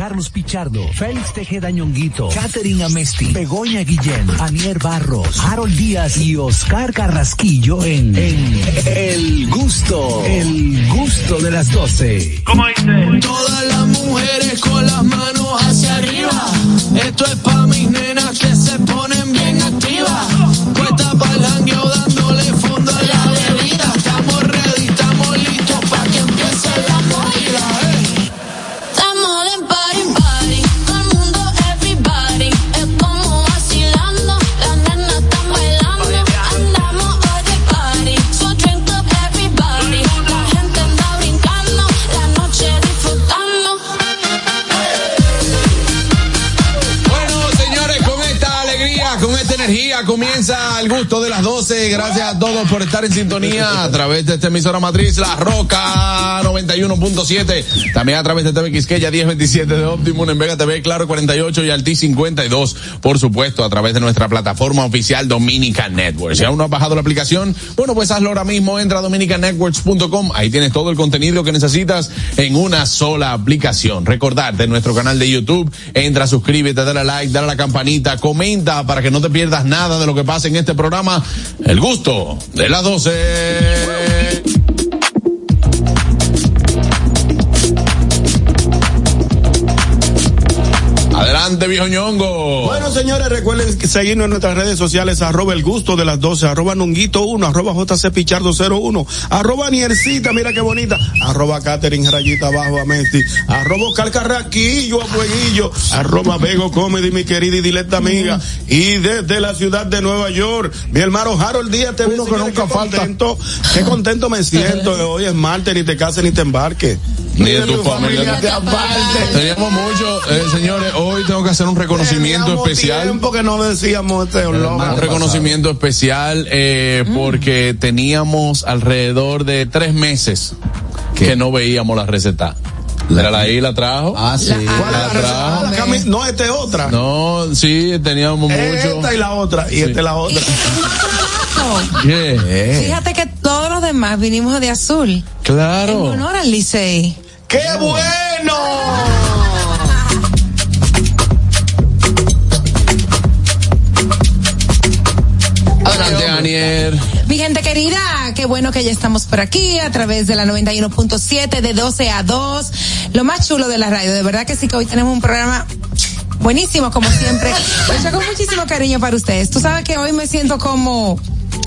Carlos Pichardo, Félix Tejeda Ñonguito, Catherine Amesti, Begoña Guillén, Anier Barros, Harold Díaz y Oscar Carrasquillo en, en El Gusto, El Gusto de las 12. ¿Cómo dice? Todas las mujeres con las manos hacia arriba. Esto es pa' mis nenas que se ponen comienza el gusto de las 12. Gracias a todos por estar en sintonía a través de esta emisora matriz, La Roca 91.7. También a través de TV Quisqueya 1027 de Optimum, en Vega TV, Claro 48 y Alti 52. Por supuesto, a través de nuestra plataforma oficial Dominican Networks. Si aún no has bajado la aplicación, bueno, pues hazlo ahora mismo. Entra a dominicanetworks.com. Ahí tienes todo el contenido que necesitas en una sola aplicación. Recordarte nuestro canal de YouTube. Entra, suscríbete, dale like, dale a la campanita, comenta para que no te pierdas nada de lo que pasa en este programa. El gusto de las 12. Adelante, viejo ñongo. Bueno, señores, recuerden seguirnos en nuestras redes sociales, arroba el gusto de las 12, arroba nunguito 1, arroba jc pichardo 01, arroba niercita, mira qué bonita, arroba catering rayita abajo a Messi, arroba Oscar Carraquillo a Fueguillo, arroba Vego Comedy, mi querida y directa amiga, y desde la ciudad de Nueva York, mi hermano Harold Díaz, te Uno que nunca qué falta. contento, qué contento me siento, que hoy es martes, ni te cases ni te embarques. Ni de tu familia. te aparte. Teníamos mucho, eh, señores, hoy tengo que hacer un reconocimiento Teníamos especial. tiempo que no decíamos este Un reconocimiento especial eh, porque teníamos alrededor de tres meses que no veíamos la receta. Era la I la trajo. Ah, sí. ¿Cuál La trajo. La cami- No, esta es otra. No, sí, teníamos mucho. Esta y la otra. Y esta es la otra. ¿Qué? Fíjate que todos los demás vinimos de azul. En Claro. honor al Licey. ¡Qué bueno! Mi gente querida, qué bueno que ya estamos por aquí a través de la 91.7 de 12 a 2. Lo más chulo de la radio, de verdad que sí que hoy tenemos un programa buenísimo como siempre. Hecho con muchísimo cariño para ustedes. Tú sabes que hoy me siento como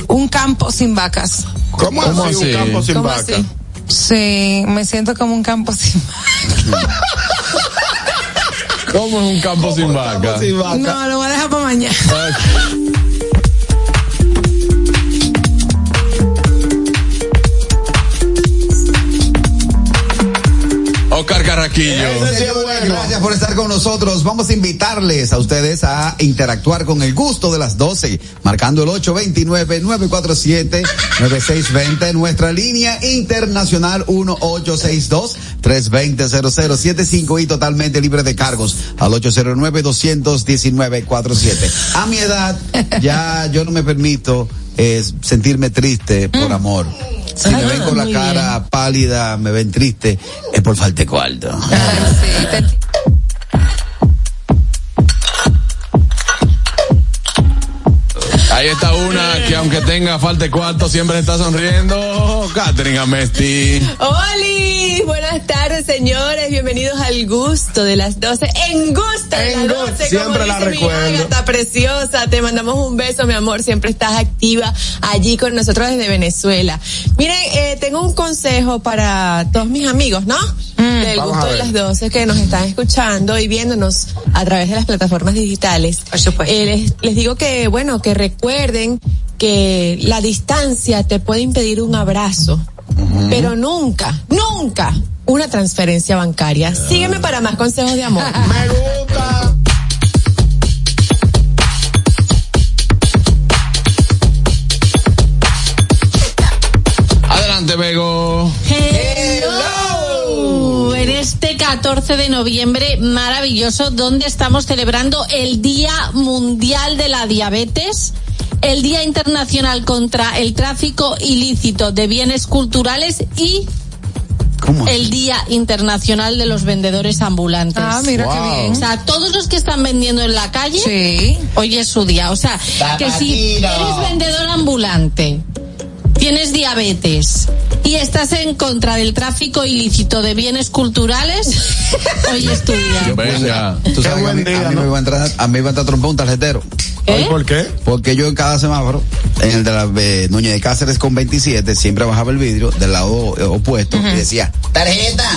un campo sin vacas. ¿Cómo, ¿Cómo así, un campo sin ¿Cómo vaca? así? Sí, me siento como un campo sin vacas. ¿Cómo es un campo sin vaca? Campo sin vaca. No, lo voy a dejar para mañana. Oscar Carraquillo. Sí bueno. Gracias por estar con nosotros. Vamos a invitarles a ustedes a interactuar con el gusto de las 12, marcando el 829-947-9620, nuestra línea internacional 1862-320-0075 y totalmente libre de cargos al 809-219-47. A mi edad, ya yo no me permito eh, sentirme triste por amor. Si me Ah, ven con la cara pálida, me ven triste, es por falta de cuarto. Sí, Ahí está que aunque tenga falta de cuarto siempre está sonriendo. Catherine Amesti. ¡Holi! Buenas tardes, señores. Bienvenidos al gusto de las 12. En gusto de En las gusto, 12. siempre como la dice mi recuerdo. Ágata preciosa. Te mandamos un beso, mi amor. Siempre estás activa allí con nosotros desde Venezuela. Miren, eh, tengo un consejo para todos mis amigos, ¿no? Del Vamos gusto de las 12 que nos están escuchando y viéndonos a través de las plataformas digitales. Por supuesto. Eh, les, les digo que, bueno, que recuerden que la distancia te puede impedir un abrazo, pero nunca, nunca una transferencia bancaria. Sígueme para más consejos de amor. Me gusta. Adelante, Bego. Hello. En este 14 de noviembre maravilloso, donde estamos celebrando el Día Mundial de la Diabetes, el Día Internacional contra el Tráfico Ilícito de Bienes Culturales y ¿Cómo? el Día Internacional de los Vendedores Ambulantes. Ah, mira qué Wow. bien. O sea, todos los que están vendiendo en la calle, Sí. hoy es su día. O sea, que si eres vendedor ambulante, tienes diabetes y estás en contra del tráfico ilícito de bienes culturales, hoy es tu día. Venga. Tú sabes que a buen mí, día, a mí ¿no? me va a entrar, a mí me va a entrar un tarjetero. ¿Eh? ¿Por qué? Porque yo en cada semáforo, en el de la eh, Núñez de Cáceres con 27, siempre bajaba el vidrio del lado eh, opuesto y decía, tarjeta.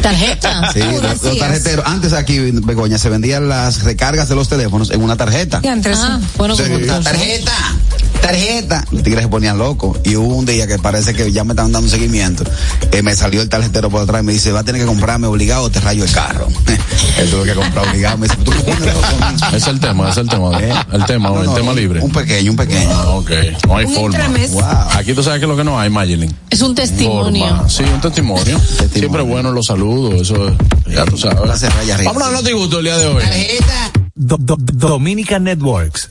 Tarjeta. Sí, Ah, los, tarjeteros. Antes aquí en Begoña se vendían las recargas de los teléfonos en una tarjeta. Y antes, Ah, bueno, Sí, como todos, ¿no? tarjeta, tarjeta. Los tigres se ponían locos. Y hubo un día que parece que ya me estaban dando seguimiento. eh, me salió el tarjetero por atrás y me dice, va a tener que comprarme obligado o te rayo el carro. Él tuvo que comprar obligado. Me dice, tú me pones loco a mí?" Es el tema, es el tema. ¿Eh? El tema, No, el no, tema libre. Un pequeño, un pequeño. Ah, ok. No hay Un forma. Wow. Aquí tú sabes que lo que no hay, Mayelin. Es un testimonio. Forma. Sí, un testimonio. Siempre bueno los saludos, eso es- ya tú sabes. Gracias, Raya Arriba. Vámonos a Noti Gusto el día de hoy. Do- Do- Dominica Networks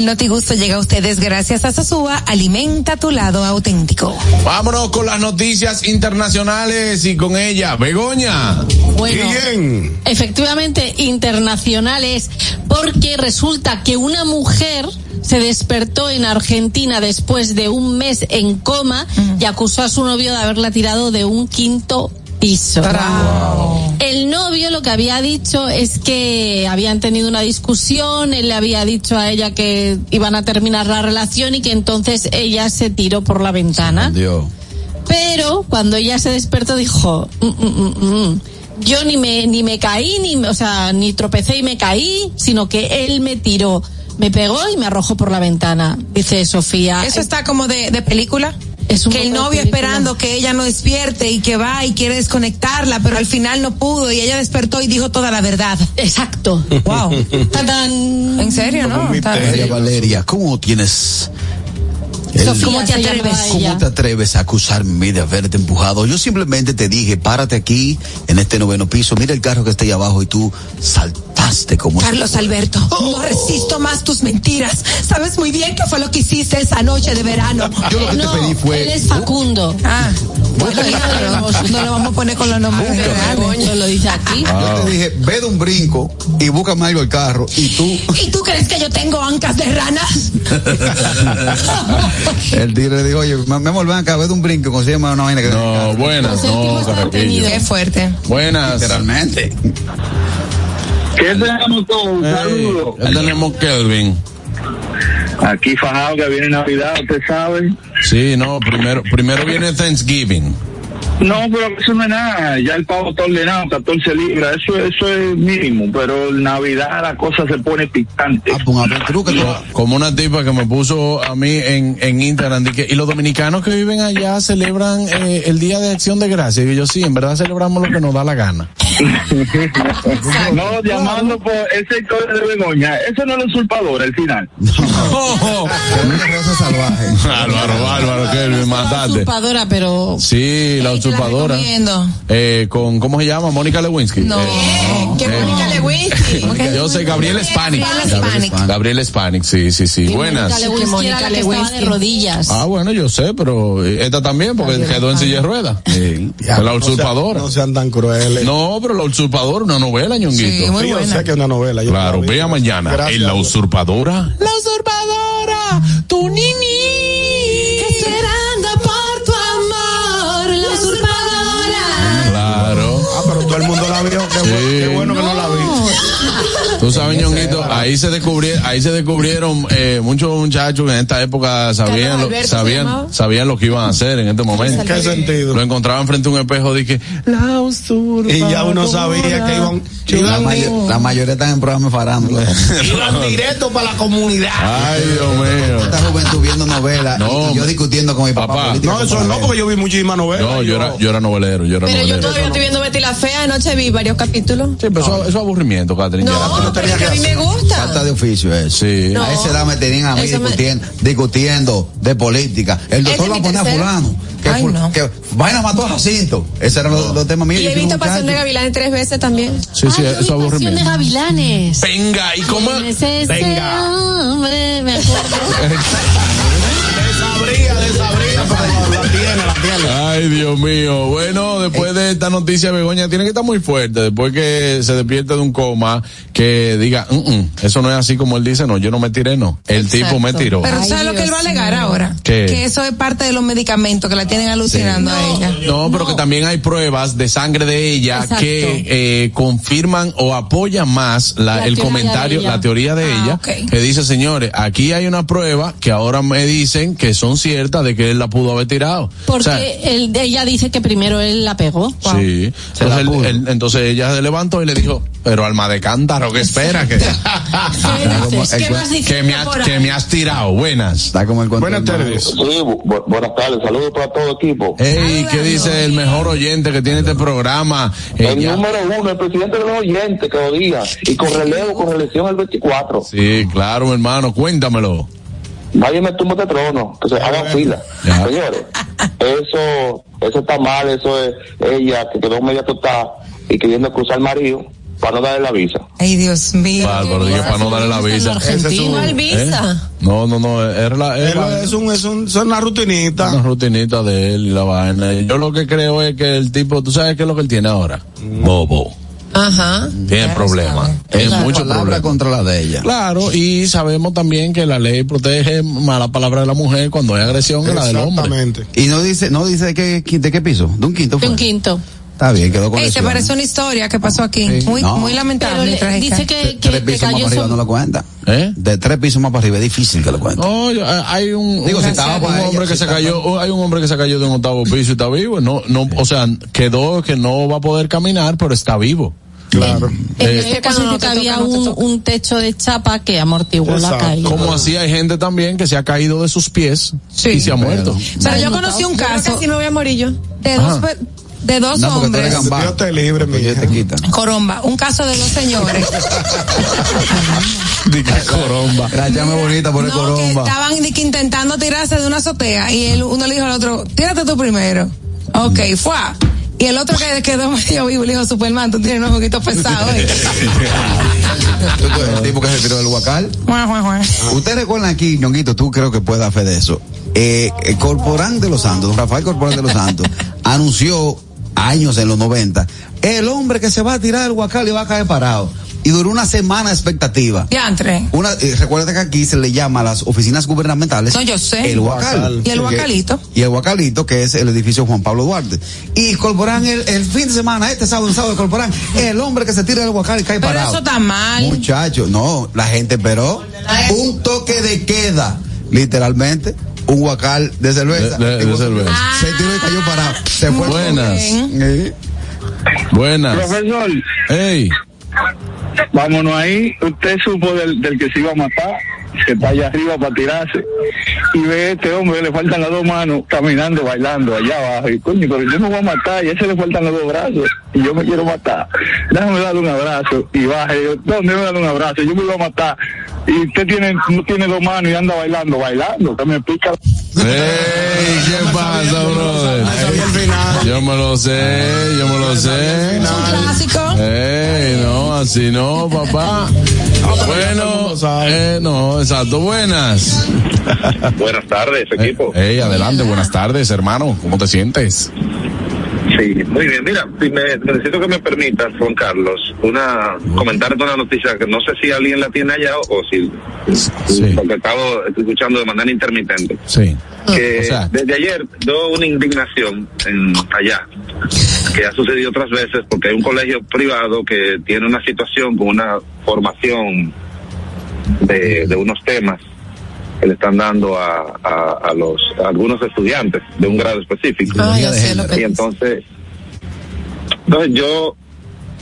El Notigusto llega a ustedes gracias a Sosúa, alimenta tu lado auténtico. Vámonos con las noticias internacionales y con ella, Begoña. Bueno, ¿Quién? efectivamente internacionales, porque resulta que una mujer se despertó en Argentina después de un mes en coma y acusó a su novio de haberla tirado de un quinto piso. El novio lo que había dicho es que habían tenido una discusión, él le había dicho a ella que iban a terminar la relación y que entonces ella se tiró por la ventana. Pero cuando ella se despertó dijo, "Mm, mm, mm, mm, yo ni me ni me caí ni me- o sea ni tropecé y me caí, sino que él me tiró, me pegó y me arrojó por la ventana. Dice Sofía. Eso está como de, de película. Es un que el novio esperando que ella no despierte y que va y quiere desconectarla, pero al final no pudo y ella despertó y dijo toda la verdad. Exacto. Wow. Tadán. En serio, ¿no? María Valeria, ¿cómo tienes? el- Sofía ¿Cómo te atreves? ¿Cómo te atreves a acusarme de haberte empujado? Yo simplemente te dije, párate aquí, en este noveno piso, mira el carro que está ahí abajo y tú saltaste como... Carlos Alberto, no resisto más tus mentiras. Sabes muy bien qué fue lo que hiciste esa noche de verano. Yo lo que No, te pedí fue... él es Facundo. Ah, bueno, no lo vamos a poner con los nombres reales. Begoña lo dice aquí. Yo te dije, ve de un brinco y búscame algo el carro y tú... ¿Y tú crees que yo tengo ancas de ranas? el tigre le dijo, oye, me ven acá, ve de un brinco, llama una vaina que... No, buenas, no. Qué fuerte. Buenas. Literalmente. ¿Qué tenemos todos? Un Ey, saludo. ya tenemos Kelvin. Aquí fajado que viene Navidad, usted sabe. Sí, no, primero, primero viene Thanksgiving. No, pero eso no es nada. Ya el pavo está ordenado, 14 libras. Eso, eso es mínimo. Pero en Navidad la cosa se pone picante. Ah, pues que. Como una tipa que me puso a mí en, en Instagram, di que, y los dominicanos que viven allá celebran eh, el Día de Acción de Gracia. Y yo, sí, en verdad celebramos lo que nos da la gana. no, llamando por ese historia de Begoña. Eso no es la usurpadora, el final. Rosa salvaje. Álvaro, Álvaro, Kelvin, La mataste. usurpadora, pero Sí, la usurpadora. Recomiendo. Eh, con, ¿cómo se llama? Mónica Lewinsky. No. Eh, ¿Qué eh, Mónica Lewinsky? Yo sé, Gabriel Spanik. Gabriel Spanik. Gabriel Spanik, sí, sí, sí. Buenas. Mónica Lewinsky Mónica era la que estaba de rodillas. Ah, bueno, yo sé, pero esta también, porque quedó en silla de ruedas. Sí. La usurpadora. No sean tan crueles. No, pero la usurpadora, una novela, ñonguito. Sí, muy Sí, yo buena. sé que es una novela. Claro, vea mañana en La. Usurpadora. La Usurpadora, tu nini. Qué, Sí. bueno, que no la vi. Tú sabes, ñonguito, ahí se descubrieron, ahí se descubrieron eh, muchos muchachos que en esta época sabían lo, sabían, sabían lo que iban a hacer en este momento. ¿Qué sentido? Lo encontraban frente a un espejo, dije, la. Y ya uno sabía que iban, La, mayoría están en programas de farándula. iban directo para la comunidad. Ay, Dios mío. Esta juventud viendo novelas No, y, yo discutiendo con mi papá. papá. No, eso no, porque yo vi muchísimas novelas. No, yo era, yo era novelero, yo era Pero yo novelero. todavía estoy viendo Betty la Fea. Anoche vi varios capítulos. Sí, pero eso, eso es aburrimiento, Catherine. ya. No, no tenía porque a mí me gusta. Falta de oficio eso. Sí. No. A esa edad me tenían a mí me- discutiendo, discutiendo de política. El doctor va a es poner a fulano. Que, Ay, ful- no. que vaina mató a Jacinto. Ese eran los, los temas míos. Y Yo he visto Pasión de. Gavilanes tres veces también. Sí, sí, Ay, eso Pasión de aburrimiento. gavilanes. Venga, ¿y cómo? ¿Quién es ese Venga. hombre? Me acuerdo. Ay, Dios mío. Bueno, después de esta noticia, Begoña tiene que estar muy fuerte. Después que se despierte de un coma, que diga, "Mm, mm, eso no es así como él dice, no, yo no me tiré, no. El tipo me tiró. Pero Ay, ¿sabes lo que él va a alegar ahora? ¿Qué? Que eso es parte de los medicamentos que la tienen alucinando a ella. No, pero que también hay pruebas de sangre de ella Exacto. que eh, confirman o apoyan más la, La el comentario, la teoría de Ah, ella, que dice, señores, aquí hay una prueba que ahora me dicen que son ciertas de que él la pudo haber tirado. Porque sea, él- ella dice que primero él la pegó. Sí. Se la Entonces, él- pudo. él- entonces ella se levantó y le dijo, pero alma de cántaro, ¿qué espera? Que, ¿Qué que, me has, por que ahí? me has tirado. Buenas. Está como el Buenas tardes. Sí, bu- buenas tardes, saludos para todo el equipo. Ey, ¿qué dice el mejor oyente que tiene este programa? El Ella- número uno, el presidente de los oyentes que lo diga, y con relevo, con reelección el 24. Sí, claro, mi hermano, cuéntamelo. Váyame tumbo de trono, que se hagan fila. Ya. Señores, eso, eso está mal, eso es ella que quedó media total y queriendo cruzar el marido para no darle la visa. Ay, Dios mío. Para no darle la visa. Argentina. ¿Cuál visa? No, no, no, era la, Él era Es, un, es, un, es una rutinita. una rutinita de él y la vaina. Yo lo que creo es que el tipo, ¿tú sabes qué es lo que él tiene ahora? Bobo. Ajá. Tiene problemas. Muchos palabra problemas. contra la de ella. Claro, y sabemos también que la ley protege más la palabra de la mujer cuando hay agresión que la del hombre. Exactamente. Y no dice, no dice de qué, de qué piso, de un quinto. De un quinto. Está bien, quedó con Ey, lesiones. parece una historia que pasó aquí. Sí. Muy, No. muy lamentable. le- dice que, De que, tres que pisos más cayó para arriba no lo cuenta. ¿Eh? De tres pisos más para arriba es difícil que lo cuente. No, yo- eh, hay un, Digo, un- si estaba un para ella, hombre que si se cayó, hay un hombre que se cayó de un octavo piso y está vivo, no, no, o sea, quedó que no va a poder caminar, pero está vivo. Claro. En Eh, este caso no te que había toca, no te un, techo de chapa que amortiguó la Exacto. caída. Como así hay gente también que se ha caído de sus pies Sí. y se ha muerto. Pero yo conocí un Yo creo que caso así me voy a morir yo. de dos, de dos No, hombres. Dios te libre, mi te quitan. Coromba, un caso de dos señores. Diga coromba. Gracias, muy bonita por el no, que coromba. estaban que intentando tirarse de una azotea y el, uno le dijo al otro, tírate tú primero. Ok, fue. Y el otro que quedó medio vivo le dijo, Superman, tú tienes unos poquitos pesados. ¿eh?". El tipo que se tiró del huacal. Ustedes recuerdan aquí, Ñonguito, tú creo que puedes dar fe de eso. Eh, eh, Corporán de los Santos, don Rafael Corporán de los Santos, anunció años en los 90, el hombre que se va a tirar del huacal y va a caer parado. Y duró una semana expectativa. Diantre. Una, eh, recuerda que aquí se le llama a las oficinas gubernamentales. No, yo sé. El Huacal. Y el Huacalito. Y el Huacalito, que es el edificio Juan Pablo Duarte. Y Corporán, el, el fin de semana, este sábado, el sábado Corporán, el hombre que se tira del Huacal y cae Pero parado. eso está mal. Muchacho, no, la gente esperó un toque de queda, literalmente, un Huacal de cerveza. De- de- de cerveza. Se tiró y cayó parado. Se fue. Buenas. Sí. Buenas. Profesor, Ey, vámonos ahí. Usted supo del, del que se iba a matar, que está allá arriba para tirarse. Y ve a este hombre, le faltan las dos manos, caminando, bailando allá abajo. Y coño, pero yo me voy a matar, y a ese le faltan los dos brazos. Y yo me quiero matar. Déjame darle un abrazo. Y baja. Y yo, ¿dónde me darle un abrazo? Yo me voy a matar. Y usted tiene, no tiene dos manos y anda bailando, bailando. Que me pica. ey, ¿qué pasa, brother? Yo me lo sé, yo me lo sé. Es un clásico. Ey, no, así no, papá. Bueno, eh, no, exacto, buenas. Buenas tardes, equipo. Ey, adelante, buenas tardes, hermano. ¿Cómo te sientes? Sí, muy bien. Mira, si me, necesito que me permitas, Juan Carlos, una comentar una noticia que no sé si alguien la tiene allá o si Sí. porque acabo escuchando de manera intermitente. Sí. Que O sea. desde ayer veo una indignación en allá que ha sucedido otras veces porque hay un colegio privado que tiene una situación con una formación de, de unos temas que le están dando a, a, a los a algunos estudiantes de un grado específico. Ah, ya sé lo que y entonces entonces yo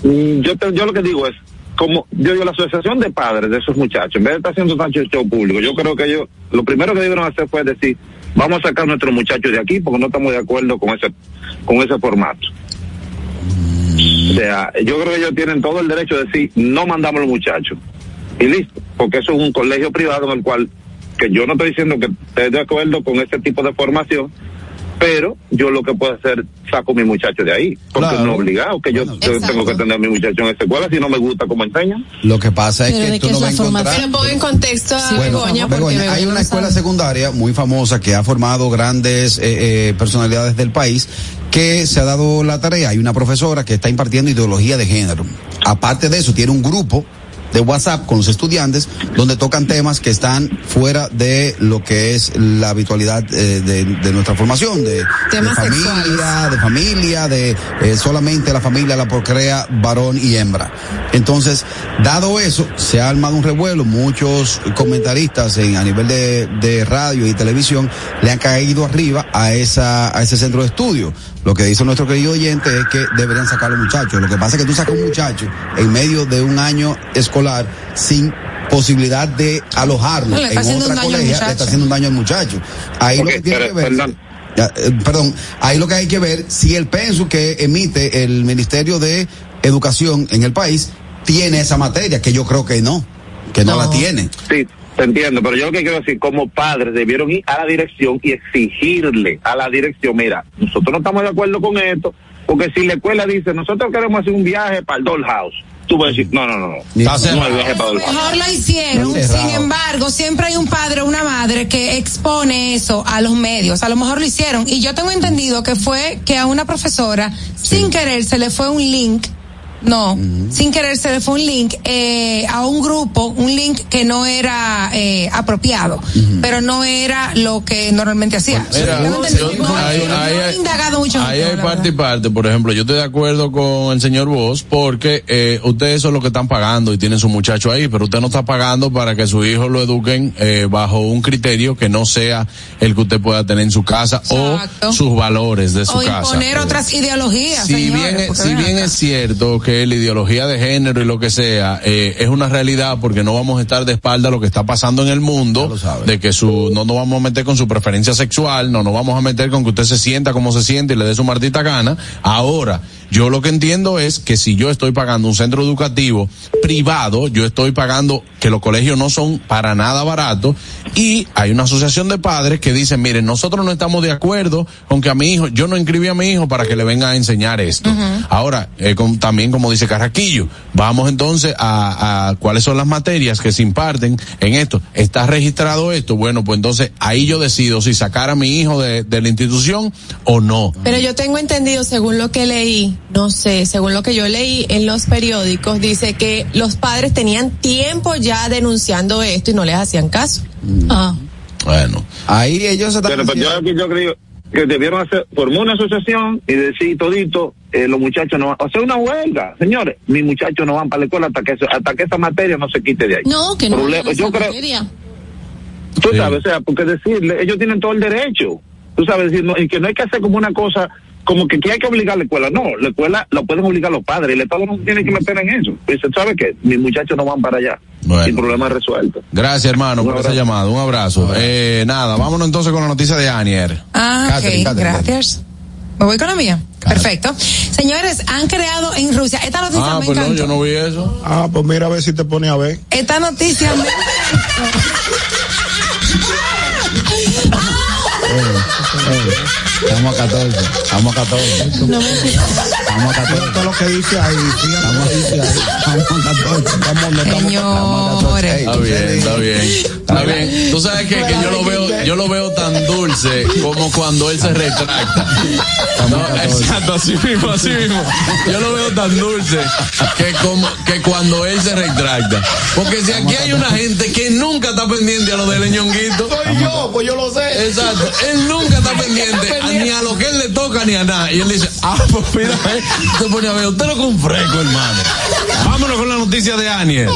mm, yo te- yo lo que digo es como yo digo la asociación de padres de esos muchachos en vez de estar haciendo tanto show público yo creo que ellos lo primero que debieron hacer fue decir vamos a sacar a nuestros muchachos de aquí porque no estamos de acuerdo con ese con ese formato. O sea, yo creo que ellos tienen todo el derecho de decir, no mandamos los muchachos. Y listo, porque eso es un colegio privado en el cual, que yo no estoy diciendo que esté de acuerdo con ese tipo de formación, pero yo lo que puedo hacer, saco a mi muchacho de ahí, porque Claro. no es obligado que yo te- tengo que tener a mi muchacho en esa escuela si no me gusta cómo enseñan. Lo que pasa es Pero que tú no vas a encontrar. formación. Pongo en contexto a Bueno, Begoña, porque Begoña, hay una escuela secundaria muy famosa que ha formado grandes eh, eh, personalidades del país que se ha dado la tarea. Hay una profesora que está impartiendo ideología de género. Aparte de eso, tiene un grupo de WhatsApp con los estudiantes donde tocan temas que están fuera de lo que es la habitualidad eh, de, de nuestra formación, de, de Temas familia, de familia, de eh, solamente la familia la procrea varón y hembra. Entonces, dado eso, se ha armado un revuelo, muchos comentaristas en, a nivel de, de radio y televisión le han caído arriba a esa, a ese centro de estudio. Lo que dice nuestro querido oyente es que deberían sacar a los muchachos. Lo que pasa es que tú sacas a un muchacho en medio de un año escolar sin posibilidad de alojarlo No, en otra colegia, le muchacho. está haciendo un daño al muchacho. Ahí lo que tiene pero, que ver, perdón. Ya, eh, perdón, ahí lo que hay que ver si el penso que emite el Ministerio de Educación en el país tiene esa materia, que yo creo que no, que no, No. la tiene. Sí, te entiendo, pero yo lo que quiero decir, como padres debieron ir a la dirección y exigirle a la dirección, mira, nosotros no estamos de acuerdo con esto, porque si la escuela dice, nosotros queremos hacer un viaje para el Dollhouse, tú vas a decir, no, no, no, no, Está no hay viaje para Dollhouse. Mejor lo hicieron, sin embargo, siempre hay un padre o una madre que expone eso a los medios. A lo mejor lo hicieron. Y yo tengo entendido que fue que a una profesora, sin querer, se le fue un link. No, sin querer se le fue un link eh, a un grupo, un link que no era eh, apropiado, pero no era lo que normalmente hacía. Ahí- hay- parte y parte. Por ejemplo, yo estoy de acuerdo con el señor Vos porque eh, ustedes son los que están pagando y tienen su muchacho ahí, pero usted no está pagando para que su hijo lo eduquen eh, bajo un criterio que no sea el que usted pueda tener en su casa Exacto. o sus valores de su O casa. imponer otras ideologías. Si señores, bien, si acá. es cierto que la ideología de género y lo que sea eh, es una realidad porque no vamos a estar de espalda a lo que está pasando en el mundo, de que su no nos vamos a meter con su preferencia sexual, no nos vamos a meter con que usted se sienta como se siente y le dé su martita gana. Ahora, yo lo que entiendo es que si yo estoy pagando un centro educativo privado, yo estoy pagando que los colegios no son para nada baratos y hay una asociación de padres que dicen, miren, nosotros no estamos de acuerdo con que a mi hijo, yo no inscribí a mi hijo para que le venga a enseñar esto. Ahora, eh, con- también como dice Carraquillo, vamos entonces a, a cuáles son las materias que se imparten en esto. ¿Está registrado esto? Bueno, pues entonces ahí yo decido si sacar a mi hijo de, de la institución o no. Pero yo tengo entendido, según lo que leí, no sé, según lo que yo leí en los periódicos, dice que los padres tenían tiempo ya denunciando esto y no les hacían caso. Ah. Bueno. Ahí ellos están Pero, pues, yo aquí yo creo que debieron hacer, formar una asociación y decir todito, eh, los muchachos no van, hacer una huelga, señores, mis muchachos no van para la escuela hasta que, eso- hasta que esa materia no se quite de ahí. No, que no. Problema- yo creo, materia. tú Sí. sabes, o sea, porque decirle, ellos tienen todo el derecho, tú sabes, decir, no, y que no hay que hacer como una cosa, como que, que hay que obligar a la escuela, no, la escuela lo pueden obligar los padres, el Estado no tiene que meter en eso, dice, ¿sabe qué? Mis muchachos no van para allá, Bueno. el problema es resuelto. Gracias, hermano, por esa llamada. Un abrazo. Eh, nada, vámonos entonces con la noticia de Anier. Ah, Catherine, ok, Catherine. gracias. Me voy con la mía. Perfecto. Señores, han creado en Rusia, esta noticia Ah, me perdón, encantó. yo no vi eso. Ah, pues mira a ver si te pone a ver. Esta noticia me... Estamos a 14, estamos a 14. Estamos a 14. Todo lo que dice ahí, fíjate lo que dice ahí. Estamos a 14. Estamos, estamos, Señores. Ey, Está bien, está bien. Está bien. Tú sabes que, que yo lo veo, yo lo veo tan dulce como cuando él se retracta. No, exacto, así mismo, así mismo. Yo lo veo tan dulce que como que cuando él se retracta. Porque si aquí hay una gente que nunca está pendiente a lo del ñonguito. Soy yo, pues yo lo sé. Exacto, él nunca está pendiente a- ni a lo que él le toca ni a nada. Y él dice, ah, pues mira, eh, se pone a ver, usted lo con fresco, hermano. Vámonos con la noticia de Aniel.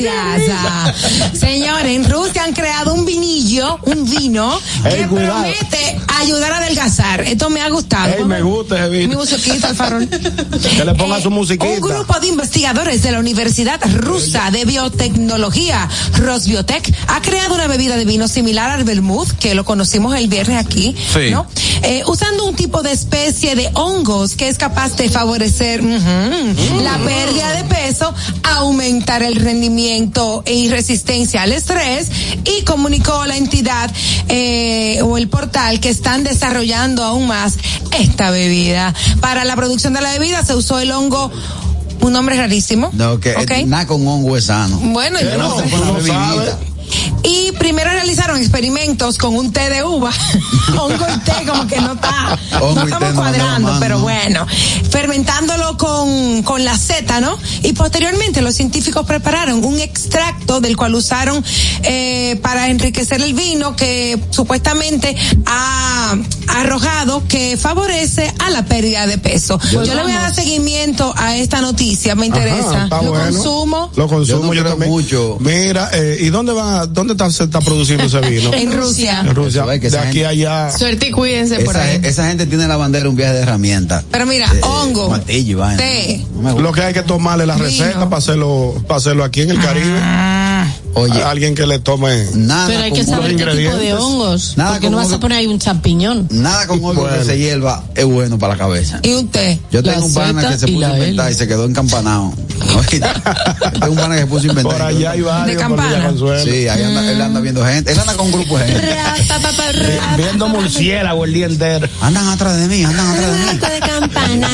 Gracias. Ah, Señores, en Rusia han creado un vinillo, un vino, que cuidado. promete ayudar a adelgazar. Esto me ha gustado. Me gusta ese Mi vino. musiquita, el farol. Que le ponga su musiquita. Un grupo de investigadores de la Universidad Rusa de Biotecnología, Rosbiotech, ha creado una bebida de vino similar al vermouth, que lo conocimos el viernes aquí, Sí. ¿no? Eh, usando un tipo de especie de hongos que es capaz de favorecer la pérdida de peso, aumentar el rendimiento y resistencia al estrés, y comunicó a la entidad eh, o el portal que están desarrollando aún más esta bebida. Para la producción de la bebida se usó el hongo, un nombre rarísimo. No, que ¿ok? nada con hongo es sano. Bueno, yo no No. Y primero realizaron experimentos con un té de uva. Hongo y té como que no está, Hongo no estamos van cuadrando, pero ¿no? bueno. Fermentándolo con, con la seta, ¿no? Y posteriormente los científicos prepararon un extracto del cual usaron eh, para enriquecer el vino que supuestamente ha arrojado que favorece a la pérdida de peso. Yo le voy a dar seguimiento a esta noticia, me interesa. Ajá, Lo bueno. consumo. Lo consumo Yo no también. mucho. Mira, eh, ¿y dónde va, dónde está, se está produciendo ese vino? En Rusia. En Rusia. Eso es que De aquí gente- a allá. Suerte y cuídense por Esa, ahí. esa gente tiene la bandera un viaje de herramientas. Pero mira, Eh, hongo, martillo té, No. Lo que hay que tomarle la Vino. receta para hacerlo, para hacerlo aquí en el Caribe. Oye, A alguien que le tome. nada Pero hay que saber qué tipo de ingredientes. hongos. Nada porque no vas a poner ahí un champiñón. Nada con hongo Bueno. que se hierva es bueno para la cabeza. y un té. Yo tengo un pana que se puso a inventar y se quedó encampanado. Yo tengo un pana que se puso a inventar. Por allá hay varios. De campana. Sí, ahí anda, él anda viendo gente. Él anda con un grupo de gente. Viendo murciélago el día entero. Andan atrás de mí, andan atrás de mí. de campana.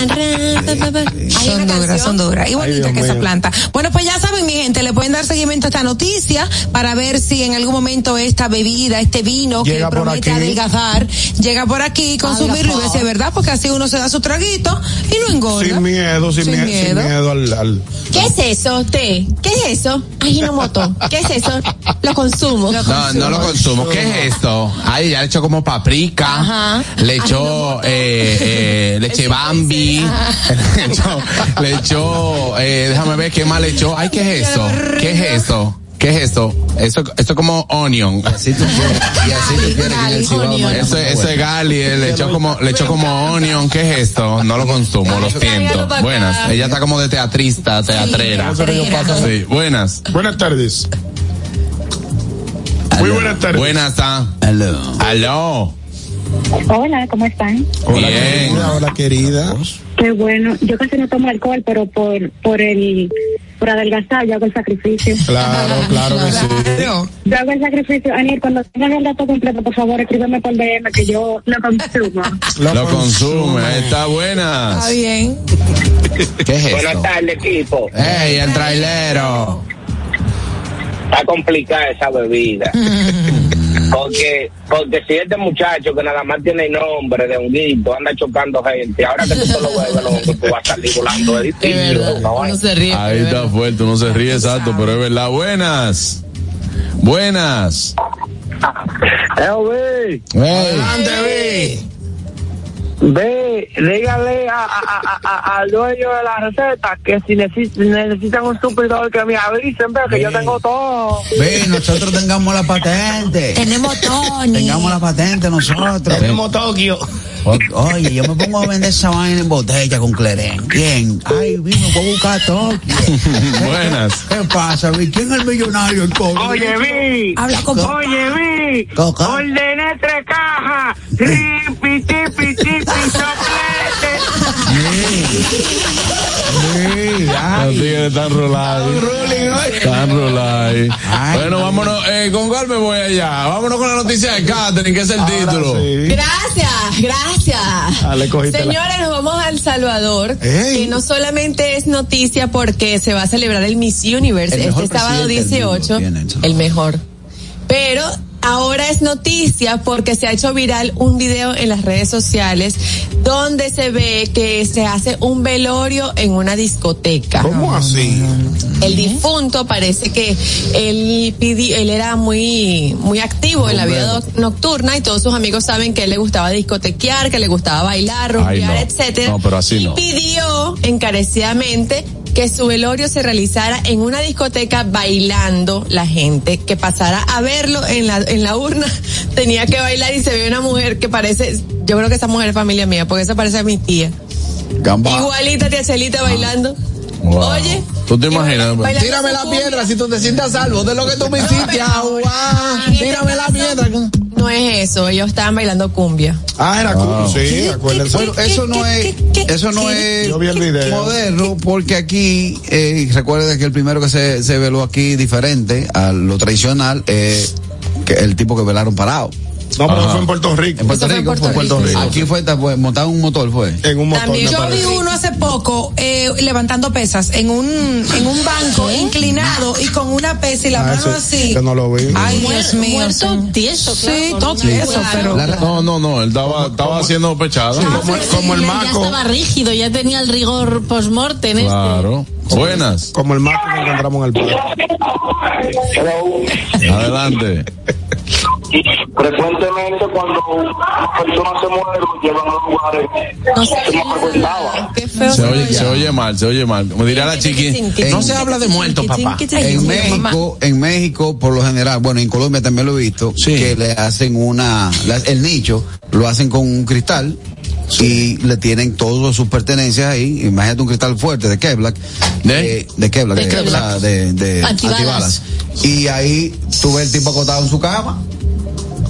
Hay Son duras, son duras. Y bonita que esa planta. Bueno, pues ya saben, mi gente, le pueden dar seguimiento a esta noticia para ver si en algún momento esta bebida, este vino Llega que promete adelgazar, llega por aquí, consumirlo y ver si es verdad, porque así uno se da su traguito y no engorda. Sin miedo, sin, Sin mie- miedo. sin miedo al, al- ¿Qué es eso, té? ¿Qué es eso? Ajinomoto. ¿Qué es eso? Lo consumo. No, no lo consumo. ¿Qué es esto? Ay, ya le echó como paprika. Ajá. Le echó eh, eh, leche Bambi. Le echó, le echó eh, déjame ver qué más le echó. Ay, ¿qué es esto? ¿Qué es esto? ¿Qué es esto? Esto, esto es como onion. Así tú quieres. Y así tú quieres que en el Cibao no haya Eso, eso es gali, eh, le echó como, le echó como onion, ¿qué es esto? No lo consumo, lo siento. Buenas, ella está como de teatrista, teatrera. Sí, buenas. Buenas tardes. Muy buenas tardes. Buenas, está. Hello. Aló. Hola, ¿cómo están? Hola, Bien. querida, hola, querida. Qué bueno. Yo casi no tomo alcohol, pero por por el por adelgazar yo hago el sacrificio. Claro, claro que sí. Yo hago el sacrificio. Aniel, cuando tengan el dato completo, por favor, escríbeme por DM que yo lo consumo. Lo consume, está buenas. Está bien. ¿Qué es Buenas tardes, equipo. ¡Ey, el trailero! Está complicada esa bebida. Porque, porque si este muchacho que nada más tiene el nombre de honguito anda chocando gente, ahora que tú te lo bebes, lo tú vas a salir volando de verdad. ¿no? Uno se ríe. Ahí está es fuerte, no se ríe exacto, pero es verdad. Buenas. Buenas. Eh, Ey. Ve, dígale a, a- a- a- al dueño de la receta que si neces- necesitan un suplidor que me avisen, ve que yo tengo todo. Ve, nosotros tengamos la patente. Tenemos Tony. Tengamos la patente nosotros. Tenemos Tokio. O- Oye, yo me pongo a vender esa vaina en botella con Cleren. ¿Quién? Ay, vino, voy a buscar Tokio. Buenas. ¿Qué pasa, vi? ¿Quién es el millonario? El pobre? Oye, vi. Habla con Oye, vi. Coca. Ordené tres cajas. Tripi, tipi. Los tigres están rolados. Están rolados. Bueno, vámonos. Eh, ¿Con cuál me voy allá? Vámonos con la noticia de Catherine, que es el título. Sí. Gracias, gracias. Ah, le cogiste la- Señores, nos vamos a El Salvador, Ey. que no solamente es noticia porque se va a celebrar el Miss Universe El este sábado presidente del mundo 18, tiene El Salvador. el mejor. Pero ahora es noticia porque se ha hecho viral un video en las redes sociales donde se ve que se hace un velorio en una discoteca. ¿Cómo así? El difunto parece que él pidió, él era muy, muy activo en la vida nocturna y todos sus amigos saben que él le gustaba discotequear, que le gustaba bailar, rumbear, Ay, no. etcétera. No, pero así y no. pidió encarecidamente que su velorio se realizara en una discoteca bailando la gente, que pasara a verlo en la, en la urna, tenía que bailar y se ve una mujer que parece, yo creo que esa mujer es familia mía, porque esa parece a mi tía. Gamba. Igualita tía Celita bailando. Wow. Oye. ¿Tú te imaginas? bailando Tírame la cumbia. piedra si tú te sientas salvo de lo que tú me hiciste. Tírame la piedra. No es eso, ellos estaban bailando cumbia. Ah, era cool, sí, acuérdense. Bueno, eso no es, eso no es Yo vi el video. moderno, porque aquí, eh, recuerden que el primero que se, se veló aquí diferente a lo tradicional, eh, que el tipo que velaron parado. No, pero Ajá. fue en Puerto Rico. En Puerto Eso fue en Rico, Puerto fue. Puerto Rico. Aquí fue, fue montado en un motor, fue. En un motor. También Yo parece. vi uno hace poco eh, levantando pesas en un en un banco inclinado y con una pesa y la Ah, mano ese- así. que no lo vi. Ay, Dios mío. Muerto tieso, claro. Sí, todo tieso, pero No, no, no, él estaba, estaba siendo pechado. Como, como el Ya maco. estaba rígido, ya tenía el rigor post-mortem. este. Claro. Buenas. Como el maco que encontramos en el parque. Adelante. Frecuentemente cuando una persona se muere, lo llevan a lugares No sé que no frecuentaba. Se oye, se oye mal, se oye mal. Como diría la chiqui, no se habla de muertos, papá. En México, en México, por lo general, bueno, en Colombia también lo he visto, Sí. que le hacen una, el nicho, lo hacen con un cristal y le tienen todas sus pertenencias ahí. Imagínate un cristal fuerte de Kevlar, ¿De? eh, de Kevlar, De de, Kevlar. o sea, de- de Antibalas. antibalas. Y ahí tú ves el tipo acostado en su cama,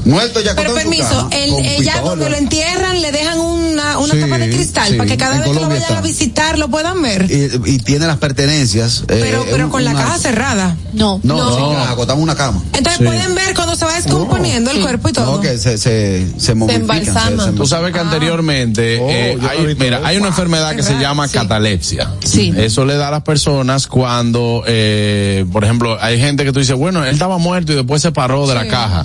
muerto ya Pero permiso, el, con ella pistola. cuando lo entierran le dejan una, una Sí, tapa de cristal sí, para que cada en vez que lo vayan a visitar lo puedan ver. y, y tiene las pertenencias. eh, Pero, pero un- con la caja cerrada. No. No, No. en una cama. Entonces Sí. pueden ver cuando se va descomponiendo el cuerpo y todo. No, que se, se, se embalsaman. se- se- Tú sabes que anteriormente Oh, eh, hay, mira, hay una enfermedad que se llama catalepsia. Sí. Eso le da a las personas cuando, eh, por ejemplo, hay gente que tú dices, bueno, él estaba muerto y después se paró de la caja.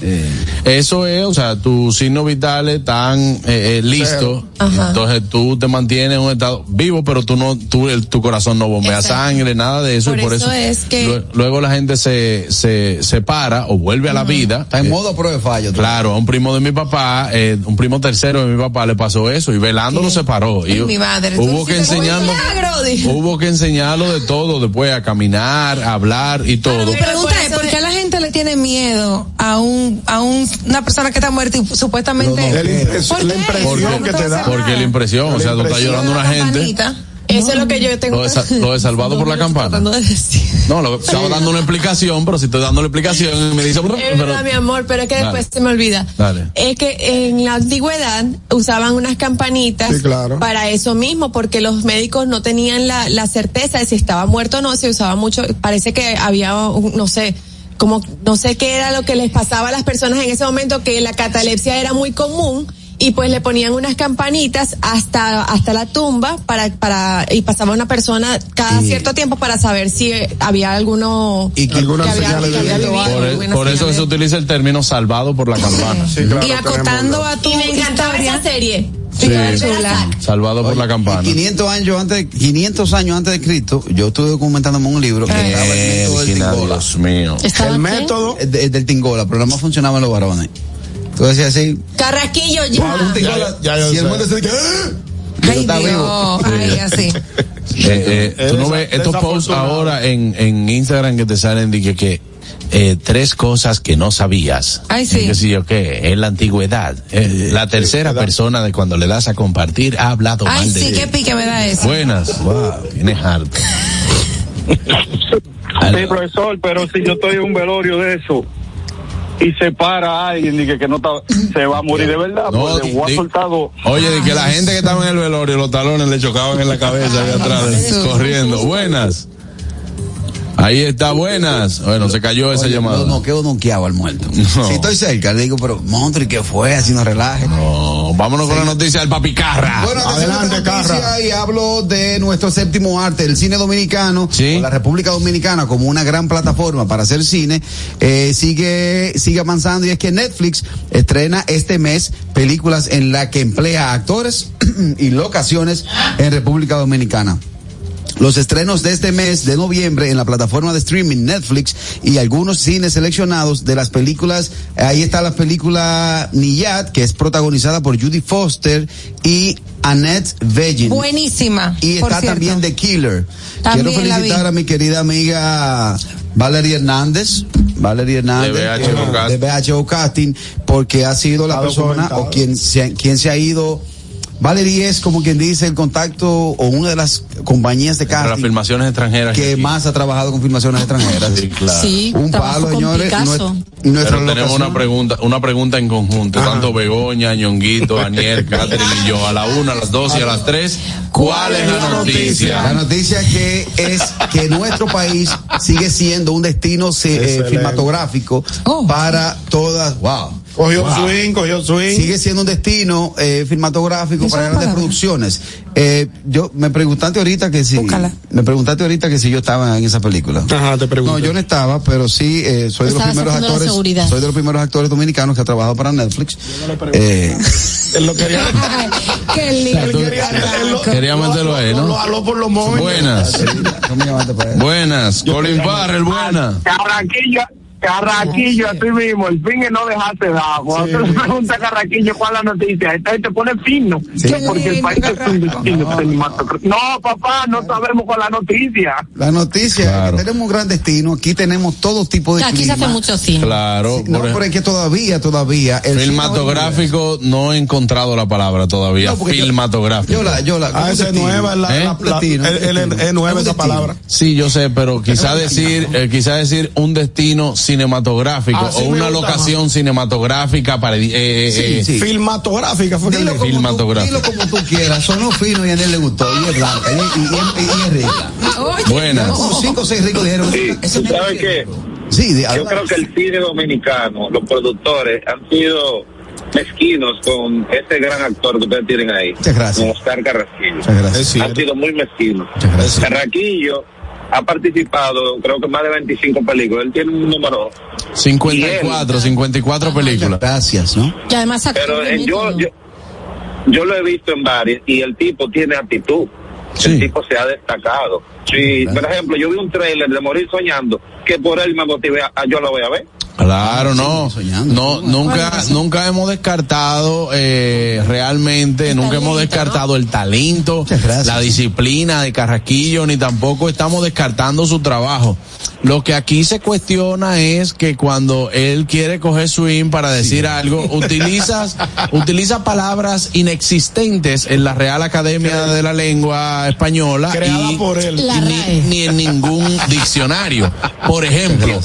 Eso es, o sea, tus signos vitales están eh, eh, listos. Entonces tú te mantienes en un estado vivo, pero tú no, tú, el- tu corazón no bombea Exacto. sangre, nada de eso. Por y por eso eso, es que- lue- luego la gente se, se, se para o vuelve a la vida. Está en Eh, modo prueba de fallo. tú. Claro, a un primo de mi papá, eh, un primo tercero de mi papá le pasó eso y velándolo se paró. Y mi madre, hubo que enseñarlo, hubo que enseñarlo de todo, después a caminar, a hablar y todo. Mi pregunta es, ¿por qué a la gente le tiene miedo a un a un, una persona que está muerta y supuestamente... No, no, La impres- ¿Por la qué? impresión No que te da. Porque la impresión, o sea, tú estás llorando a una gente. Eso es lo que yo tengo Lo de, lo de salvado por la campana. tratando de decir. No, lo, estaba dando una explicación, pero si estoy dando la explicación y me dice, Es pero, verdad, mi amor, pero es que Dale. después se me olvida. Dale. Es que en la antigüedad usaban unas campanitas Sí, claro. para eso mismo, porque los médicos no tenían la, la certeza de si estaba muerto o no, se usaba mucho, parece que había, un- no sé, como, no sé qué era lo que les pasaba a las personas en ese momento, que la catalepsia era muy común, y pues le ponían unas campanitas hasta, hasta la tumba para, para, y pasaba una persona cada Y- cierto tiempo para saber si eh, había alguno, Y que- Algunas que había, que de había vida. vivido, por, e- alguna por eso se utiliza el término salvado por la campana. Sí, claro, y acotando tenemos- a tu Y me encantaba historia. esa serie. Sí. Salvado por la campana. 500 años antes, 500 años antes de Cristo, yo estuve documentándome un libro que estaba el método del Tingola. Dios mío. ¿Estaba El qué? método. El, de- el del Tingola, pero no más funcionaba en los varones. Tú decías así, Carrasquillo ya. Tingola, ya yo si el mundo se dice, ¡Ah! Ay, está Dios, vivo. ay, así. Eh, eh, tú no ves estos posts ahora en, en Instagram que te salen de que, que eh, tres cosas que no sabías. Ay, sí. Y que sí, yo qué, en la antigüedad. eh, la tercera persona de cuando le das a compartir ha hablado Ay, mal de sí, ti. qué pique me da eso. Buenas. Wow, tienes harto. Sí, profesor, pero si yo estoy en un velorio de eso y se para alguien y que, que no está, se va a morir de verdad, No, pues dos. Oye, de que la gente que estaba en el velorio, los talones le chocaban en la cabeza ahí atrás, corriendo. Buenas. Ahí está, buenas. Bueno, se cayó esa Oye, llamada. No, no, quedo noqueado al muerto. No. Si estoy cerca, le digo, pero Montri, ¿qué fue? Así no relaje. No, vámonos con la noticia del papicarra. Bueno, atención a Adelante, Carra. Y hablo de nuestro séptimo arte, el cine dominicano, Sí. la República Dominicana como una gran plataforma para hacer cine, eh, sigue, sigue avanzando y es que Netflix estrena este mes películas en la que emplea actores y locaciones en República Dominicana. Los estrenos de este mes de noviembre en la plataforma de streaming Netflix y algunos cines seleccionados de las películas. Ahí está la película Niyad, que es protagonizada por Judy Foster y Annette Bening. Buenísima. Y está cierto. también The Killer. También Quiero felicitar a mi querida amiga Valerie Hernández. Valerie Hernández. De BHO eh, Casting. de BHO Casting, porque ha sido la persona o quien se, quien se ha ido. Valerie es como quien dice el contacto o una de las compañías de Para las casting filmaciones extranjeras. que aquí. más ha trabajado con filmaciones extranjeras. Sí, claro. Sí, Un palo, con señores. Picasso. Nuestra- nuestra Pero tenemos una pregunta, una pregunta en conjunto, tanto Begoña, Ñonguito, Aniel, Catherine y yo, a la una, a las dos y a las tres. ¿Cuál es la La noticia? noticia que es que nuestro país sigue siendo un destino eh, cinematográfico Oh. para todas. Wow. Cogió Wow. swing, cogió swing. Sigue siendo un destino eh, filmatográfico para grandes producciones. Eh, yo me preguntaste ahorita que si Búscala. me preguntaste ahorita que si yo estaba en esa película. Ajá, te pregunto. No, yo no estaba, pero sí eh, soy de los primeros actores. Soy de los primeros actores dominicanos que ha trabajado para Netflix. Eh, Él lo quería. Qué lindo. él quería, él lo- Quería meterlo ahí, ¿no? Lo por los móviles. Buenas, buenas. Colin Farrell, buena. Carraquillo, Carraquillo, así mismo, el fin es no dejarse dar. Cuando tú le preguntas a Carraquillo cuál es la noticia, entonces te pone fino. Sí. Porque el país es un destino. No, papá, no sabemos cuál es la noticia. La noticia Claro. es que tenemos un gran destino. Aquí tenemos todo tipo de Aquí se hace mucho cine. Claro. No, pero es que todavía, todavía. el Filmatográfico, no he encontrado la palabra todavía. Filmatográfico. Yo la, yo la. Ah, es nueva, la, ¿Eh? la- la- Destino, el- el- destino. es nueva esa destino. palabra. Sí, yo sé, pero quizá decir, eh, quizá decir un destino cinematográfico Ah, sí o una locación cinematográfica para eh, eh, Sí, eh, sí. Filmatográfica fue Dilo como, tú, Filmatográfico. dilo como tú quieras. Sonó fino y a él le gustó. Y es blanca. Y, y- y- y es rica. Buenas. Como cinco o seis ricos dijeron. Sí, "Ese ¿tú sabes qué? Sí, de, Yo creo que el cine dominicano, los productores, han sido mezquinos con ese gran actor que ustedes tienen ahí. Muchas gracias. Con Oscar Carrasquillo. Muchas gracias. Han sido muy mezquinos. Muchas gracias. Carraquillo ha participado, creo que más de 25 películas. Él tiene un número. 54, 54 películas. Gracias, ¿no? Y además Pero eh, yo, yo, yo lo he visto en varias y el tipo tiene actitud. Sí. El tipo se ha destacado. Sí, por ejemplo, yo vi un trailer de Morir Soñando que por él me motivé a, a- yo lo voy a ver. Claro, no, no, nunca, nunca hemos descartado eh, realmente, El nunca hemos descartado el talento, la disciplina de Carraquillo, ni tampoco estamos descartando su trabajo. Lo que aquí se cuestiona es que cuando él quiere coger swing para decir algo, utilizas, utiliza palabras inexistentes en la Real Academia de la Lengua Española y, por él. La y ni, en ningún diccionario. Por ejemplo,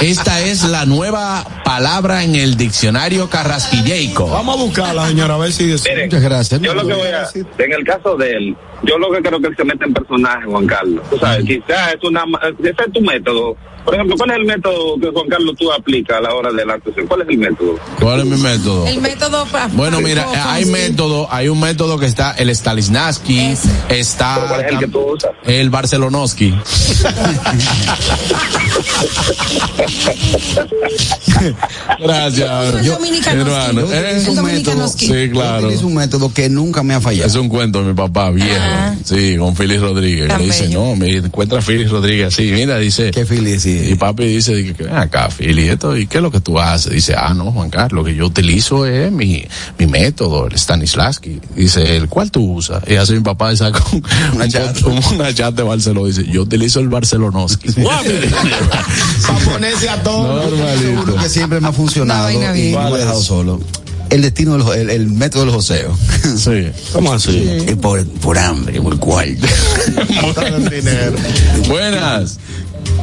Esta es la nueva palabra en el diccionario carrasquilleico. Vamos a buscarla, señora, a ver si dice. Miren, Muchas gracias. Yo lo que voy a, en el caso de él, yo lo que creo que él se mete en personaje, Juan Carlos. Tú sabes, quizás es una, ese es tu método. Por ejemplo, ¿cuál es el método que Juan Carlos tú aplicas a la hora de la actuación? ¿Cuál es el método? ¿Cuál es mi método? El método para. Bueno, mira, hay método, hay un método que está el Stanislavski, Ese. está ¿Cuál es el que tú usas? el Barcelonoski. Gracias, hermano. Yo El un dominicano método. Sí, claro. utilizo un método que nunca me ha fallado. Es un cuento de mi papá, viejo. Ah. Sí, con Félix Rodríguez. Tan Le dice, bello. no, me encuentra Félix Rodríguez así. Mira, dice. Qué sí. Y papi dice, ven acá, Fili, esto, ¿y qué es lo que tú haces? Dice, ah, no, Juan Carlos, lo que yo utilizo es mi, mi método, el Stanislavski. Dice, ¿el cuál tú usas? Y hace mi papá y saca un- Una un chat. una chat de Barcelona. Dice, yo utilizo el Barcelonoski. Para ponerse a todo. Normalito. Uno que siempre me ha funcionado y no lo he dejado solo. El destino del el, el método del joseo. Sí. ¿Cómo así? Es por, por hambre, por cuarto. Buenas.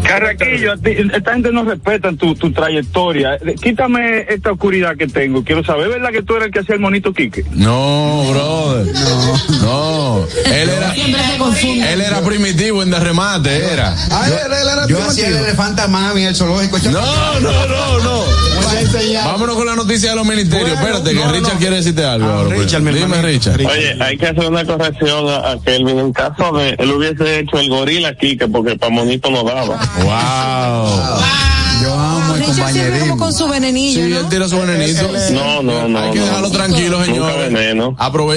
Carraquillo, a ti- esta gente no respeta tu, tu trayectoria. Quítame esta oscuridad que tengo. Quiero saber, ¿verdad que tú eres el que hacía el monito Quique? No, brother. No. Él era, él era primitivo en de remate, era. Ah, él, él era yo hacía el elefanta mami, el zoológico. No, no, no, no. Vámonos con la noticia de los ministerios. Bueno, Espérate, que no, Richard no. quiere decirte algo. Ah, ahora, pues. Richard, mi Dime. Richard. Oye, hay que hacer una corrección a, a Kelvin. En caso de él hubiese hecho el gorila Kike porque para monito no daba. Wow. El Richard, siempre como con su venenillo, Sí, ¿no? él tira su venenito. No, no, no. Hay que no. dejarlo tranquilo, Nunca señor.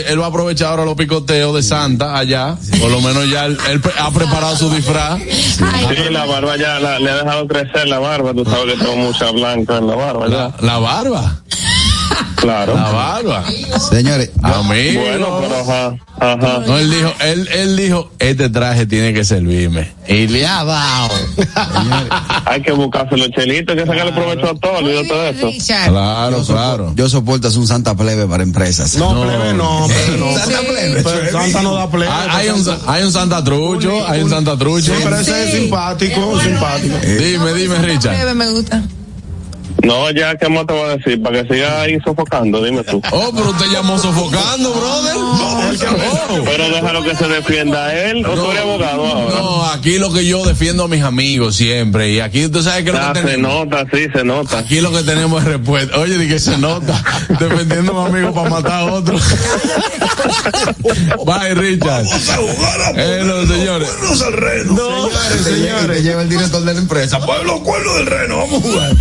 él va a aprovechar ahora los picoteos de Santa allá. Por lo menos ya él, él pre- ha preparado su disfraz. Sí, la barba ya la- le ha dejado crecer la barba. Tú sabes que tengo mucha blanca en la barba ya. La barba. Claro. La barba. Señores, Amigo. Bueno, pero ajá. Ajá. No, él dijo, él, él dijo, este traje tiene que servirme. Y le ha dado. Hay que buscarse los chelitos, hay que sacarle provecho a todo, olvídate de eso. Richard. Claro, claro. yo soporto hacer un Santa Plebe para empresas. No, plebe, no, plebe, no. Santa Plebe. Pero Santa no da plebe. Hay, hay un, hay un Santa Trucho, hay un Santa Trucho. Sí, pero ese es simpático, simpático. Dime, dime, Richard. Breve, me gusta. No, ya, ¿qué más te voy a decir? Para que siga ahí sofocando, dime tú. Oh, pero usted llamó sofocando, brother. Oh. Pero déjalo que se defienda él, o tú eres abogado ahora. No, aquí lo que yo defiendo a mis amigos siempre. Y aquí tú sabes que lo Ah, que se tenemos. nota, sí, se nota. Aquí lo que tenemos es respuesta. Oye, di que se nota. Defendiendo a un amigo para matar a otro. Bye, Richard. Eh, no, señores. No, señores, señores. lleva el director de la empresa. Pueblo, cuerno del reno, vamos a jugar.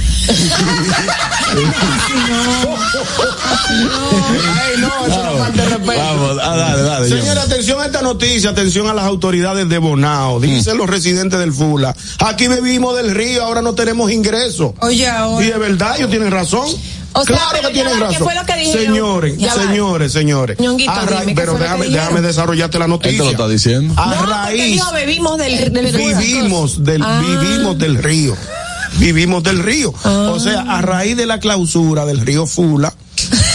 Ay, no, eso no falta de respeto. Vamos, ah, dale, dale. Señora, atención a esta noticia, atención a las autoridades de Bonao. Dicen los residentes del Fula. Aquí bebimos del río, ahora no tenemos ingreso. Oye, Y ahora. de verdad, ellos tienen razón. O sea, claro que tienen ¿qué razón. fue lo que dijeron? Señores, Ya va. señores, señores. Ñonguito, A raíz- dime, ¿qué pero déjame, déjame desarrollarte la noticia. lo está diciendo. A No, porque raíz dijo, bebimos del, del vivimos del Ah. vivimos del río vivimos del río Ah. o sea a raíz de la clausura del río Fula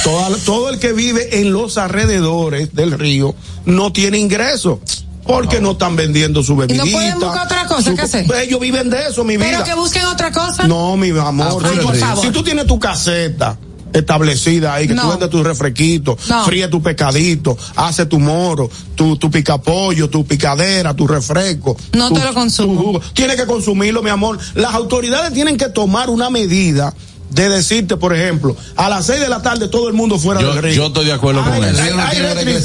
toda- todo el que vive en los alrededores del río no tiene ingreso porque no están vendiendo su ¿Y bebidita. no pueden buscar otra cosa su- que hacer? Ellos viven de eso, mi Pero vida. que busquen otra cosa. No, mi amor. Ay, si, por tú, favor. si tú tienes tu caseta establecida ahí, que No. tú vendes tu refresquito, No. fríe tu pescadito, hace tu moro, tu, tu picapollo, tu picadera, tu refresco. No tu- te lo consumo. Tienes que consumirlo, mi amor. Las autoridades tienen que tomar una medida de decirte, por ejemplo, a las seis de la tarde todo el mundo fuera Yo- del río. yo estoy de acuerdo con Ay, eso.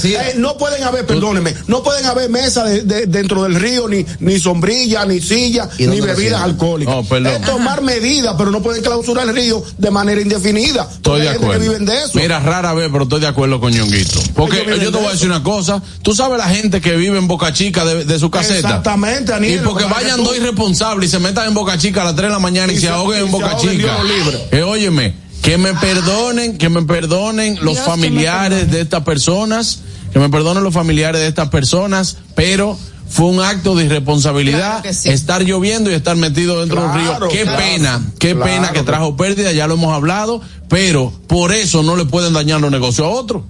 eh, no pueden haber, perdóneme, no pueden haber mesas de- de- dentro del río, ni, ni sombrilla, ni silla, ¿Y ni bebidas alcohólicas. Es tomar medidas, pero no pueden clausurar el río de manera indefinida. Estoy de hay gente acuerdo. que viven de eso. Mira, rara vez, pero estoy de acuerdo con Ñonguito. Porque yo te voy a decir una cosa. Tú sabes la gente que vive en Boca Chica de, de su caseta. Exactamente, Y Aniel. porque vayan tú- dos irresponsables y se metan en Boca Chica a las 3 de la mañana y, Y se se- ahoguen y en se Boca ahoguen, Chica. Libre. Eh, óyeme, que me perdonen, que me perdonen los Dios familiares perdone. de estas personas, que me perdonen los familiares de estas personas, pero fue un acto de irresponsabilidad Claro que sí. estar lloviendo y estar metido dentro del Claro, río. Qué claro. pena, qué Claro. pena que trajo pérdida, ya lo hemos hablado, pero por eso no le pueden dañar los negocios a otros.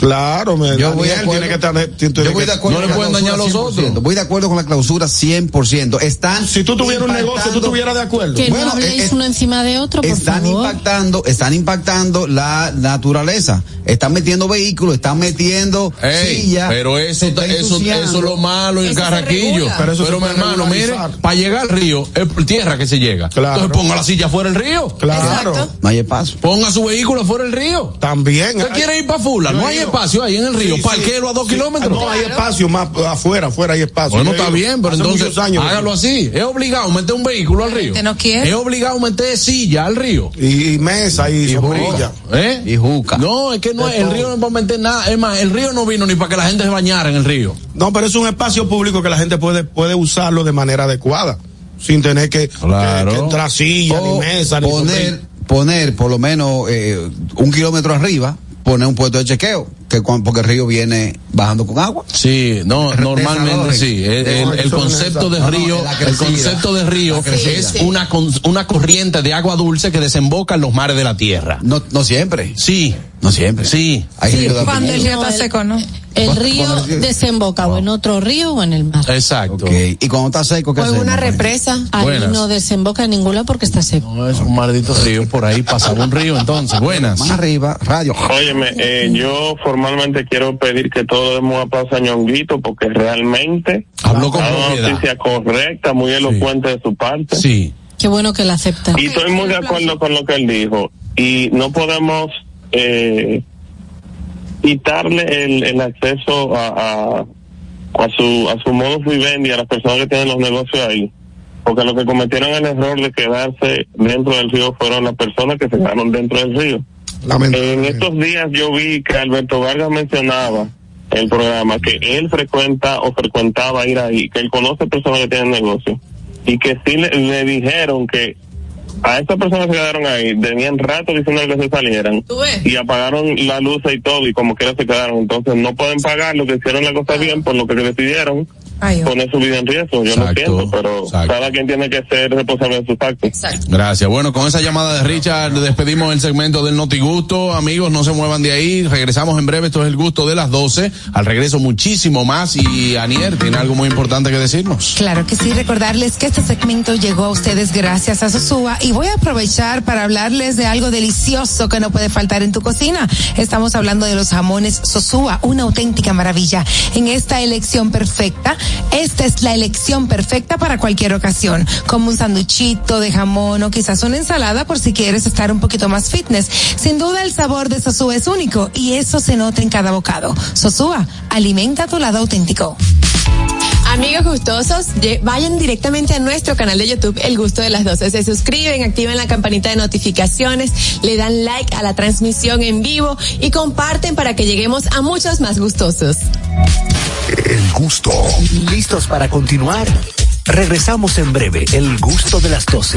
Claro, me, Yo voy de acuerdo. tiene que estar. tiene Yo voy que- de acuerdo No le pueden dañar los 100%. otros. Voy de acuerdo con la clausura 100%. Están Si tú tuvieras un negocio, tú estuvieras de acuerdo. Que Bueno, no habléis eh, uno encima de otro, por están favor. impactando, están impactando la naturaleza. Están metiendo vehículos, están metiendo Ey, sillas. pero eso, está eso, eso es lo malo en Carraquillo. Pero, Pero eso se mi hermano, mire, para llegar al río, es por tierra que se llega. Claro. Entonces ponga la silla fuera del río. Claro, Exacto. No hay espacio. Ponga su vehículo fuera del río. también. ¿Usted quiere ir para Fula? No he hay ido. Espacio ahí en el río. Sí, Parquero a dos sí. kilómetros. No, hay espacio más afuera, afuera hay espacio. Bueno, está bien, pero entonces años. hágalo así. Es obligado meter un vehículo al río. no quiere. Es obligado meter silla al río. Y, y mesa y, sombrilla. ¿Eh? Y juca. No, es que no, el todo. río no va a meter nada. Es más, el río no vino ni para que la gente se bañara en el río. No, pero es un espacio público que la gente puede, puede usarlo de manera adecuada. Sin tener que, Claro. que- que entrar silla, ni mesa, ni poner, sombrilla. poner por lo menos eh, un kilómetro arriba, poner un puesto de chequeo, que cuan- porque el río viene bajando con agua. Sí, no, normalmente sí. El, el- concepto de río, el concepto de río es una una corriente de agua dulce que desemboca en los mares de la tierra. No, no siempre. Sí, No siempre. sí. Hay Sí, cuando el río está seco, ¿no? El río desemboca o en otro río o en el mar. Exacto. Y cuando está seco, ¿qué O en una represa. Ahí no desemboca en ningún lado porque está seco. No, es un maldito río por ahí, pasaba un río entonces. Buenas. Más arriba, radio. Óyeme, eh, yo formalmente quiero pedir que todos demos a Ñonguito porque realmente Habló con una noticia correcta, muy elocuente de su parte. Sí. Qué bueno que la acepta. Y estoy muy de acuerdo con lo que él dijo. Y no podemos eh, quitarle el, el acceso a, a, a su a su modo vivendi a las personas que tienen los negocios ahí. porque los que cometieron el error de quedarse dentro del río fueron las personas que se quedaron dentro del río. En estos días yo vi que Alberto Vargas mencionaba en el programa que él frecuenta o frecuentaba ir ahí, que él conoce personas que tienen negocio y que sí le, le dijeron que a estas personas que quedaron ahí tenían rato diciendo que se salieran y apagaron la luz y todo y como quiera se quedaron. Entonces no pueden pagar lo que hicieron la cosa bien por lo que decidieron poner su vida en riesgo yo lo siento pero cada quien tiene que ser responsable de sus actos Gracias. Bueno, con esa llamada de Richard despedimos el segmento del Notigusto. Amigos, no se muevan de ahí. Regresamos en breve. Esto es el gusto de las 12. Al regreso muchísimo más. Y Anier tiene algo muy importante que decirnos. Claro que sí, recordarles que este segmento llegó a ustedes gracias a Sosúa y voy a aprovechar para hablarles de algo delicioso que no puede faltar en tu cocina. Estamos hablando de los jamones Sosúa, una auténtica maravilla. En esta elección perfecta, esta es la elección perfecta para cualquier ocasión, como un sanduchito de jamón o quizás una ensalada por si quieres estar un poquito más fitness. Sin duda el sabor de Sosúa es único y eso se nota en cada bocado. Sosúa, alimenta tu lado auténtico. Amigos gustosos, vayan directamente a nuestro canal de YouTube, El Gusto de las 12. Se suscriben, activen la campanita de notificaciones, le dan like a la transmisión en vivo y comparten para que lleguemos a muchos más gustosos. El gusto. ¿Listos para continuar? Regresamos en breve. El gusto de las 12.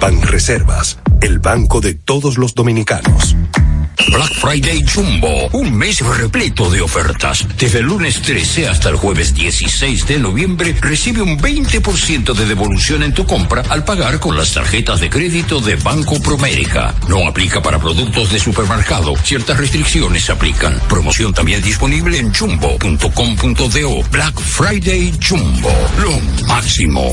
Banreservas, el banco de todos los dominicanos. Black Friday Jumbo, un mes repleto de ofertas. Desde el lunes 13 hasta el jueves 16 de noviembre recibe un 20% de devolución en tu compra al pagar con las tarjetas de crédito de Banco Promérica. No aplica para productos de supermercado. Ciertas restricciones se aplican. Promoción también disponible en jumbo.com.do. Black Friday Jumbo, lo máximo.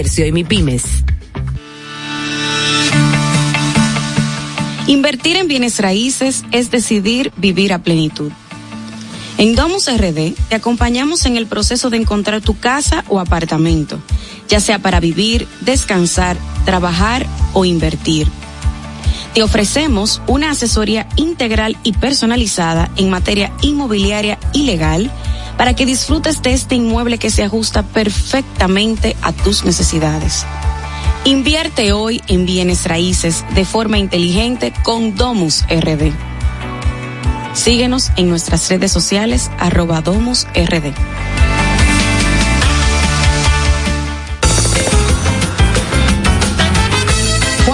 y MIPIMES. Invertir en bienes raíces es decidir vivir a plenitud. En Domus RD te acompañamos en el proceso de encontrar tu casa o apartamento, ya sea para vivir, descansar, trabajar o invertir. Te ofrecemos una asesoría integral y personalizada en materia inmobiliaria y legal para que disfrutes de este inmueble que se ajusta perfectamente a tus necesidades. Invierte hoy en bienes raíces de forma inteligente con Domus RD. Síguenos en nuestras redes sociales arroba RD.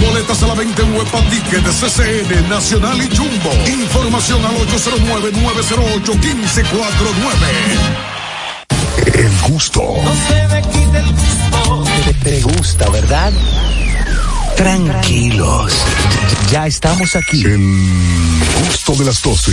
Boletas a la venta en Huepa Ticket de CCN, Nacional y Jumbo. Información al 809-908-1549. El gusto. Te, te gusta, ¿verdad? Tranquilos. Ya estamos aquí. El gusto de las 12.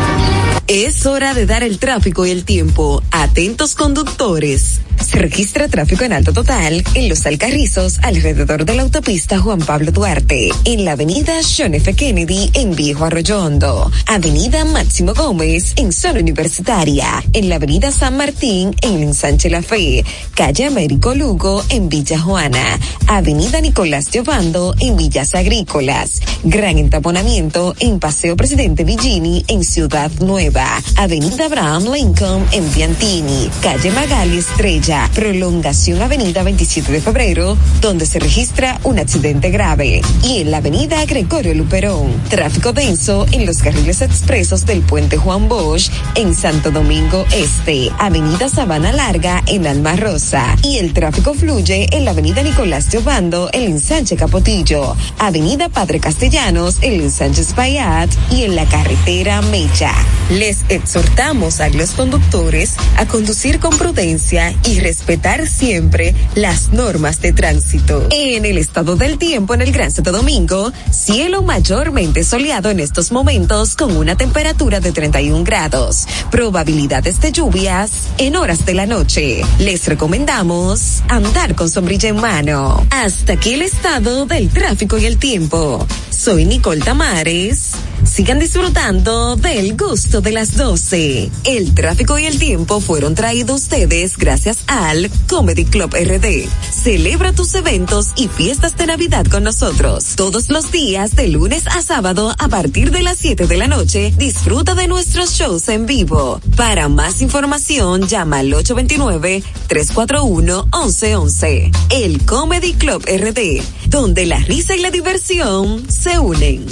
Es hora de dar el tráfico y el tiempo. Atentos conductores. Se registra tráfico en alto total en los Alcarrizos alrededor de la autopista Juan Pablo Duarte, en la avenida John F. Kennedy en Viejo Arroyondo, avenida Máximo Gómez en Zona Universitaria, en la avenida San Martín en Ensanche La Fe, calle Américo Lugo en Villa Juana, avenida Nicolás Giovando en Villas Agrícolas, gran entaponamiento en Paseo Presidente Villini en Ciudad Nueva, avenida Abraham Lincoln en Piantini, calle Magali Estrella, prolongación Avenida 27 de Febrero, donde se registra un accidente grave. Y en la Avenida Gregorio Luperón, tráfico denso en los carriles expresos del Puente Juan Bosch en Santo Domingo Este, Avenida Sabana Larga en Alma Rosa. Y el tráfico fluye en la Avenida Nicolás Giovando en Ensanche Capotillo, Avenida Padre Castellanos en Ensanche Espaillat y en la carretera Mecha. Exhortamos a los conductores a conducir con prudencia y respetar siempre las normas de tránsito. En el estado del tiempo en el Gran Santo Domingo, cielo mayormente soleado en estos momentos con una temperatura de 31 grados. Probabilidades de lluvias en horas de la noche. Les recomendamos andar con sombrilla en mano. Hasta aquí el estado del tráfico y el tiempo. Soy Nicole Tamares. Sigan disfrutando del gusto de las 12. El tráfico y el tiempo fueron traídos ustedes gracias al Comedy Club RD. Celebra tus eventos y fiestas de Navidad con nosotros. Todos los días de lunes a sábado a partir de las 7 de la noche, disfruta de nuestros shows en vivo. Para más información, llama al 829-341-1111. El Comedy Club RD, donde la risa y la diversión se unen.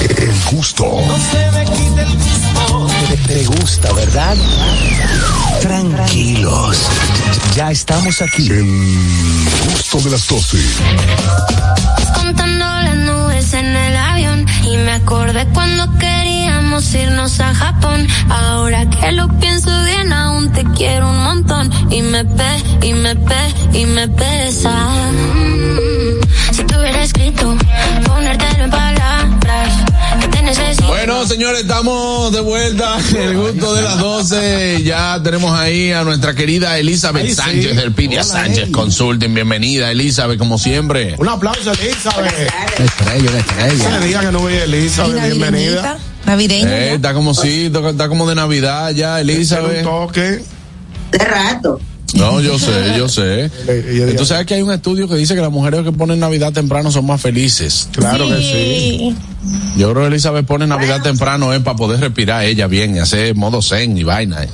El gusto. Te, te gusta, ¿verdad? Tranquilos. Ya estamos aquí. El gusto de las 12. contando las nubes en el avión y me acordé cuando queríamos irnos a Japón. Ahora que lo pienso bien, aún te quiero un montón y me pe y me pe y me pesa. Mm, Si te hubiera escrito, ponértelo en palabras. Bueno, señores, estamos de vuelta el gusto de las 12. Ya tenemos ahí a nuestra querida Elizabeth Ay, sí. Sánchez del Pidia Hola, Sánchez ey. Consulting. Bienvenida, Elizabeth, como siempre. Un aplauso, Elizabeth. Estrella, una estrella. Ese día que no veía a Elizabeth, bienvenida. Navideña. Eh, está como sí, está como de Navidad ya, Elizabeth. Un toque. De rato. No, yo sé, yo sé. Tú sabes que hay un estudio que dice que las mujeres que ponen Navidad temprano son más felices. Claro que sí. Yo creo que Elizabeth pone Navidad temprano es para poder respirar ella bien y hacer modo zen y vaina. eh.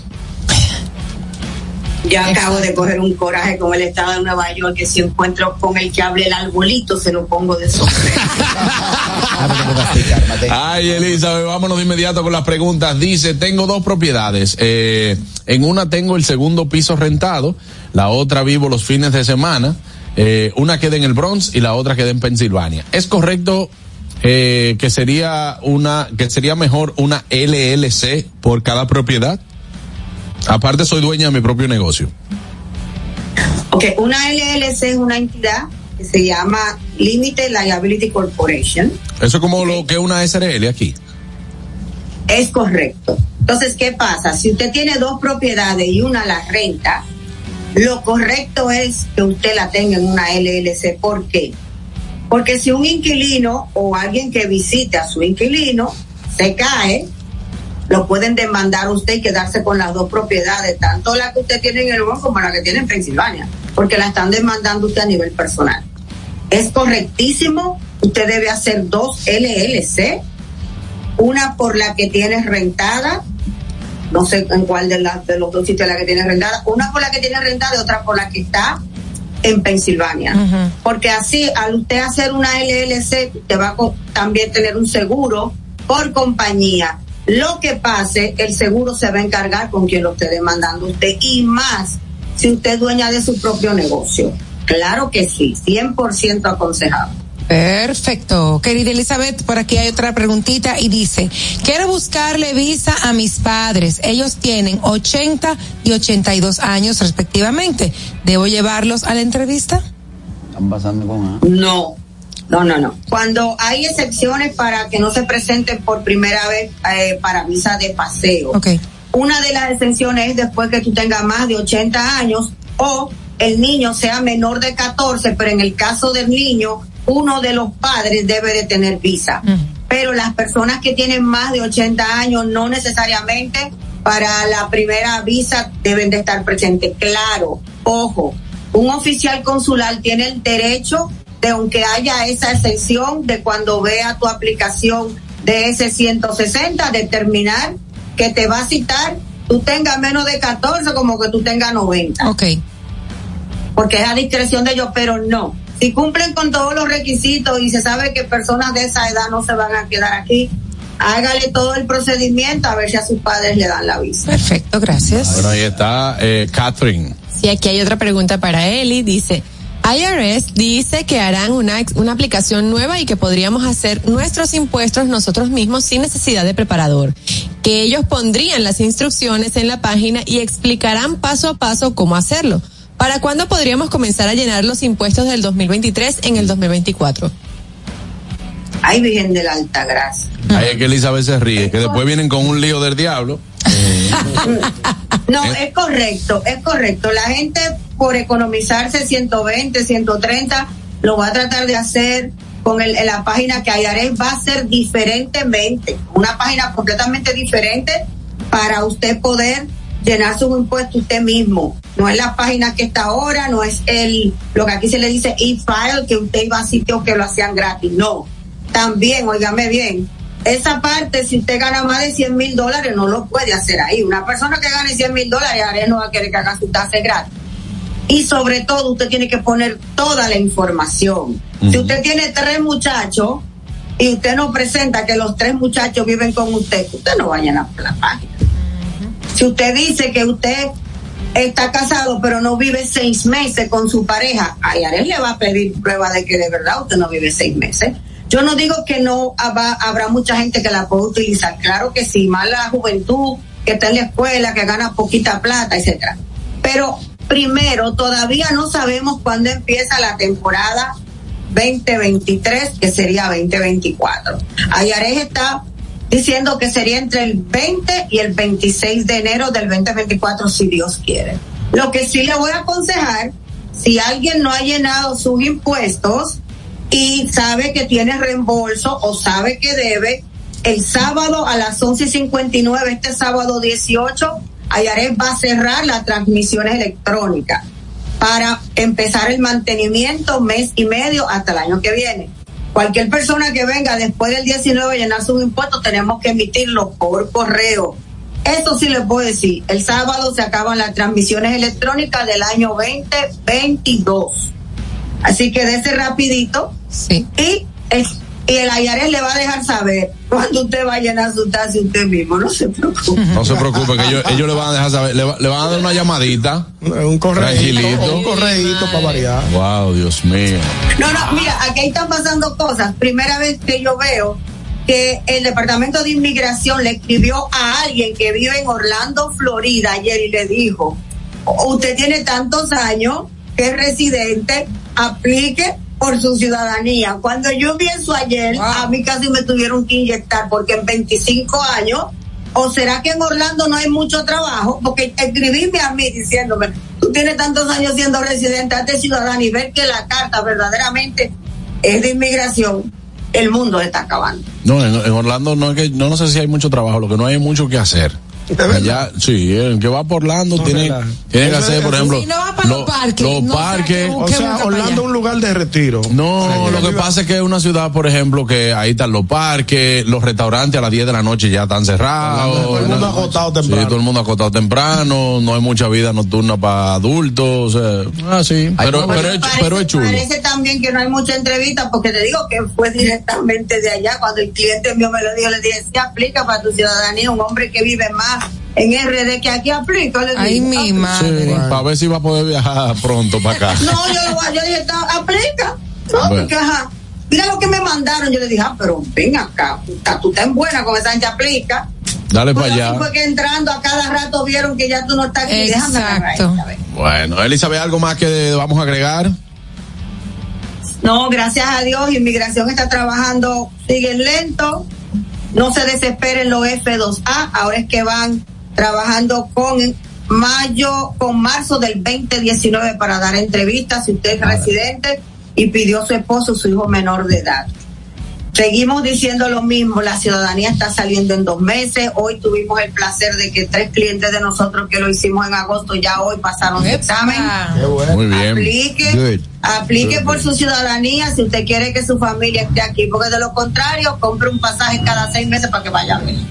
Yo acabo de coger un coraje con el estado de Nueva York que si encuentro con el que hable el arbolito se lo pongo de sombrero. Ay, Elizabeth, vámonos de inmediato con las preguntas. Dice, tengo dos propiedades. Eh, en una tengo el segundo piso rentado, la otra vivo los fines de semana. Eh, una queda en el Bronx y la otra queda en Pensilvania. ¿Es correcto eh, que sería una que sería mejor una LLC por cada propiedad? Aparte soy dueña de mi propio negocio. Ok, una LLC es una entidad que se llama Limited Liability Corporation. Eso es como lo que es una SRL aquí. Es correcto. Entonces, ¿qué pasa? Si usted tiene dos propiedades y una la renta, lo correcto es que usted la tenga en una LLC. ¿Por qué? Porque si un inquilino o alguien que visite a su inquilino se cae, lo pueden demandar usted y quedarse con las dos propiedades, tanto la que usted tiene en el Bronx como la que tiene en Pensilvania, porque la están demandando usted a nivel personal. Es correctísimo, usted debe hacer dos LLC una por la que tienes rentada, no sé en cuál de, las de los dos sitios la que tienes rentada, una por la que tienes rentada y otra por la que está en Pensilvania. Porque así, al usted hacer una LLC, te va a también tener un seguro por compañía. Lo que pase, el seguro se va a encargar con quien lo esté demandando usted y más si usted es dueña de su propio negocio. Claro que sí, 100% aconsejado. Perfecto. Querida Elizabeth, por aquí hay otra preguntita y dice, quiero buscarle visa a mis padres. Ellos tienen 80 y 82 años respectivamente. ¿Debo llevarlos a la entrevista? Están pasando con No, no, no, no. Cuando hay excepciones para que no se presenten por primera vez eh, para visa de paseo. Una de las excepciones es después que tú tengas más de 80 años o el niño sea menor de 14, pero en el caso del niño, uno de los padres debe de tener visa. Pero las personas que tienen más de 80 años no necesariamente para la primera visa deben de estar presentes. Claro, ojo, un oficial consular tiene el derecho de aunque haya esa excepción de cuando vea tu aplicación de ese 160 determinar que te va a citar tú tengas menos de 14 como que tú tengas 90. Ok. Porque es a discreción de ellos, pero no. Si cumplen con todos los requisitos y se sabe que personas de esa edad no se van a quedar aquí, hágale todo el procedimiento a ver si a sus padres le dan la visa. Perfecto, gracias. Bueno, ahí está eh, Catherine. Sí, aquí hay otra pregunta para Eli. Dice, IRS dice que harán una, una aplicación nueva y que podríamos hacer nuestros impuestos nosotros mismos sin necesidad de preparador. Que ellos pondrían las instrucciones en la página y explicarán paso a paso cómo hacerlo. ¿Para cuándo podríamos comenzar a llenar los impuestos del 2023 en el 2024? Ay, Virgen de la Alta Gracia. Ahí es que Elizabeth se ríe, que después vienen con un lío del diablo. No, es correcto, es correcto. La gente por economizarse 120, 130, lo va a tratar de hacer con el, la página que IRS va a ser diferentemente, una página completamente diferente para usted poder llenar su impuesto usted mismo. No es la página que está ahora, no es el, lo que aquí se le dice e-file, que usted iba a sitios que lo hacían gratis. No. También, óigame bien, esa parte, si usted gana más de 100 mil dólares, no lo puede hacer ahí. Una persona que gane 100 mil dólares, no va a querer que haga su tasa gratis. Y sobre todo, usted tiene que poner toda la información. Si usted tiene tres muchachos y usted no presenta que los tres muchachos viven con usted, usted no va a llenar la página. Si usted dice que usted está casado pero no vive seis meses con su pareja, a IRS le va a pedir prueba de que de verdad usted no vive seis meses. Yo no digo que no haba- habrá mucha gente que la pueda utilizar, claro que sí, más la juventud que está en la escuela, que gana poquita plata, etcétera. Pero primero, todavía no sabemos cuándo empieza la temporada 2023, que sería 2024. Ayares está diciendo que sería entre el 20 y el 26 de enero del 2024, si Dios quiere. Lo que sí le voy a aconsejar, si alguien no ha llenado sus impuestos y sabe que tiene reembolso o sabe que debe, el sábado a las 11.59, este sábado 18, Ayares va a cerrar las transmisiones electrónicas para empezar el mantenimiento mes y medio hasta el año que viene. Cualquier persona que venga después del 19 a llenar sus impuestos, tenemos que emitirlo por correo. Eso sí les puedo decir. El sábado se acaban las transmisiones electrónicas del año 2022. Así que de ese rapidito. Sí. Y, y el IRS le va a dejar saber cuando usted va a su tasa usted mismo. No se preocupe. No se preocupe, que ellos, ellos le van a dejar saber, le, va- le van a dar una llamadita. Un correíto, Tranquilito. un correíto para variar. Wow, Dios mío. No, no, mira, aquí están pasando cosas. Primera vez que yo veo que el Departamento de Inmigración le escribió a alguien que vive en Orlando, Florida, ayer y le dijo, usted tiene tantos años que es residente, aplique por su ciudadanía. Cuando yo vi eso ayer, a mí casi me tuvieron que inyectar porque en 25 años, o será que en Orlando no hay mucho trabajo, porque escribirme a mí diciéndome, tú tienes tantos años siendo residente, hazte ciudadano y ver que la carta verdaderamente es de inmigración, el mundo está acabando. No, en, en Orlando no es que, no, no sé si hay mucho trabajo, lo que no hay es mucho que hacer. Allá, sí, el que va por Orlando tiene, tiene que hacer, por ejemplo, Si no va para los parques, los no parques. que O sea, Orlando es un lugar de retiro. No, lo que pasa es que es una ciudad, por ejemplo, que ahí están los parques, los restaurantes a las 10 de la noche ya están cerrados. Todo el mundo acostado temprano. Sí, todo el mundo acostado temprano, no hay mucha vida nocturna para adultos, o sea, ah, sí, pero, pero, es, Parece- pero es chulo. Parece también que no hay mucha entrevista porque te digo que fue directamente de allá. Cuando el cliente mío me lo dijo, le dije, si aplica para tu ciudadanía un hombre que vive más en RD que aquí aplica. Le Ay, digo, mi "Aplica". madre. para ver si va a poder viajar pronto para acá. No, yo lo voy a- yo dije, "Está- aplica. No, Bueno. porque ajá. Mira lo que me mandaron. Yo le dije, ah, pero ven acá, puta, tú estás buena con esa gente aplica. Dale Pues para allá. fue que entrando a cada rato vieron que ya tú no estás aquí. Déjame Exacto. esta vez. Bueno, Elizabeth, ¿algo más que vamos a agregar? No, gracias a Dios, inmigración está trabajando, siguen lento, no se desesperen los F2A, ahora es que van trabajando con mayo, con marzo del 2019 para dar entrevistas, si usted es residente y pidió a su esposo, su hijo menor de edad. Seguimos diciendo lo mismo, la ciudadanía está saliendo en dos meses. Hoy tuvimos el placer de que tres clientes de nosotros que lo hicimos en agosto ya hoy pasaron su examen. Muy bien. Aplique, Good. aplique Good, por su ciudadanía si usted quiere que su familia esté aquí, porque de lo contrario, compre un pasaje cada seis meses para que vaya a ver.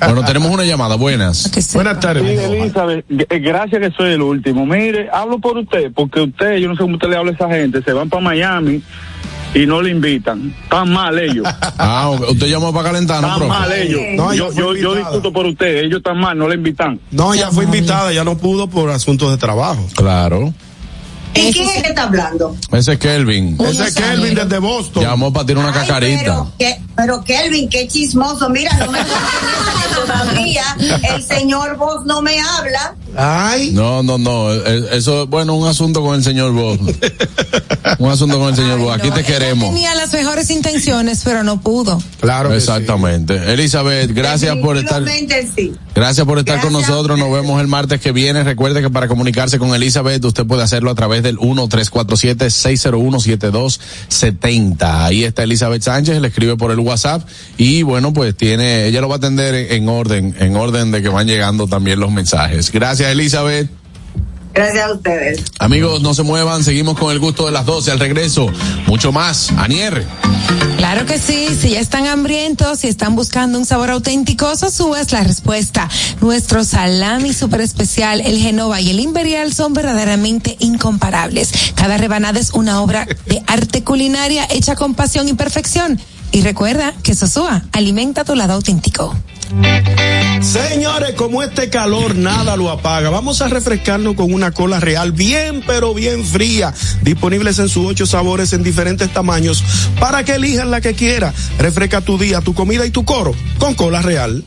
Bueno, tenemos una llamada. Buenas. Buenas tardes. Sí, Elizabeth, eh, gracias que soy el último. Mire, hablo por usted, porque usted, yo no sé cómo usted le habla a esa gente, se van para Miami y no le invitan. Están mal ellos. Ah, usted llamó para calentar, ¿no, Están profe? mal ellos. No, yo, yo, yo discuto por usted, ellos están mal, no le invitan. No, ella fue invitada, ya no pudo por asuntos de trabajo. Claro. ¿Y quién es que está hablando? Ese es Kelvin. Ese es Kelvin desde Boston. Llamó para tirar una Ay, cacarita. pero, que- pero Kelvin, qué chismoso. Mira, no me todavía el señor Vos no me habla. Ay. No, no, no. eh, Eso, bueno, un asunto con el señor Bob. un asunto con el señor Bob. Aquí te queremos. Tenía las mejores intenciones, pero no pudo. Claro. Exactamente. Elizabeth, gracias por estar. Sí. Gracias por estar con nosotros. Nos vemos el martes que viene. Recuerde que para comunicarse con Elizabeth, usted puede hacerlo a través del 1-347-601-7270. Ahí está Elizabeth Sánchez, le escribe por el WhatsApp. Y bueno, pues tiene, ella lo va a atender en, en orden, en orden de que van llegando también los mensajes. Gracias, Elizabeth. Gracias a ustedes. Amigos, no se muevan. Seguimos con el gusto de las 12 al regreso. Mucho más. Anier. Claro que sí, si ya están hambrientos, si están buscando un sabor auténtico, Sosúa es la respuesta. Nuestro salami super especial, el Genova y el Imperial son verdaderamente incomparables. Cada rebanada es una obra de arte culinaria hecha con pasión y perfección. Y recuerda que Sosúa alimenta tu lado auténtico. Señores, como este calor nada lo apaga, vamos a refrescarnos con una cola real bien pero bien fría, disponibles en sus ocho sabores en diferentes tamaños para que elijan la que quiera. Refresca tu día, tu comida y tu coro con cola real.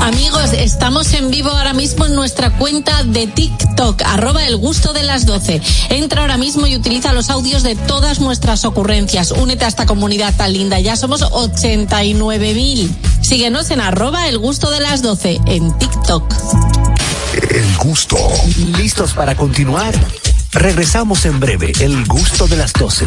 Amigos, estamos en vivo ahora mismo en nuestra cuenta de TikTok, arroba el gusto de las 12. Entra ahora mismo y utiliza los audios de todas nuestras ocurrencias. Únete a esta comunidad tan linda. Ya somos 89 mil. Síguenos en arroba el gusto de las 12 en TikTok. El gusto. ¿Listos para continuar? Regresamos en breve. El gusto de las 12.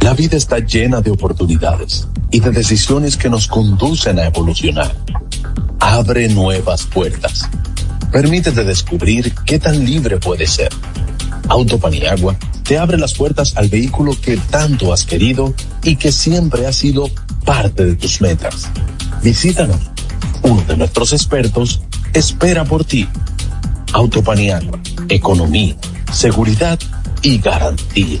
La vida está llena de oportunidades y de decisiones que nos conducen a evolucionar. Abre nuevas puertas. Permítete descubrir qué tan libre puedes ser. Autopaniagua te abre las puertas al vehículo que tanto has querido y que siempre ha sido parte de tus metas. Visítanos. Uno de nuestros expertos espera por ti. Autopaniagua, economía, seguridad y garantía.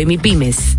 y MIPIMES.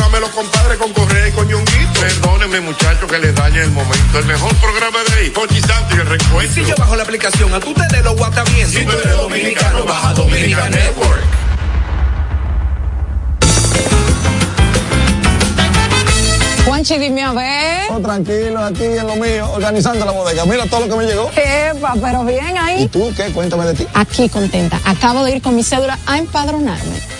programa los compadres con Correa y con Ñonguito. Perdónenme, muchachos, que les dañe el momento. El mejor programa de ahí, Pochi y el Y recuento. si yo bajo la aplicación, a tú te de lo guata bien. Si tú eres dominicano, baja Dominican Network. Juanchi, dime a ver. Oh, tranquilo, aquí en lo mío, organizando la bodega. Mira todo lo que me llegó. Epa, pero bien ¿Y ahí. tú qué? Cuéntame de ti. Aquí contenta. Acabo de ir con mi cédula a empadronarme.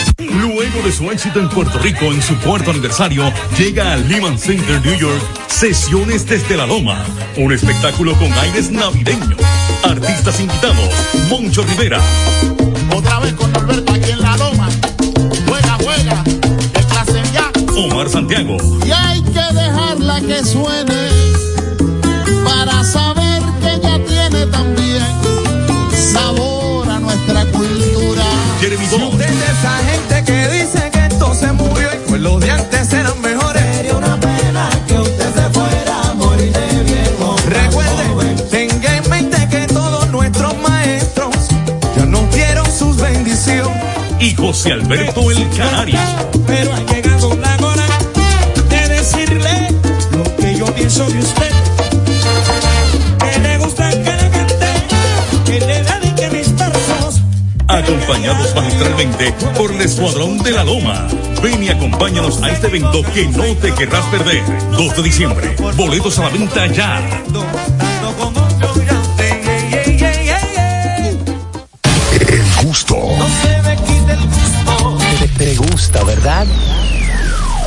Luego de su éxito en Puerto Rico en su cuarto aniversario, llega al Lehman Center New York Sesiones desde la Loma, un espectáculo con aires navideños. Artistas invitados, Moncho Rivera, Otra vez con Alberto aquí en la loma. Juega, juega, que clase ya. Omar Santiago, Y hay que dejarla que suene José Alberto El Canario. Pero ha llegado la hora de decirle lo que yo pienso de usted. Que le gusta que le cante, que le dedique mis versos. Acompañados magistralmente por el Escuadrón de la Loma. Ven y acompáñanos a este evento que no te querrás perder. 2 de diciembre. Boletos a la venta ya. ¿Verdad?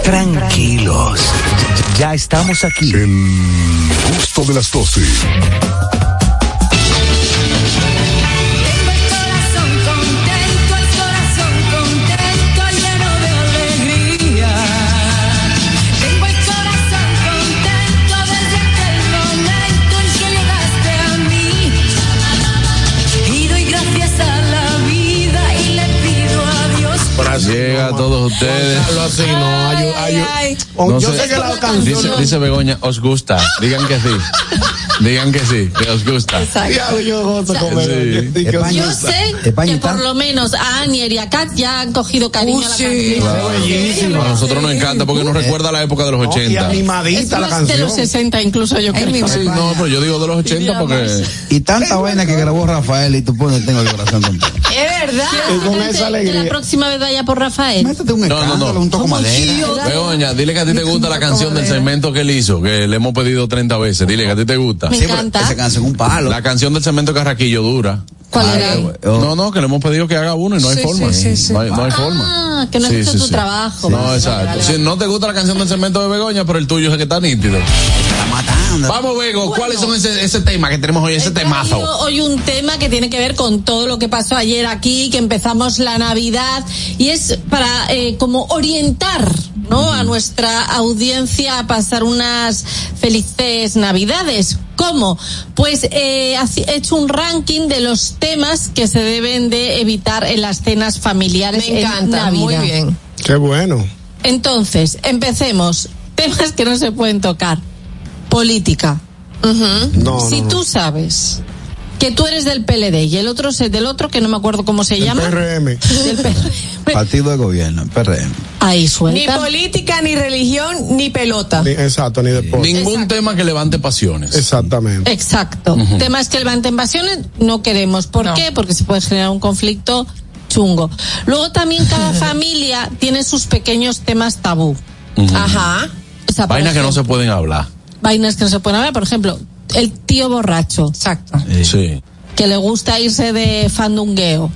Tranquilos. Ya, ya estamos aquí. El gusto de las 12. Llega a todos ustedes. así, no. ayu- ayu- No yo sé. sé que la canción. Dice Begoña, os gusta. Digan que sí. Digan que sí, que os gusta. Diablo, yo gozo con Sí. Begoña. Yo sé que por lo menos a Anier y a Kat ya han cogido cariño a la canción. A nosotros nos encanta porque nos recuerda a la época de los 80. Es más de los 60 incluso yo creo. Sí, no, pero yo digo de los 80 porque. Y tanta vaina que grabó Rafael y tú pones, tengo el corazón contento. Es verdad. con esa Que alegría. la próxima vez vaya por Rafael. No, no, no. un toco madera. Begoña, dile que a ti te gusta la canción del segmento que él hizo, que le hemos pedido 30 veces. Dile que a ti te gusta. Me Sí, encanta. esa canción un palo. La canción del segmento Carraquillo dura. ¿Cuál era? No, no, que le hemos pedido que haga uno y no hay Sí, forma. sí, sí, sí. No, hay, no hay forma. Ah, que no Sí, has hecho sí, tu sí. trabajo. No, Vale, exacto. vale, Si vale. no te gusta la canción del segmento de Begoña, pero el tuyo es el que está nítido. Vamos, Bego, ¿cuáles son ese, ese tema que tenemos hoy, ese temazo? hoy un tema que tiene que ver con todo lo que pasó ayer aquí, que empezamos la Navidad y es para eh, como orientar, ¿no? A nuestra audiencia a pasar unas felices Navidades. ¿Cómo? Pues eh, he hecho un ranking de los temas que se deben de evitar en las cenas familiares. Me encanta, en Navidad. muy bien. Qué bueno. Entonces, empecemos. Temas que no se pueden tocar. Política. No, si no, no. tú sabes que tú eres del PLD y el otro es del otro, que no me acuerdo cómo se llama. PRM. Del PRM. Partido de gobierno, PRM. Ahí Ni suelta. política, ni religión, ni pelota. Ni- exacto, ni deporte. Ningún tema que levante pasiones. Exactamente. Exacto. Temas que levanten pasiones no queremos. ¿Por No. qué? Porque se puede generar un conflicto chungo. Luego también cada familia tiene sus pequeños temas tabú. Ajá. O sea, por Vainas que no se pueden hablar. Vainas que no se pueden hablar. Por ejemplo, el tío borracho. Exacto. Sí. Que le gusta irse de fandungueo.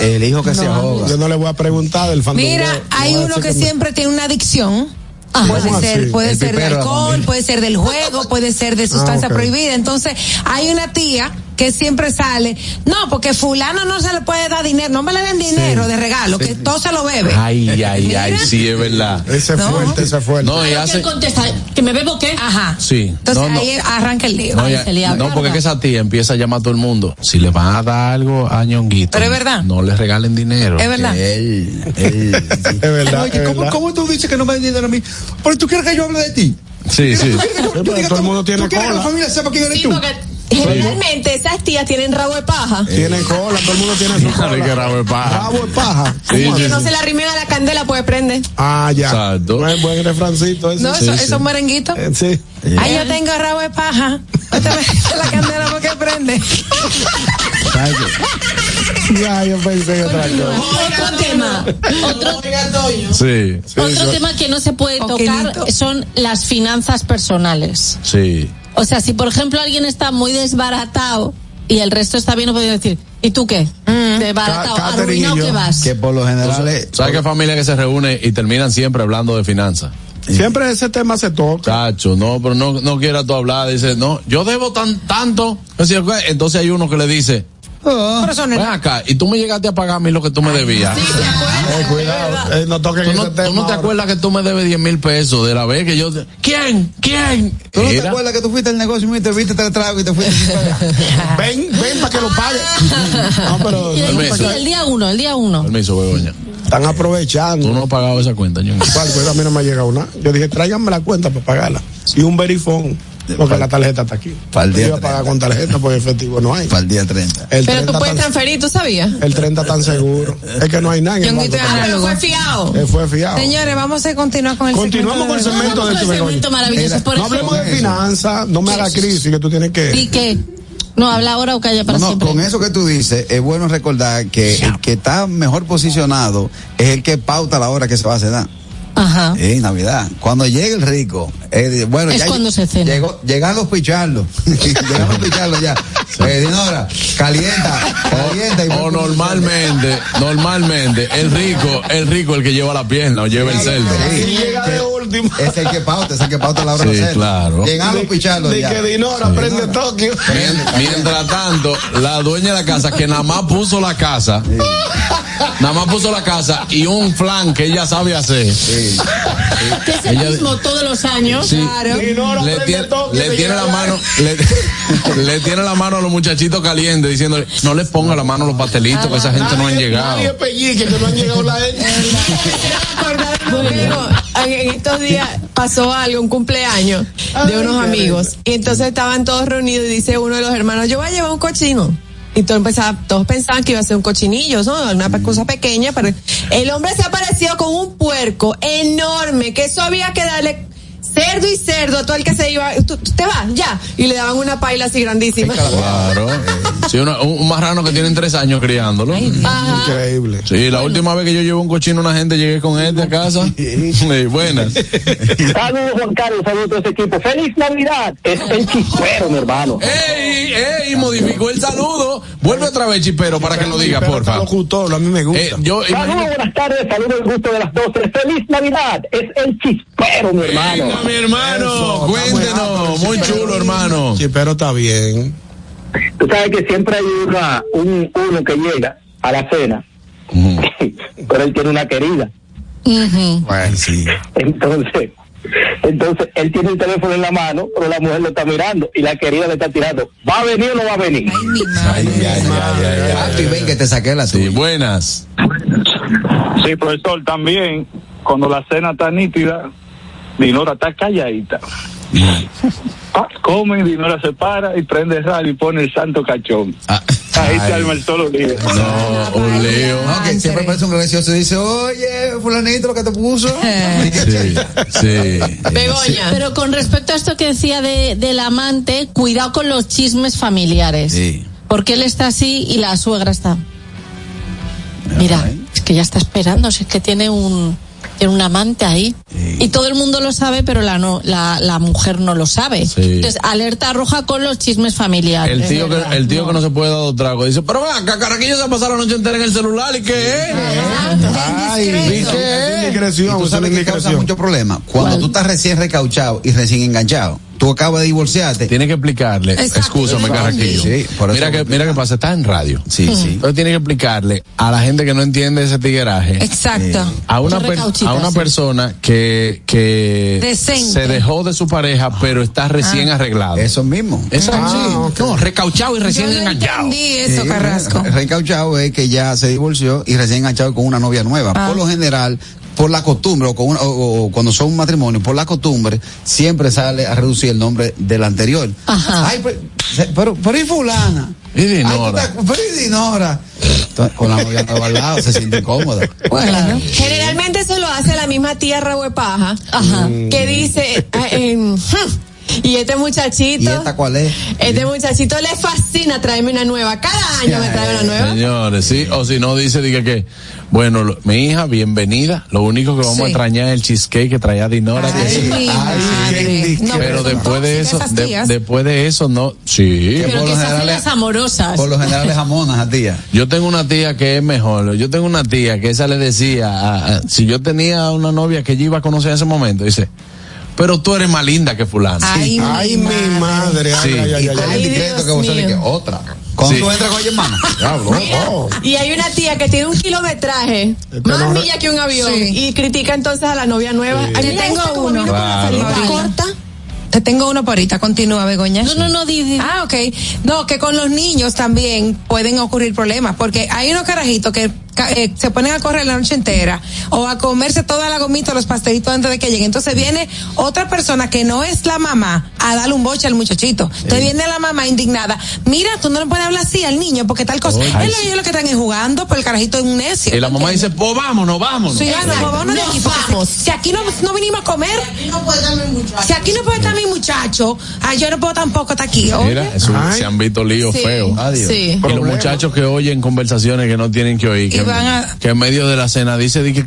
Eh, el hijo que se ahoga. Yo no le voy a preguntar del fandungueo. Mira, hay uno que siempre tiene una adicción. Puede ¿Cómo ser, así? puede El ser de alcohol, puede ser del juego, puede ser de sustancia Ah, ok. prohibida. Entonces, hay una tía que siempre sale, no, porque fulano no se le puede dar dinero, no me le den dinero de regalo, que todo se lo bebe. Ay, ay, ay, sí, es verdad. Ese No. fuerte, ese fuerte. No, y ¿Qué hace. contesta? ¿Que me bebo qué? Ajá. Sí. Entonces no, no. ahí arranca el lío. No, Ay, ya- se le no, porque es esa tía empieza a llamar a todo el mundo. Si le van a dar algo a Ñonguito, Pero es verdad. no le regalen dinero. Es verdad. Él, él, Es verdad. es verdad. tú dices que no me den dinero a mí? Porque tú quieres que yo hable de ti. Sí, sí. Sí, pero todo el mundo tiene cola. familia sepa quién Sí, porque Generalmente esas tías tienen rabo de paja. Tienen cola, todo el mundo tiene su que cola. rabo de paja. Rabo de paja. Sí, ¿Cómo sí, así? No se la rimen a la candela, pues prende. Ah, ya. Exacto. Buen, buen refrancito ese. No, Sí, eso, sí. esos merenguitos. Eh, sí. Ay, yo tengo rabo de paja. No te metas a la candela porque prende. Ya, yo pensé en otra cosa. Otro tema. Otro, Sí, otro tema que no se puede tocar son las finanzas personales. sí. O sea, si por ejemplo alguien está muy desbaratado y el resto está bien, no puede decir, ¿y tú qué? Desbaratado, Catherine y arruinado yo, que vas. Que por lo general es. ¿Sabes qué familia que se reúne y terminan siempre hablando de finanzas? Siempre ese tema se toca. Cacho, no, pero no, no quiera tú hablar. Dice, no, yo debo tan, tanto. Entonces hay uno que le dice, Pero es ven acá, y tú me llegaste a pagar a mí lo que tú me debías. Eh, cuidado. Eh, no toquen ¿Tú ese no, tema. tú no te ahora. acuerdas que tú me debes 10 mil pesos de la vez que yo... te- ¿Quién? ¿Quién? ¿Tú no te acuerdas que tú fuiste al negocio y te viste el trago y te fuiste? Ven, ven para que lo pague. No, pero Permiso. sí, el día uno, el día uno. Permiso, Begoña. están aprovechando. Tú no has pagado esa cuenta, Ñongo. ¿Cuál? Pues a mí no me ha llegado nada. Yo dije, tráiganme la cuenta para pagarla. Y un verifón. Porque la tarjeta está aquí. Para el Yo día iba a pagar 30. con tarjeta porque efectivo no hay. Para el día 30. El Pero tú 30 puedes tan- transferir, ¿tú sabías? El 30 tan seguro. Es que no hay también. análogo. Fue fiado. Eh, fue fiado. Señores, vamos a continuar con el Continuamos con el segmento de el segmento maravilloso. Por No hablemos de finanzas, no me haga crisis que tú tienes que. ¿Y qué? No, habla ahora o calla para No, no, siempre. con eso que tú dices, es bueno recordar que el que está mejor posicionado es el que pauta la hora que se va a cenar. Ajá. En Navidad. Cuando llegue el rico, eh, bueno, Es ya cuando se cena. Llegó, llegan los picharlos. llegan los picharlos ya. Eh, Dinora, calienta, calienta. Y O normalmente, normalmente, el rico, el rico el que lleva la pierna o lleva el cerdo. Sí, llega de último. Es el que pauta, es el que pauta la hora Sí, de claro. Llegan los picharlos De ya. que Dinora prende Tokio. Mien- Mientras tanto, la dueña de la casa, que nada más puso la casa, nada más puso la casa y un flan que ella sabe hacer. Sí. Que es el Ella- mismo todos los años. Sí, Dinora le prende tiene, Tokio, le tiene la mano, le, le tiene la mano a los muchachitos calientes diciéndole, no le ponga la mano a los pastelitos que esa gente no han llegado. Nadie pellique que no han llegado la amigo. En estos días pasó algo, un cumpleaños de unos amigos. Y entonces estaban todos reunidos y dice uno de los hermanos, yo voy a llevar un cochino. Y todo empezaba, todos pensaban que iba a ser un cochinillo, ¿no? Una pe- cosa pequeña, pero el hombre se apareció con un puerco enorme, que eso había que darle cerdo y cerdo a todo el que se iba, tú, tú te vas, ya. Y le daban una paila así grandísima. Claro. Sí, una- un, un marrano que tienen tres años criándolo. Ajá. Increíble. Sí, la última vez que yo llevé un cochino a una gente llegué con este a casa. Sí, buenas. Saludos Juan Carlos, saludos a todo ese equipo. ¡Feliz Navidad! Es el chispero, mi hermano. ¡Ey! ¡Ey! Modificó el saludo. Vuelve otra vez, chipero, para que lo diga, está locutor, a mí me gusta. Eh, yo Saludos, imagino. buenas tardes, saludos el gusto de las 12. ¡Feliz Navidad! Es el chispero, mi hermano. Mi hermano, Eso, cuéntenos. Muy chulo, hermano. Sí, pero está bien. Tú sabes que siempre hay una, un, uno que llega a la cena, pero él tiene una querida. Sí. Entonces, entonces él tiene el teléfono en la mano, pero la mujer lo está mirando y la querida le está tirando. ¿Va a venir o no va a venir? Ay, ay, ay, ay, ay. Ven que te saqué la Sí, tuya. buenas. Sí, profesor, también cuando la cena está nítida, Dinora está calladita. Ah, come, Dinora se para y prende el radio y pone el santo cachón. Ahí se arma el solo lío. No, un lío. No, que siempre parece un gracioso y dice, oye, fulanito, lo que te puso. Sí, sí. Begoña. Pero con respecto a esto que decía de, del amante, cuidado con los chismes familiares. Sí. Porque él está así y la suegra está. Mira, es que ya está esperando, si es que tiene un tiene un amante ahí. Y todo el mundo lo sabe, pero la no, la, la mujer no lo sabe. Sí. Entonces, alerta roja con los chismes familiares. El tío, que, el tío que no se puede dar dos tragos dice, pero vea, acá Caraquillo se ha pasado la noche entera en el celular y qué es. Ay, ¿Y qué es? Y tú sabes que causa mucho problema. Cuando tú estás recién recauchado y recién enganchado, tú acabas de divorciarte. Tiene que explicarle, excúsame Carraquillo. Sí, por eso mira que, mira que pasa, está en radio. Sí, sí. Entonces tiene que explicarle a la gente que no entiende ese tigueraje. Exacto. A una, per- a una sí. persona que, que Decente. se dejó de su pareja, pero está recién arreglado. Eso mismo. Eso Ah. No, recauchado y recién Yo enganchado. entendí eso, Sí, Carrasco. re- Recauchado es que ya se divorció y recién enganchado con una novia nueva. Ah. Por lo general, por la costumbre, o, con una- o- o cuando son un matrimonio, por la costumbre, siempre sale a reducir el nombre del anterior. Ajá. Ay, pero, pero, pero ¿y fulana? Y Dinora. pero ¿y Dinora? Entonces, con la novia al lado, se siente incómoda. Bueno. Generalmente eso lo hace la misma tía Rehuepaja, Ajá. que dice, ah, em, y este ¿Y muchachito, esta cuál es? este muchachito le fascina traerme una nueva. Cada año me trae una nueva. Señores, sí, o si no dice, diga que, bueno, lo- mi hija, bienvenida. Lo único que vamos Sí. a extrañar es el cheesecake que traía Dinora. que Ay, sí. mi madre. No, pero después de eso, de- después de eso, no, sí. Pero por que lo general las amorosas. Por lo general es jamonas a tía. Yo tengo una tía que es mejor. Yo tengo una tía que esa le decía, a- a- si yo tenía una novia que yo iba a conocer en ese momento, dice, pero tú eres más linda que fulano. Ay, Ay, mi madre. Ay, Sí. ay, ay, ay, Hay ay. el decreto Dios que vos Sí. con oh. Y hay una tía que tiene un kilometraje más no- milla que un avión Sí. y critica entonces a la novia nueva. Ay, Te mira, tengo uno. Claro. corta. Te tengo uno por ahorita, continúa, Begoña. No, no, no, di, di. Ah, ok. No, que con los niños también pueden ocurrir problemas, porque hay unos carajitos que eh, se ponen a correr la noche entera o a comerse toda la gomita o los pastelitos antes de que lleguen. Entonces viene otra persona que no es la mamá a darle un boche al muchachito. Entonces viene la mamá indignada. Mira, tú no le puedes hablar así al niño porque tal cosa. Oye. es lo, ellos lo que están es jugando, pero el carajito es un necio. Y la mamá dice, pues vámonos, vámonos. Sí, no, de aquí, vamos. Si aquí no, no vinimos a comer. Si aquí no puede estar mi muchacho, ay, yo no puedo tampoco estar aquí. oye. Mira, eso- Ay. se han visto líos Sí. feos. Adiós. Sí. Y los muchachos que oyen conversaciones que no tienen que oír, que, van a- que en medio de la cena dice, di que,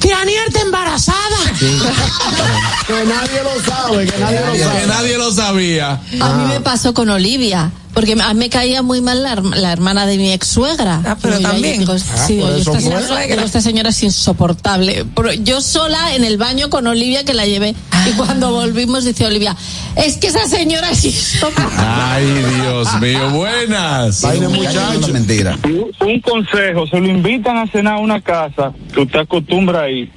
que Anier está embarazada. Que nadie lo sabe, que nadie lo Que sabe. nadie lo sabía. A mí me pasó con Olivia, porque a mí me caía muy mal la, la hermana de mi ex suegra. Ah, pero también. Digo, Ah, sí, eso esta señora, digo, esta señora es insoportable. Pero yo sola en el baño con Olivia que la llevé. Y cuando volvimos dice Olivia, es que esa señora es insoportable. Ay, Dios mío, buenas. Una muchacho. mentira. Un un consejo, se lo invitan a cenar a una casa que usted acostumbra a ir.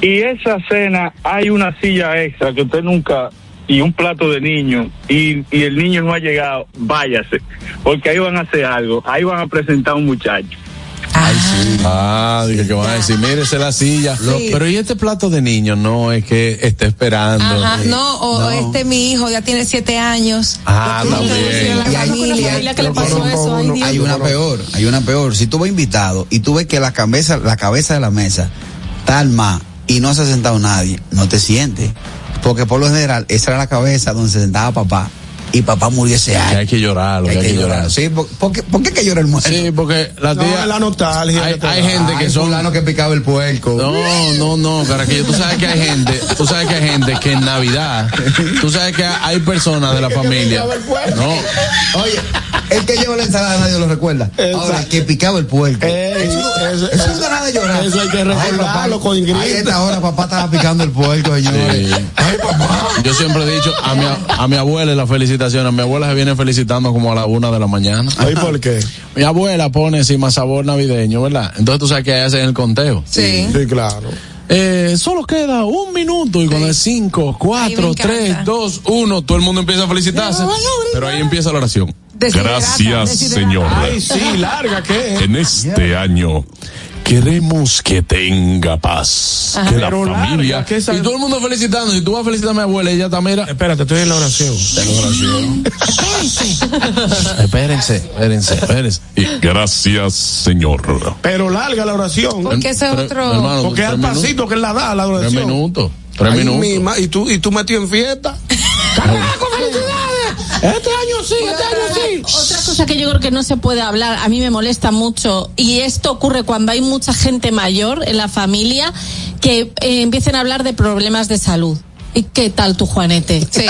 Y esa cena hay una silla extra que usted nunca y un plato de niño y, y el niño no ha llegado, váyase, porque ahí van a hacer algo, ahí van a presentar a un muchacho. Ah, dije que van a decir, mírese la silla. Pero ¿y este plato de niño? No, es que está esperando. Ajá, no, o No. este mi hijo ya tiene siete años. Ah, también. la hay- familia. que le pasó eso, ay, Dios. Hay una peor, hay una peor. Si tú vas invitado y tú ves que la cabeza, la cabeza de la mesa está armada y no se ha sentado nadie, no te sientes. Porque por lo general, esa era la cabeza donde se sentaba papá. Y papá murió ese Que año. hay que llorar, lo Hay que hay que que llorar. llorar. Sí, ¿por, por qué, por qué que llora el muerto? Sí, porque la No, tía. la nostalgia. hay, que gente que son. fulano que picaba el puerco. No, no, no, Caraquillo, tú sabes que hay gente, tú sabes que hay gente que en Navidad, tú sabes que hay personas de la familia. No, Oye, el que lleva la ensalada nadie lo recuerda. Ahora, el que picaba el puerco. Eso, Eso no da nada de llorar. eso hay que recordarlo papá, con Ingrid. Ahí esta hora papá estaba picando el puerco, señores. Sí. Ay, papá. yo siempre he dicho a mi, a mi abuela y la felicitación, mi abuela se viene felicitando como a la una de la mañana. Ay, ¿por qué? Mi abuela pone encima sabor navideño, ¿verdad? Entonces tú sabes que hacen el conteo. Sí. Sí, claro. Eh, solo queda un minuto y cuando es cinco, cuatro, tres, dos, uno, todo el mundo empieza a felicitarse. Pero ahí empieza la oración. Desiderata, Gracias, desiderata. Señor. Ay, sí, larga, ¿qué? En este año Queremos que tenga paz. Ajá. Que la Pero familia. larga, que esa- Y todo el mundo felicitando. Si tú vas a felicitar a mi abuela, ella está, mira. Espérate, estoy en la oración. En la oración. espérense, espérense, espérense. Y gracias, Señor. Pero larga la oración. Porque ese Pero, otro. hermano, Porque es al tres pasito que él la da, la Tres oración. minutos. Tres Ay, minutos. mi ma- y tú, y tú metido en fiesta. ¡Carajo, felicidades! Este año sí, este año sí. Otra cosa que yo creo que no se puede hablar, a mí me molesta mucho, y esto ocurre cuando hay mucha gente mayor en la familia que eh, empiecen a hablar de problemas de salud. ¿Y qué tal tu Juanete? Sí.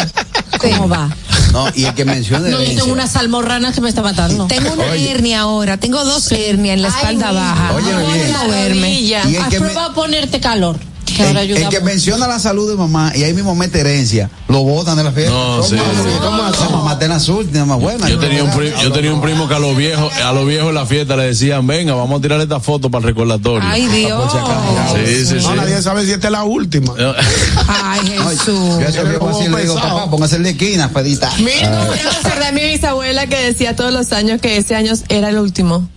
¿Cómo va? No, y el que menciona No, yo tengo unas almorranas que me está matando. Tengo una hernia ahora, tengo dos hernias en la espalda baja. Óyeme no bien. Y el ¿Has que me- probado ponerte calor? Que ahora El, ayuda el que mucho. menciona la salud de mamá y ahí mismo mete herencia, lo botan de la fiesta. No, sí, sí. ¿Cómo así? Mamá está en la última, más buena. Yo tenía un primo, yo tenía un primo que a los viejos, a los viejos en la fiesta le decían, venga, vamos a tirar esta foto para el recordatorio. Ay, Dios. Sí, sí, sí. No, nadie sabe si esta es la última. Ay, Jesús. Yo a ese viejo así le digo, papá, póngase el de esquina, pedita. Mira, me acordé de mi bisabuela que decía todos los años que ese año era el último.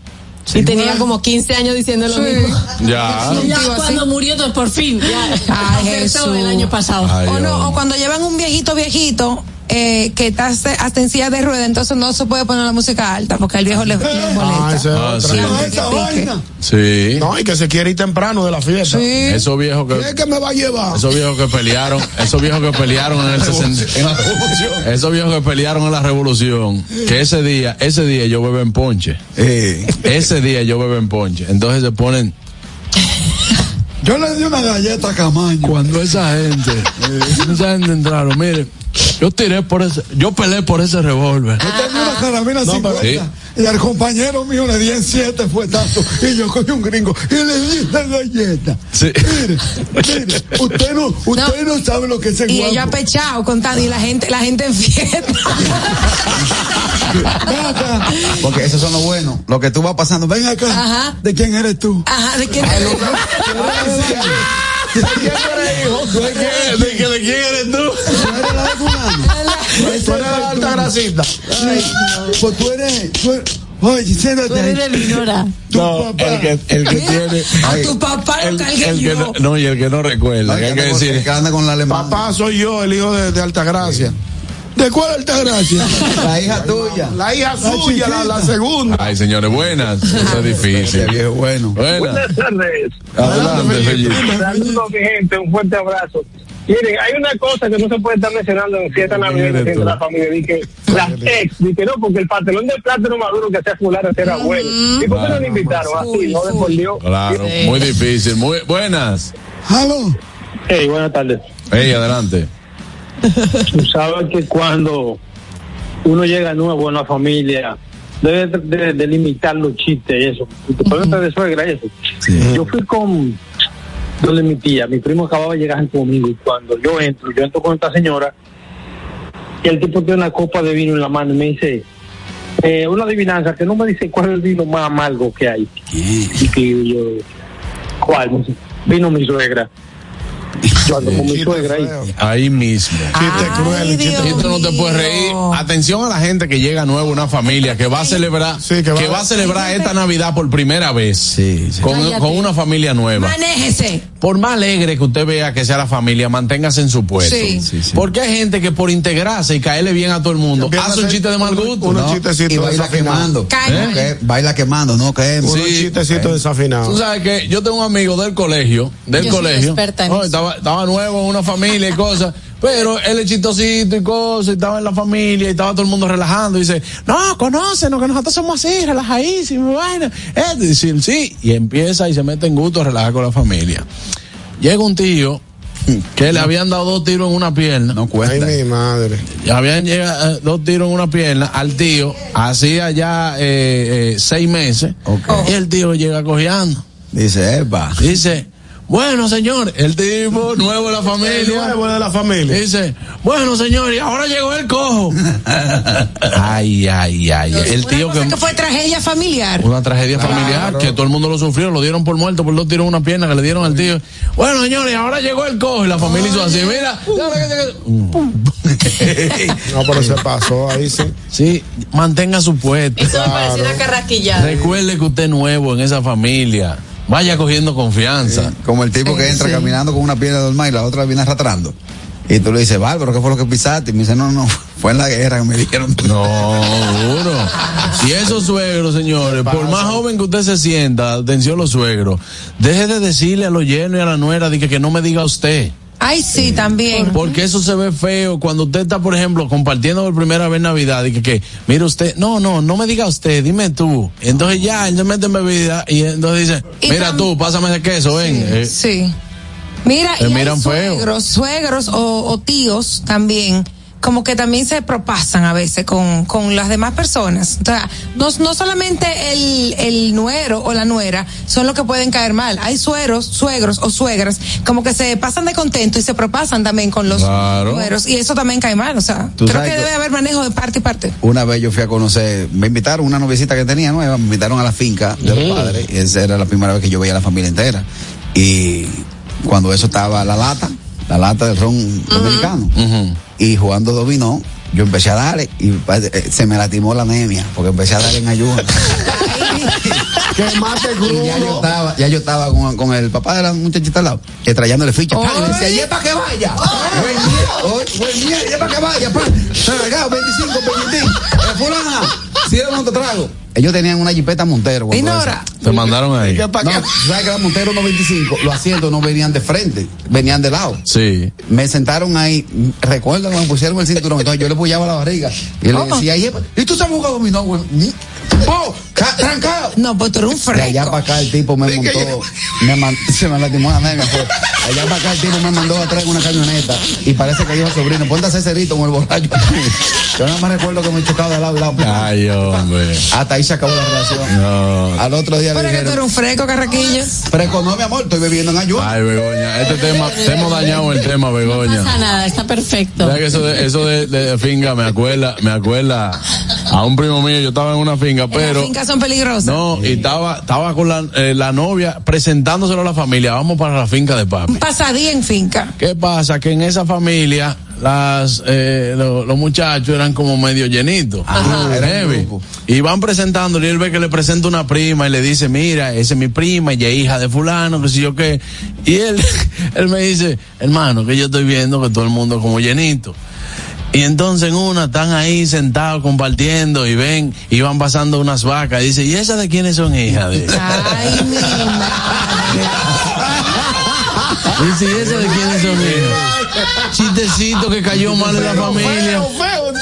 Y tenía como 15 años diciendo lo mismo. Ya. Ya cuando murió, por fin. Ya. Ay, Jesús. el año pasado. Ay, o no, o cuando llevan un viejito viejito eh, que está hasta en silla de rueda, entonces no se puede poner la música alta porque al viejo le, le Ah, molesta. esa es Ah, sí. No, esa vaina. Sí. No, y que se quiere ir temprano de la fiesta. Sí. Esos viejos ¿Quién es que, que me va a llevar? esos viejos que pelearon, esos viejos que pelearon en el 60, En la revolución. esos viejos que pelearon en la revolución, que ese día, ese día yo bebo en ponche. Eh, Ese día yo bebo en ponche. Entonces se ponen, yo le di una galleta a Camaño. cuando esa gente, esa gente entraron, mire, yo tiré por ese, yo peleé por ese revólver. Yo tenía una carabina No, pero- 50 y al compañero mío le di en siete fuetazos y yo cogí un gringo y le di una galleta. Sí. Mire, mire, usted no, usted no, sabe lo que es el Y guapo. ellos apechados contando y la gente, la gente en fiesta. Ven acá. Porque esos son los buenos. Lo que tú vas pasando, ven acá. Ajá. ¿De quién eres tú? Ajá, ¿de quién ¿De qué- de qué- de quién eres tú? ¿Tú eres la de fulano? Tú eres la alta grasita. Ay, Pues tú eres, tú eres- oye, siéntate Tú eres de Minora. Tu No, papá. el que, el que tiene, A Ay, tu papá lo el, cargué el que yo. no, no, y el que no recuerda, Ay, que hay que decir, que anda con la alemana. Papá soy yo, el hijo de, de Altagracia. ¿De cuál Altagracia? La hija tuya. La hija La suya, la, segunda. ay señores, buenas, eso es difícil. viejo bueno. Buenas, tardes. adelante, Fellito. Saludos, mi gente, un fuerte abrazo. Miren, hay una cosa que no se puede estar mencionando en Mire tú. entre la familia, di que las ex, di que no, porque el pastelón de plátano maduro que hacía fulano era bueno. ¿Y por qué no le invitaron así? No volvió. Claro, muy difícil, muy buenas. Aló. Hey, buenas tardes. Ey, adelante. Tú sabes que cuando uno llega nuevo en la familia, debe de, limitar los chistes y eso. Te de suegra y eso. Yo fui con donde mi tía, mi primo acababa de llegar conmigo y cuando yo entro, yo entro con esta señora y el tipo tiene una copa de vino en la mano y me dice, eh, una adivinanza que no me dice cuál es el vino más amargo que hay. Y que yo, ¿cuál? Me dice, Vino mi suegra. Yo ando con mi suegra ahí. Ahí mismo. Chiste cruel, chiste tú no te puedes reír. Atención a la gente que llega nuevo una familia que va a celebrar, Sí, que que, va- a celebrar esta Navidad por primera vez Sí, sí. con, una familia nueva. Manéjese. Por más alegre que usted vea que sea la familia, manténgase en su puesto. Sí. Sí, sí. Porque hay gente que por integrarse y caerle bien a todo el mundo, hace un chiste de mal gusto. unos ¿no? chistecitos Y baila quemando. Cae. ¿Eh? Baila quemando, no que Unos chistecitos desafinados. Tú sabes que yo tengo un amigo del colegio, del Yo soy colegio. experta en eso. estaba, estaba nuevo en una familia y cosas. Pero él es chistosito y cosas, y estaba en la familia y estaba todo el mundo relajando. Y dice, no, conócenos, que nosotros somos así, relajadísimos, vaina. Es decir, sí. Y empieza y se mete en gusto a relajar con la familia. Llega un tío que le habían dado dos tiros en una pierna. No Ay, cuesta. mi madre. Ya habían llegado eh, dos tiros en una pierna al tío, hacía ya eh, eh, seis meses. Ok. Y el tío llega cojeando. Dice, epa. Dice, bueno, señor, el tipo nuevo de la El familia. nuevo de la familia. Dice, bueno, señor, y ahora llegó el cojo. ay, ay, ay. El tío que. que fue tragedia familiar. Una tragedia familiar que todo el mundo lo sufrió, lo dieron por muerto por dos tiros en una pierna que le dieron al tío. Bueno, señores, ahora llegó el cojo y la familia hizo así. Mira, No, pero se pasó ahí, sí. sí, mantenga su puesto. Eso me pareció una carrasquillada. Recuerde que usted es nuevo en esa familia. Vaya cogiendo confianza. Como el tipo que entra Sí. caminando con una pierna normal y la otra viene arrastrando. Y tú le dices, Bárbaro, ¿qué fue lo que pisaste? Y me dice, no, no, fue en la guerra que me dijeron. No, duro. Y esos suegros, señores, por más joven que usted se sienta, atención los suegros, deje de decirle a los yernos y a la nuera de que, que no me diga usted. Ay, sí, también. Porque eso se ve feo cuando usted está, por ejemplo, compartiendo por primera vez Navidad y que, que mire usted, no, no, no me diga usted, dime tú. Entonces ya, él mete en bebida y entonces dice, Y mira tú, pásame ese queso, ven. Eh, Sí. Mira, Te y hay miran feo. suegros, suegros o, o tíos también, como que también se propasan a veces con, con las demás personas. O sea, no, no solamente el, el nuero o la nuera son los que pueden caer mal. Hay suegros, suegros o suegras, como que se pasan de contento y se propasan también con los Claro. nueros. Y eso también cae mal. O sea, creo que que- debe haber manejo de parte y parte. Una vez yo fui a conocer, me invitaron, una noviecita que tenía nueva, me invitaron a la finca de los padres, y esa era la primera vez que yo veía a la familia entera. Y cuando eso estaba la lata, la lata del ron dominicano, y jugando dominó, yo empecé a darle y eh, se me lastimó la anemia, porque empecé a darle en ayuno. Y ya yo estaba, ya yo estaba con, con el papá de la muchachita al lado, que trayéndole ficha. Y le decía, "Y es para que vaya. Buen día, buen día, y es para que vaya, pa. Tragado, 25, peñitín. Eh, fulana, sirve un trago. Ellos tenían una jipeta Montero. cuando Nora? Te mandaron ahí. No, ¿sabes que la Montero 95? Los asientos no venían de frente, venían de lado. Sí. Me sentaron ahí, recuerdo cuando me pusieron el cinturón, entonces yo le apoyaba la barriga. Y le decía, "Y, ¿y tú sabes jugar dominó, güey? ¡Oh! ca- ¡Trancado! No, pues tú eres un De fresco. allá para acá el tipo me montó, me man- se me lastimó la. Pues. De allá para acá el tipo me mandó atrás en una camioneta y parece que dijo sobrino, ponte a hacer cerito con el borracho. Yo nada más recuerdo que me he chocado de lado a lado. Ay, hombre. Hasta ahí se acabó la relación. No. Al otro día le Pero que tú eres dijeron, un fresco, carraquillo. fresco no, mi amor, estoy bebiendo en ayuda. Ay, Begoña, este tema, te hemos dañado el tema, Begoña. No pasa nada, está perfecto. ¿Sabes que eso de, eso de, de finca me acuerda, me acuerda a un primo mío, yo estaba en una finca, pero Las fincas son peligrosas. no, y estaba, estaba con la, eh, la novia presentándoselo a la familia, vamos para la finca de papi. Un pasadía en finca. ¿Qué pasa? Que en esa familia las eh, lo- los muchachos eran como medio llenitos. Ajá. Heavy. Y van presentándole y él ve que le presenta una prima y le dice, mira, esa es mi prima, ella es hija de fulano, que sé yo qué. Y él, él me dice, hermano, que yo estoy viendo que todo el mundo es como llenito. Y entonces en una están ahí sentados compartiendo y ven y van pasando unas vacas. Y dice, ¿y esas de quiénes son hijas? Ay, mi dice ¿y esas de quiénes son hijas? Chistecito que cayó mal en la familia.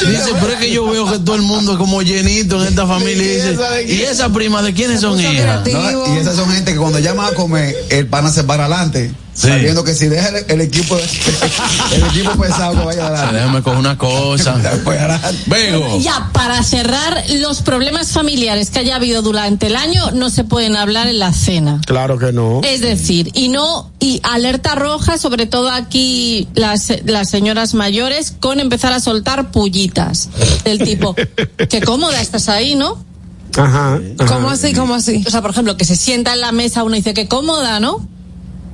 Dice, pero es que yo veo que todo el mundo es como llenito en esta familia. Y dice, ¿y esas primas de quiénes son hijas? No, y esas son gente que cuando llaman a comer, el pana se para adelante. Sabiendo que si deja el, el equipo el equipo pesado que vaya adelante. Déjame coger una cosa. Vengo. Ya, para cerrar, los problemas familiares que haya habido durante el año no se pueden hablar en la cena. Claro que no. Es decir, y no, y alerta roja, sobre todo aquí las, las señoras mayores, con empezar a soltar pullitas. Del tipo, qué cómoda estás ahí, ¿no? Ajá. ¿Cómo así? ¿Cómo así? O sea, por ejemplo, que se sienta en la mesa uno y dice, qué cómoda, ¿no?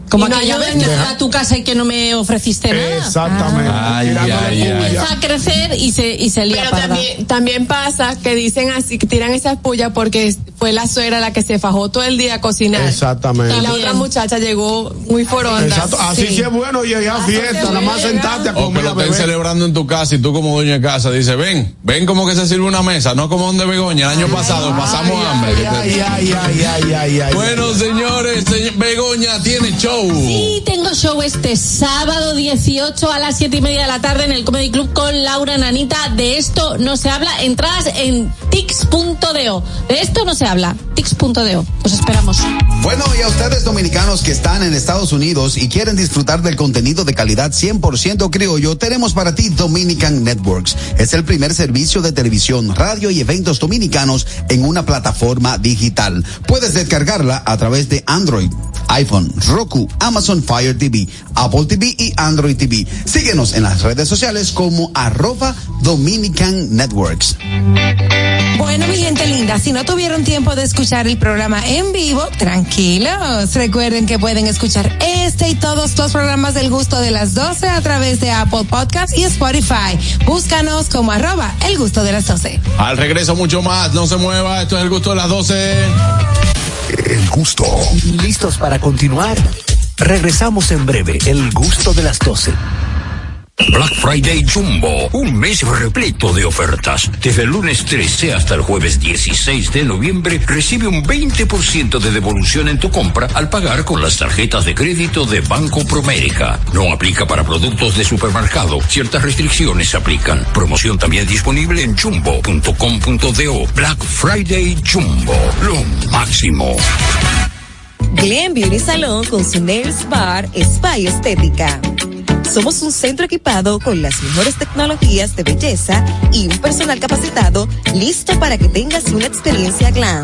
Como no aquella vez que fui a tu casa y que no me ofreciste nada. Exactamente. Ay, ay, ay. Empieza a crecer y se, y se lía Pero parda. también, también pasa que dicen así, que tiran esas pullas porque fue la suegra la que se fajó todo el día a cocinar. Exactamente. Y la otra muchacha llegó muy foronda. Exacto. Así sí. es bueno y a fiesta, nada más sentarte a O que comer lo a estén celebrando en tu casa y tú como dueño de casa dices, ven, ven como que se sirve una mesa, no como donde Begoña. El año pasado pasamos hambre. Ay, ay, ay, ay, ay, ay. Bueno, señores, señor- Begoña tiene show. Sí, tengo show este sábado 18 a las 7 y media de la tarde en el Comedy Club con Laura Nanita. De esto no se habla. Entradas en tix.do. De esto no se habla. Tix.do. Os esperamos. Bueno, y a ustedes dominicanos que están en Estados Unidos y quieren disfrutar del contenido de calidad 100% criollo, tenemos para ti Dominican Networks. Es el primer servicio de televisión, radio y eventos dominicanos en una plataforma digital. Puedes descargarla a través de Android, iPhone, Roku, Amazon Fire TV, Apple TV y Android TV. Síguenos en las redes sociales como arroba Dominican Networks. Bueno, mi gente linda, si no tuvieron tiempo de escuchar el programa en vivo, tranquilos. Recuerden que pueden escuchar este y todos los programas del gusto de las 12 a través de Apple Podcasts y Spotify. Búscanos como arroba el gusto de las 12. Al regreso mucho más, no se mueva, esto es el gusto de las 12. El gusto. ¿Listos para continuar? Regresamos en breve, el gusto de las 12. Black Friday Jumbo, un mes repleto de ofertas. Desde el lunes 13 hasta el jueves 16 de noviembre, recibe un 20% de devolución en tu compra al pagar con las tarjetas de crédito de Banco Promérica. No aplica para productos de supermercado. Ciertas restricciones se aplican. Promoción también disponible en jumbo.com.do. Black Friday Jumbo, lo máximo. Glen Beauty Salon con su Nails Bar Spa y Estética. Somos un centro equipado con las mejores tecnologías de belleza y un personal capacitado listo para que tengas una experiencia glam.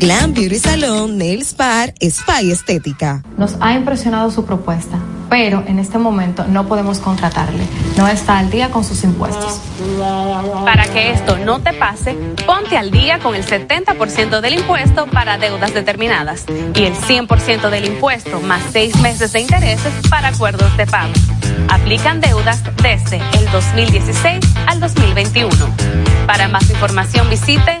Glam Beauty Salon, Nails Bar, Spa y Estética. Nos ha impresionado su propuesta, pero en este momento no podemos contratarle. No está al día con sus impuestos. Para que esto no te pase, ponte al día con el 70% del impuesto para deudas determinadas y el 100% del impuesto más seis meses de intereses para acuerdos de pago. Aplican deudas desde el 2016 al 2021. Para más información visite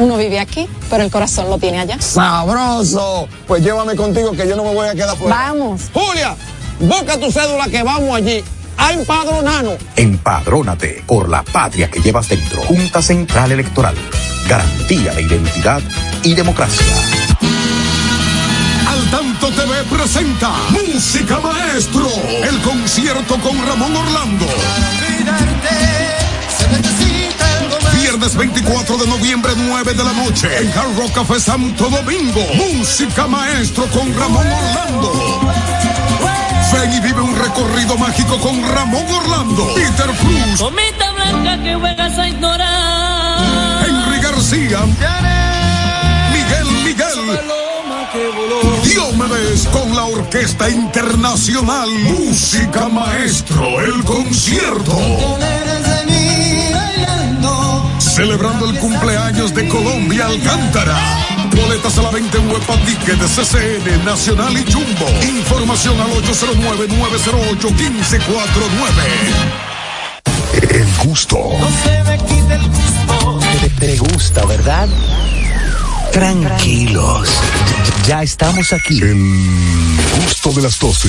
uno vive aquí, pero el corazón lo tiene allá. ¡Sabroso! Pues llévame contigo que yo no me voy a quedar fuera. Vamos. Julia, busca tu cédula que vamos allí a empadronarnos. Empadrónate por la patria que llevas dentro. Junta Central Electoral. Garantía de identidad y democracia. Al Tanto TV presenta Música Maestro, el concierto con Ramón Orlando. Viernes 24 de noviembre, 9 de la noche, en Hard Rock Café Santo Domingo. Música Maestro con Ramón Orlando. Ven y vive un recorrido mágico con Ramón Orlando, Peter Cruz, Comita blanca que juegas a ignorar. Henry García, Miguel Miguel. Diomedes con la Orquesta Internacional Música Maestro, el concierto. Celebrando el cumpleaños de Colombia Alcántara. Boletas a la venta en Huepa de CCN, Nacional y Jumbo. Información al 809-908-1549. El gusto. Te, te gusta, ¿verdad? Tranquilos. Ya, ya estamos aquí. El gusto de las 12.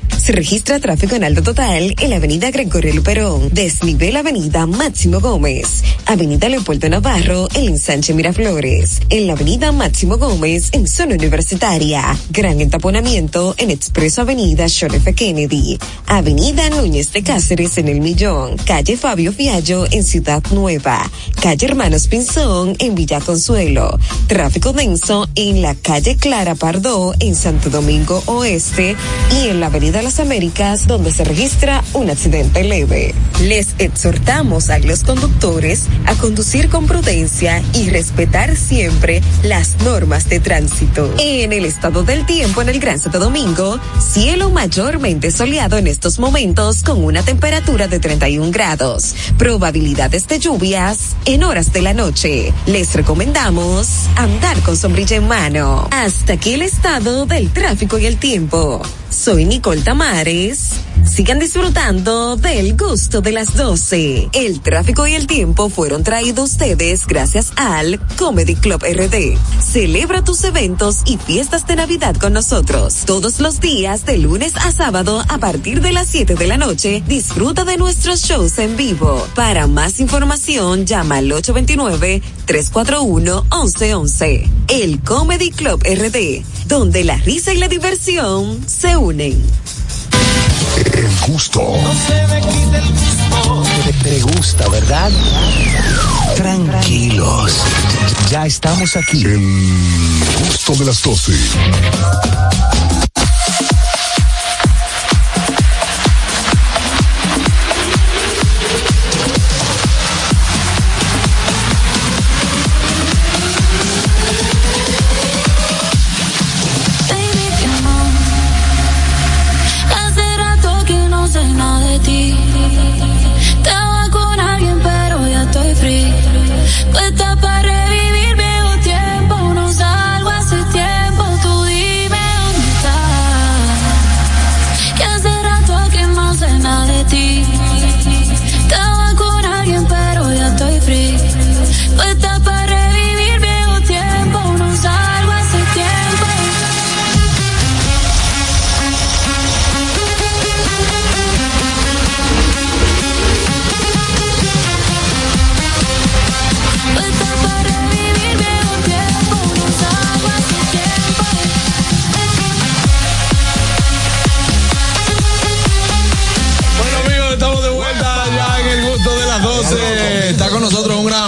Se registra tráfico en alto total en la avenida Gregorio Luperón, desnivel avenida Máximo Gómez, avenida Leopoldo Navarro en ensanche Miraflores, en la avenida Máximo Gómez en zona universitaria, gran entaponamiento en expreso avenida John F. Kennedy, avenida Núñez de Cáceres en El Millón, calle Fabio Fiallo en Ciudad Nueva, calle Hermanos Pinzón en Villa Consuelo, tráfico denso en la calle Clara Pardo en Santo Domingo Oeste y en la avenida Las Américas donde se registra un accidente leve. Les exhortamos a los conductores a conducir con prudencia y respetar siempre las normas de tránsito. En el estado del tiempo en el Gran Santo Domingo, cielo mayormente soleado en estos momentos con una temperatura de 31 grados. Probabilidades de lluvias en horas de la noche. Les recomendamos andar con sombrilla en mano. Hasta aquí el estado del tráfico y el tiempo. Soy Nicole Tamares. Sigan disfrutando del gusto de las 12. El tráfico y el tiempo fueron traídos ustedes gracias al Comedy Club RD. Celebra tus eventos y fiestas de Navidad con nosotros. Todos los días de lunes a sábado a partir de las 7 de la noche, disfruta de nuestros shows en vivo. Para más información, llama al 829-341-1111. El Comedy Club RD, donde la risa y la diversión se unen. El gusto. Te, te gusta, ¿verdad? Tranquilos. Ya estamos aquí. El gusto de las 12.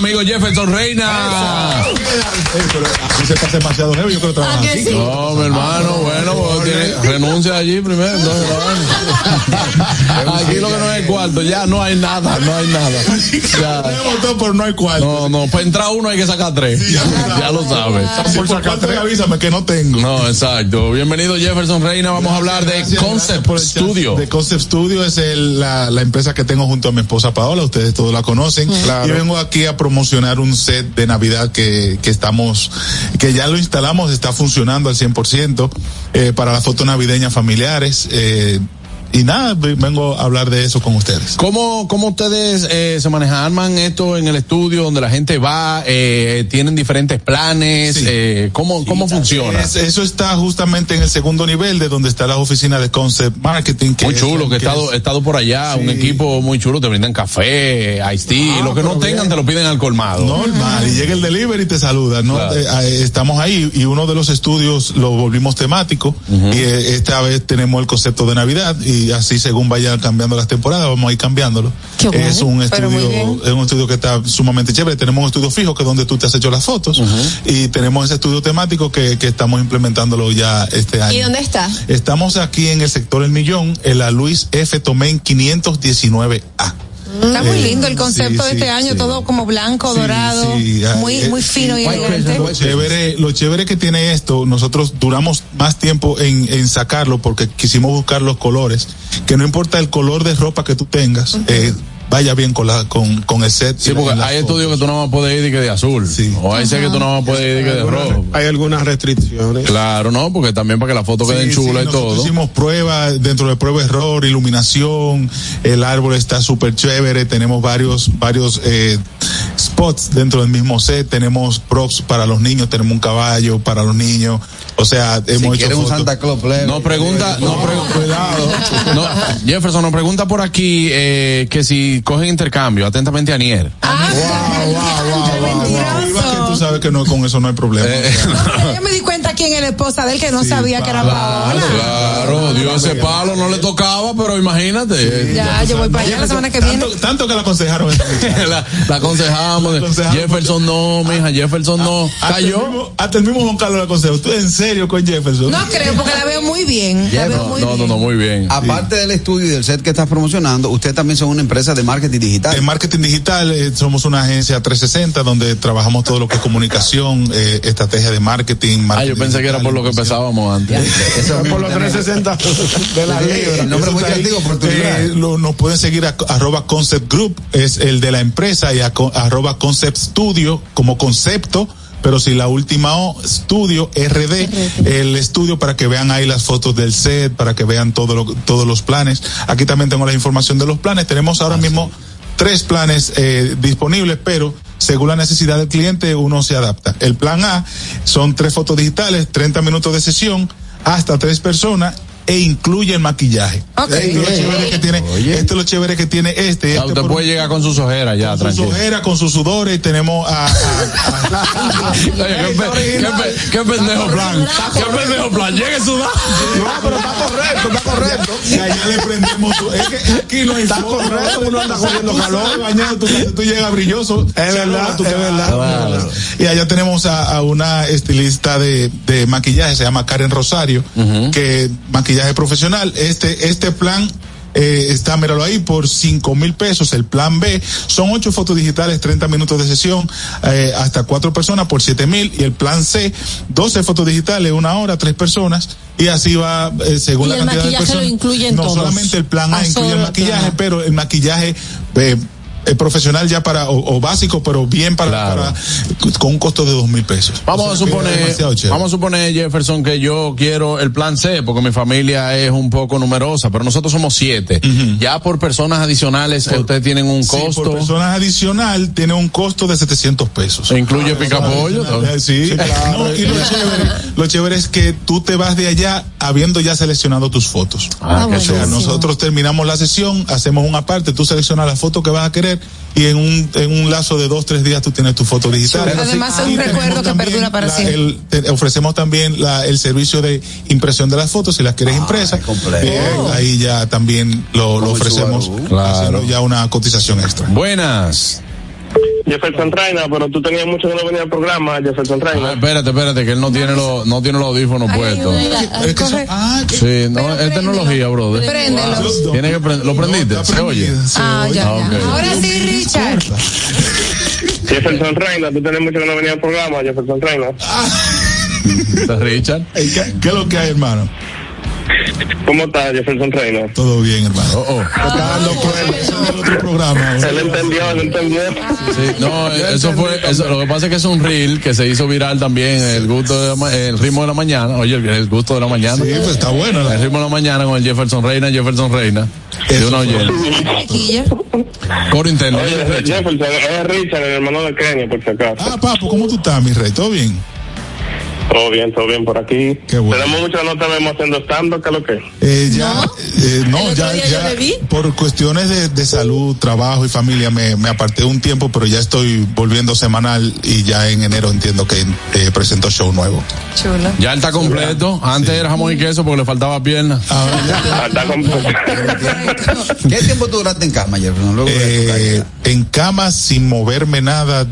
Amigo Jefferson Reina. Aquí se pasa demasiado heavy, yo creo que trabaja. No, mi hermano, bueno, pues, tiene- renuncia allí primero. entonces. Aquí lo que no es cuarto, ya no hay nada, no hay nada. Ya. pero no hay cuarto. No, no, para entrar uno hay que sacar tres. Ya lo sabes. Por sacar tres, avísame que no tengo. No, exacto. Bienvenido Jefferson Reina, vamos a hablar de Concept Studio. De Concept Studio es el- la, la empresa que tengo junto a mi esposa Paola, ustedes todos la conocen. Claro. Y vengo aquí a promocionar un set de Navidad que, que estamos, que ya lo instalamos, está funcionando al 100% eh, para las fotos navideñas familiares. eh, y nada, ve- vengo a hablar de eso con ustedes. ¿Cómo, cómo ustedes eh, se manejan? ¿Arman esto en el estudio donde la gente va? Eh, ¿Tienen diferentes planes? Eh, ¿Cómo, cómo funciona? Es- eso está justamente en el segundo nivel de donde está la oficina de Concept Marketing. Que Muy es- chulo, que he estado, es- he estado por allá, un equipo muy chulo, te brindan café, iced tea, lo que no tengan te lo piden al colmado. Normal, y llega el delivery y te saluda, ¿no? Claro. Eh, estamos ahí y uno de los estudios lo volvimos temático y eh, esta vez tenemos el concepto de Navidad y así según vayan cambiando las temporadas vamos a ir cambiándolo. Qué bueno, es un estudio, es un estudio que está sumamente chévere. Tenemos un estudio fijo que es donde tú te has hecho las fotos y tenemos ese estudio temático que, que estamos implementándolo ya este año. ¿Y dónde está? Estamos aquí en el sector El Millón, en la Luis F. Tomén 519A. Está muy lindo el concepto sí, de este sí, año, sí. todo como blanco, dorado, Sí, muy, eh, muy fino y elegante. Lo chévere, lo chévere que tiene esto, nosotros duramos más tiempo en, en sacarlo porque quisimos buscar los colores, que no importa el color de ropa que tú tengas, eh, vaya bien con la, con, con el set. Sí, porque hay estudios que tú no vas a poder ir y que de azul. O hay set que tú no vas a poder ir y que de rojo. Hay algunas restricciones. Claro, no, porque también para que la foto quede Sí, chula sí, y todo. Hicimos pruebas, dentro de prueba error, iluminación, el árbol está súper chévere, tenemos varios, varios eh, spots dentro del mismo set, tenemos props para los niños, tenemos un caballo para los niños, o sea, hemos hecho fotos. No pregunta, no pregunta. No, Jefferson nos pregunta por aquí que si cogen intercambio. Atentamente. Iván, que tú sabes que no, con eso no hay problema. Eh, Yo me di cuenta quién es la esposa de él que no sabía que era Paola. Claro, dio ese palo, no le tocaba, pero imagínate. Ya, yo voy para allá la semana que viene. Tanto, tanto que la aconsejaron. la, la aconsejamos. Jefferson no, mija, Jefferson no. Hasta el, mismo, hasta el mismo Juan Carlos la aconsejó. ¿Tú en serio con Jefferson? No creo, porque la veo muy bien. La veo muy No, no, no, muy bien. Aparte del estudio y del set que estás promocionando, ustedes también son una empresa de marketing digital. En marketing digital eh, somos una agencia 360 donde trabajamos todo lo que es comunicación, eh, estrategia de marketing. Ah, yo pensé que era por lo que empezábamos antes. Eso por los 360 de la libra. El nombre muy creativo, oportunidad. nos pueden seguir a arroba concept group, es el de la empresa, y a, co- concept studio como concepto pero si la última O, estudio RD, el estudio para que vean ahí las fotos del set, para que vean todo lo- todos los planes. Aquí también tengo la información de los planes. Tenemos ahora mismo tres planes eh, disponibles, pero según la necesidad del cliente uno se adapta. El plan A son tres fotos digitales, 30 minutos de sesión, hasta tres personas e incluye el maquillaje. Esto es lo chévere que tiene, esto es lo chévere que tiene este. Este usted puede llegar con sus ojeras ya, con tranquilo. sus ojeras, con sus sudores, tenemos a, Oye, ¿Qué, pe- qué pe- qué pendejo plan? ¿Qué pendejo plan? Llegue sudado. No, pero está correcto, está correcto. Y allá le prendemos su- es que aquí no hay Está sol, correcto, uno anda cogiendo calor. bañado, tú, tú llegas brilloso. Es verdad, tú es verdad. Claro. Y allá tenemos a, a una estilista de, de maquillaje, se llama Karen Rosario, que maquillaje profesional. Este, este plan eh, está, míralo ahí, por cinco mil pesos. El plan B son ocho fotos digitales, 30 minutos de sesión, eh, hasta cuatro personas por siete mil. Y el plan C, 12 fotos digitales, una hora, tres personas. Y así va, eh, según Y la el cantidad de maquillaje personas. lo incluyen no todos. solamente el plan A Ah, incluye el maquillaje, A. pero el maquillaje eh, profesional ya para, o, o básico, pero bien para, para- con un costo de dos mil pesos. Vamos O a sea, suponer, vamos a suponer, Jefferson, que yo quiero el plan C, porque mi familia es un poco numerosa, pero nosotros somos siete. Ya por personas adicionales, ustedes tienen un Sí, costo. por persona adicional tiene un costo de 700 pesos. ¿Se incluye picapollo? Eh, Sí, No, y lo chévere, lo chévere es que tú te vas de allá habiendo ya seleccionado tus fotos. Ah, qué o sea, nosotros terminamos la sesión, hacemos una parte, tú seleccionas la foto que vas a querer y en un, en un lazo de dos, tres días tú tienes tu foto digital. Pero Además, es un recuerdo que perdura para la- siempre. el- te- ofrecemos también la- el servicio de impresión de las fotos si las quieres impresas. Bien, ahí ya también lo, lo ofrecemos haciendo ya una cotización extra. Buenas. Jefferson Traina, pero tú tenías mucho que no venía al programa, Jefferson Traina. Ah, espérate, espérate, que él no tiene los, no tiene los audífonos puestos. Sí, no, es tecnología, brother. Préndelo. Tiene que prend- ¿Lo prendiste? ¿Se oye? Ah, ya, Ah, ya. ok. Ahora sí, Richard. Jefferson Traina, tú tenías mucho que no venía al programa, Jefferson Traina. ¿Está Richard? ¿Qué, qué es lo que hay, hermano? ¿Cómo estás, Jefferson Traina? Todo bien, hermano. Oh, oh. Está dando pruebas en otro programa. Él entendió, él entendió. Sí, no, eso fue, eso, lo que pasa es que es un reel que se hizo viral también, el gusto de la el ritmo de la mañana, oye, el, gusto de la mañana. Sí, pues está bueno. El ritmo de la mañana con el Jefferson Reina, Jefferson Reina, de una oyente. Chiquilla. Coro interno. Oye, Jefferson, es Richard, el hermano de Kenia, por si acaso. Ah, papo, ¿cómo tú estás, mi rey? ¿Todo bien? Todo bien, todo bien por aquí. Qué bueno. Tenemos mucho que no tenemos haciendo stand ¿qué es lo que? Eh, ya, eh, no, otro ya, día ya, vi. por cuestiones de, de salud, trabajo y familia me, me aparté un tiempo, pero ya estoy volviendo semanal y ya en enero entiendo que eh, presento show nuevo. Chulo. Ya está completo. Antes era jamón y queso porque le faltaba pierna. Ah, está completo. ¿Qué tiempo tú duraste en cama, de tu Eh, en cama sin moverme nada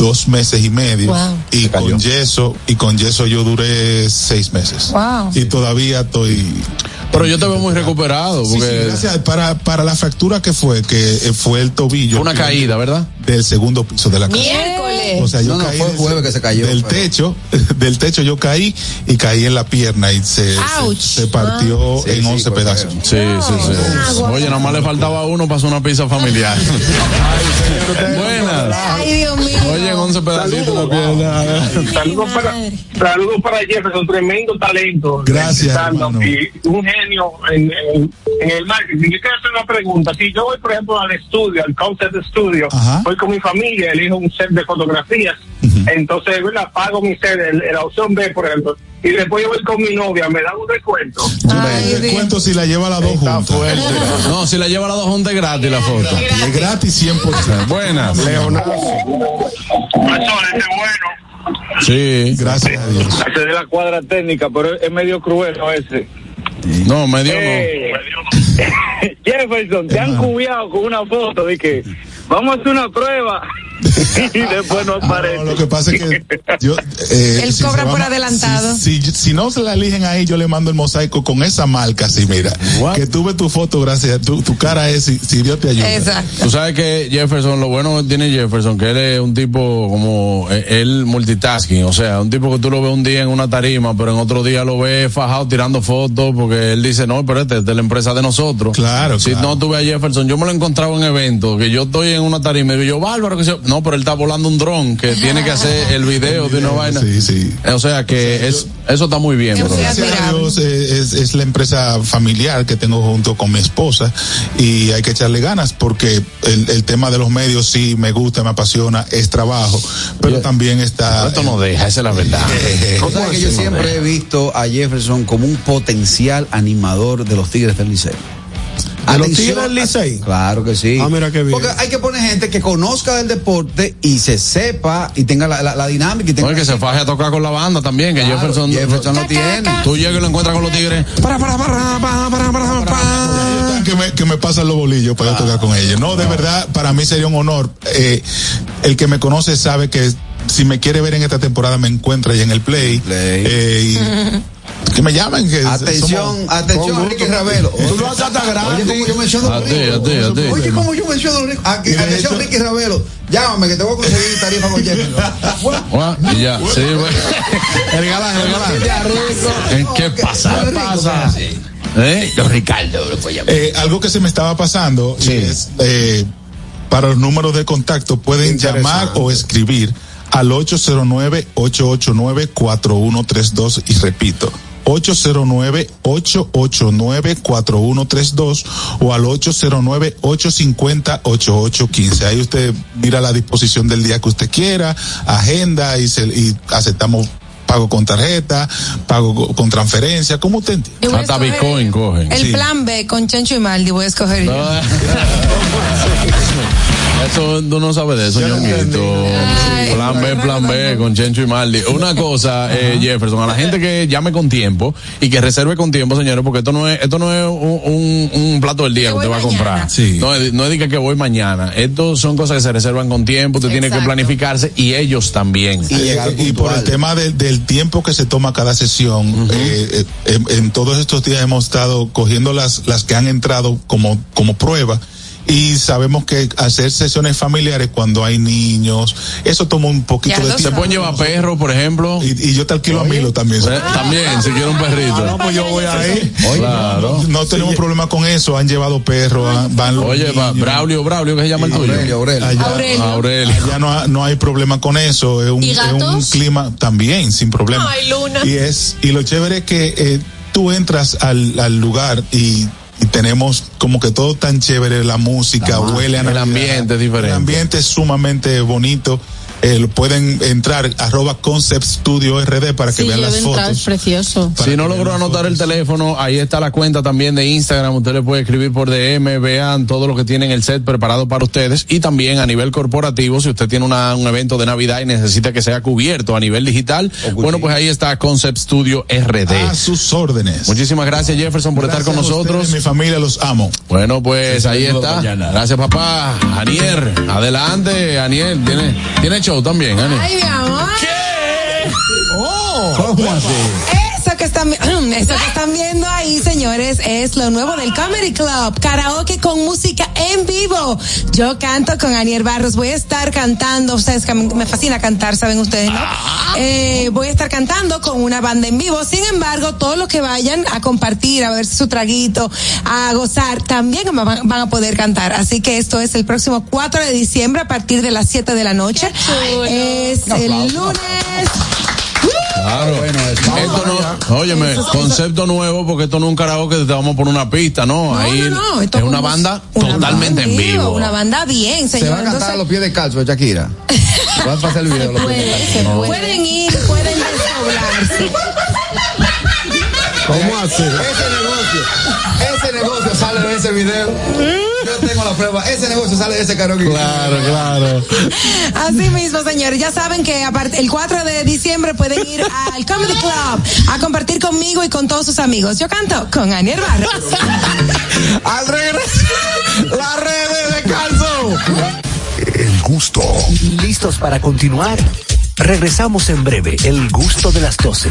dos meses y medio Wow. y con yeso y con yeso yo duré seis meses Wow. y todavía estoy Pero yo te veo muy recuperado Sí, sí, porque gracias. Para, para la fractura que fue, que eh, fue el tobillo. fue una caída, ¿verdad? Del segundo piso de la casa. Miércoles. O sea, yo No, no, caí fue el jueves que se cayó, Del pero- techo, del techo yo caí y caí en la pierna y se, se, partió Sí, en sí, 11 fue pedazos. Sí, sí, sí. Oye, nada más le faltaba uno para hacer una pizza familiar. Buenas. Ay, Dios mío. Oye, en 11 pedacitos la pierna. Saludos para, saludos para Jefferson, tremendo talento. Gracias. Y un genio en, en, en el marketing. Yo quiero hacer una pregunta. Si yo voy, por ejemplo, al estudio, al concept studio, Ajá. voy con mi familia, elijo un set de fotografías, entonces ¿verdad? pago mi set, el- la opción B, por ejemplo, y después yo voy con mi novia, me dan un descuento. Ay, Te Dios. cuento si la lleva las dos juntas. No, si la lleva a las dos juntas es gratis la foto. Y es gratis 100%. Buenas. Leonardo. Profesor, ese es bueno. Sí. Gracias a Dios. Ese de la cuadra técnica, pero es medio cruel ¿no? ese. No, medio no. Eh, Jefferson, te han cubiado con una foto de que vamos a hacer una prueba y después no aparece. No, lo que pasa es que yo. eh, Él si cobra por adelantado. Si, si, si no se la eligen ahí, yo le mando el mosaico con esa marca, así, mira. What? Que tuve tu foto, gracias. Tu, tu cara es, si, si Dios te ayuda. Exacto. Tú sabes que Jefferson, lo bueno que tiene Jefferson, que él es un tipo como, eh, él multitasking, o sea, un tipo que tú lo ves un día en una tarima, pero en otro día lo ves fajado tirando fotos, porque él dice, no, pero este es de la empresa de nosotros. Claro, Si claro. no tuve a Jefferson, yo me lo he encontrado en eventos, que yo estoy en una tarima y digo, yo, bárbaro, que se... no, pero él está volando un dron que tiene que hacer el video de una vaina. Sí, sí. O sea que es, eso está muy bien, bro. Gracias a Dios eh, es, es la empresa familiar que tengo junto con mi esposa y hay que echarle ganas porque el, el tema de los medios sí me gusta, me apasiona, es trabajo, pero también está... Esto no deja, esa es la verdad. Tú sabes que yo siempre he visto a Jefferson como un potencial animador de los Tigres del Liceo. ¿De los Atención, Tigres del Licey? Claro que sí. Ah, mira qué bien. Porque hay que poner gente que conozca del deporte y se sepa y tenga la, la- la dinámica y tenga Oye, que se faje a tocar con la banda también, que Claro, Jefferson, Jefferson lo tiene. Tú llegas y lo encuentras con los tigres. Para, para, para, para, para, para, para. que me, que me pasan los bolillos para tocar con ellos. No, de verdad, para mí sería un honor. Eh, el que me conoce sabe que si me quiere ver en esta temporada me encuentra ahí en el play. Eh, y que me llamen. Que Atención, somos- atención, Ricky. Ravelo. Tú lo haces hasta gratis. Oye, como yo menciono a ti, ricos. a ti, a ti. Oye, como yo menciono a los ricos. Aquí, Mira, Atención, Ricky Ravelo. Llámame que te voy a conseguir tarifa con Jefferson. Ah, y ya, sí. El galán, el galán. ¿En ¿Qué pasa? ¿Qué pasa? ¿Eh? Los Ricardo, lo. Eh, algo que se me estaba pasando y es eh, para los números de contacto pueden llamar o escribir al 809-889-4132 y repito 809-889-4132 o al 809-850-8815. Ahí usted mira la disposición del día que usted quiera, agenda y, se- y aceptamos pago con tarjeta, pago co- con transferencia, como usted entiende. Hasta Bitcoin cogen. El Sí. plan B con Chencho y Maldi voy a escoger yo. Eso tú no sabes de eso, ñonguito. Plan B, plan B, con Chencho y Marley. Una cosa, eh, Jefferson, a la gente que llame con tiempo y que reserve con tiempo, señores, porque esto no es, esto no es un, un- un plato del día que usted va a comprar. Sí. No, es- no es de que, voy mañana. Esto son cosas que se reservan con tiempo, usted tiene que Exacto. planificarse y ellos también. Y y por el tema del- del tiempo que se toma cada sesión, eh, eh, en, en todos estos días hemos estado cogiendo las, las que han entrado como, como prueba. Y sabemos que hacer sesiones familiares cuando hay niños, eso toma un poquito Ya de lo Se tiempo. pueden llevar perros, por ejemplo. Y, y yo te alquilo a Milo también. Eh, También, si quiere un perrito. No, pues yo voy ahí. Claro. No tenemos problema con eso, han llevado perros, van los Oye, va, niños. Braulio, Braulio, ¿qué se llama el tuyo? Aurelio, Aurelio. Allá, Aurelio. Aurelio. allá no, ha- no hay problema con eso, es un, ¿Y es un clima también sin problema. Ay, Luna. Y es y lo chévere es que eh, tú entras al, al lugar y, y tenemos como que todo tan chévere, la música, huele a El ambiente es diferente. El ambiente es sumamente bonito. Eh, pueden entrar arroba Concept Studio RD para que Sí, vean las es fotos. precioso. Si no logró anotar el teléfono, ahí está la cuenta también de Instagram. Usted le puede escribir por DM, vean todo lo que tienen el set preparado para ustedes. Y también a nivel corporativo, si usted tiene una- un evento de Navidad y necesita que sea cubierto a nivel digital, bueno, pues ahí está Concept Studio RD. A sus órdenes. Muchísimas gracias Jefferson por estar con nosotros. ustedes, mi familia los amo. Bueno, pues ahí está. mañana. Gracias, papá. Anier, adelante, Anier. ¿Tiene, tiene show también, Anier? Ay, mi amor. ¿Cómo así? Eso que están, eso que están viendo ahí, señores, es lo nuevo del Comedy Club. Karaoke con música en vivo. Yo canto con Aniel Barros. Voy a estar cantando. Ustedes me fascina cantar, saben ustedes, ¿no? Eh, voy a estar cantando con una banda en vivo. Sin embargo, todos los que vayan a compartir, a ver su traguito, a gozar, también van, van a poder cantar. Así que esto es el próximo 4 de diciembre a partir de las 7 de la noche. Es el lunes. Claro. esto no, óyeme, concepto nuevo porque esto no es un karaoke que te vamos a poner una pista, no. Ahí no, no, esto es una banda una totalmente banda en vivo. Una banda bien, Se señor. va a cantar Entonces, a los pies de calzo, Shakira. Va a pasar el video. a los pies de calzo. Se puede. pueden ir, pueden desdoblarse. ¿Cómo así? Ese negocio, ese negocio sale de ese video. La prueba. Ese negocio sale de ese karaoke. Claro, claro. Así mismo, señores. Ya saben que el 4 de diciembre pueden ir al Comedy Club a compartir conmigo y con todos sus amigos. Yo canto con Aniel Barros. Al regreso, las redes de calzo. El gusto. ¿Listos para continuar? Regresamos en breve. El gusto de las 12.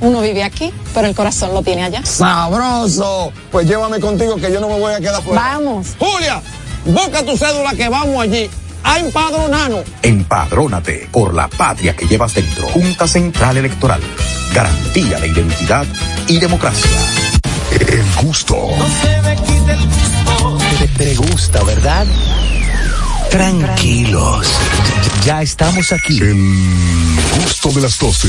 uno vive aquí, pero el corazón lo tiene allá. ¡Sabroso! Pues llévame contigo que yo no me voy a quedar fuera. Vamos. Julia, busca tu cédula que vamos allí a empadronarnos. Empadrónate por la patria que llevas dentro. Junta Central Electoral. Garantía de identidad y democracia. El gusto. Te, te gusta, ¿verdad? Tranquilos. Ya estamos aquí. El gusto de las 12.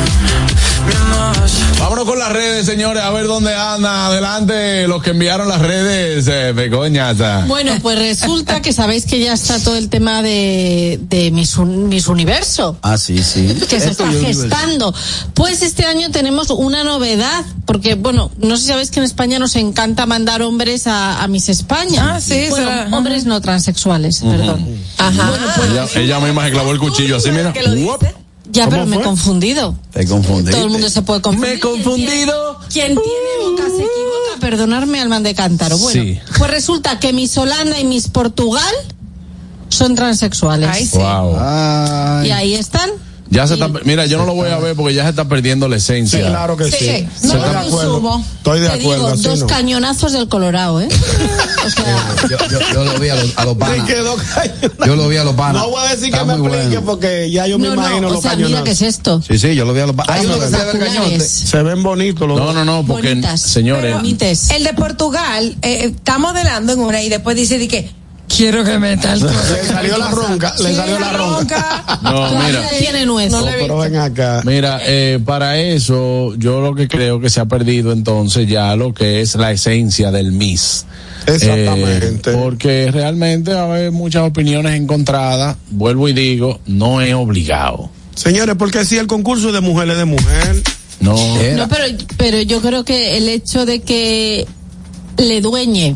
Vámonos con las redes, señores, a ver dónde anda. Adelante, los que enviaron las redes, eh, Begoña. ta. Bueno, pues resulta que sabéis que ya está todo el tema de, de Miss, Un- Miss Universo. Ah, sí, sí. que se Esto está gestando. Pues este año tenemos una novedad, porque bueno, no sé si sabéis que en España nos encanta mandar hombres a, a Miss España. Ah, sí, Bueno, será- hombres no transexuales, perdón. Ajá. ella, ella misma se clavó el cuchillo así, mira. Ya, pero ¿Cómo me he confundido. Te confundí. Todo el mundo se puede confundir. Me he confundido. Quien tiene boca se equivoca, perdonarme al man de cántaro. Bueno, Sí. pues resulta que Miss Holanda y Miss Portugal son transexuales. Ay, sí. Wow. Y ahí están. Ya se está, mira, yo no lo voy a ver porque ya se está perdiendo la esencia. Sí, claro que sí. Sí, Se no está lo de acuerdo. subo. Estoy de Te acuerdo, digo, dos no. cañonazos del Colorado, ¿eh? O sea, Yo, yo, yo lo vi a los, Sí, panas. Yo lo vi a los panas. No voy a decir Está que me explique bueno. porque ya yo me no, imagino no, o los sea, mira cañonazos. qué es esto. Sí, sí, yo lo vi a los panas. Hay uno que se ve. Se ven bonitos los No, no, no, porque, Bonitas. señores. El de Portugal eh, está modelando en una y después dice de que quiero que meta el Le salió la ronca, le salió la ronca. no, mira. tiene nuez. No, pero ven acá. Mira, eh, para eso yo lo que creo que se ha perdido entonces ya lo que es la esencia del Miss. Exactamente. Eh, porque realmente va a haber muchas opiniones encontradas. Vuelvo y digo, no es obligado. Señores, porque si el concurso es de mujer es de mujer. No. No, pero, pero yo creo que el hecho de que le dueñe.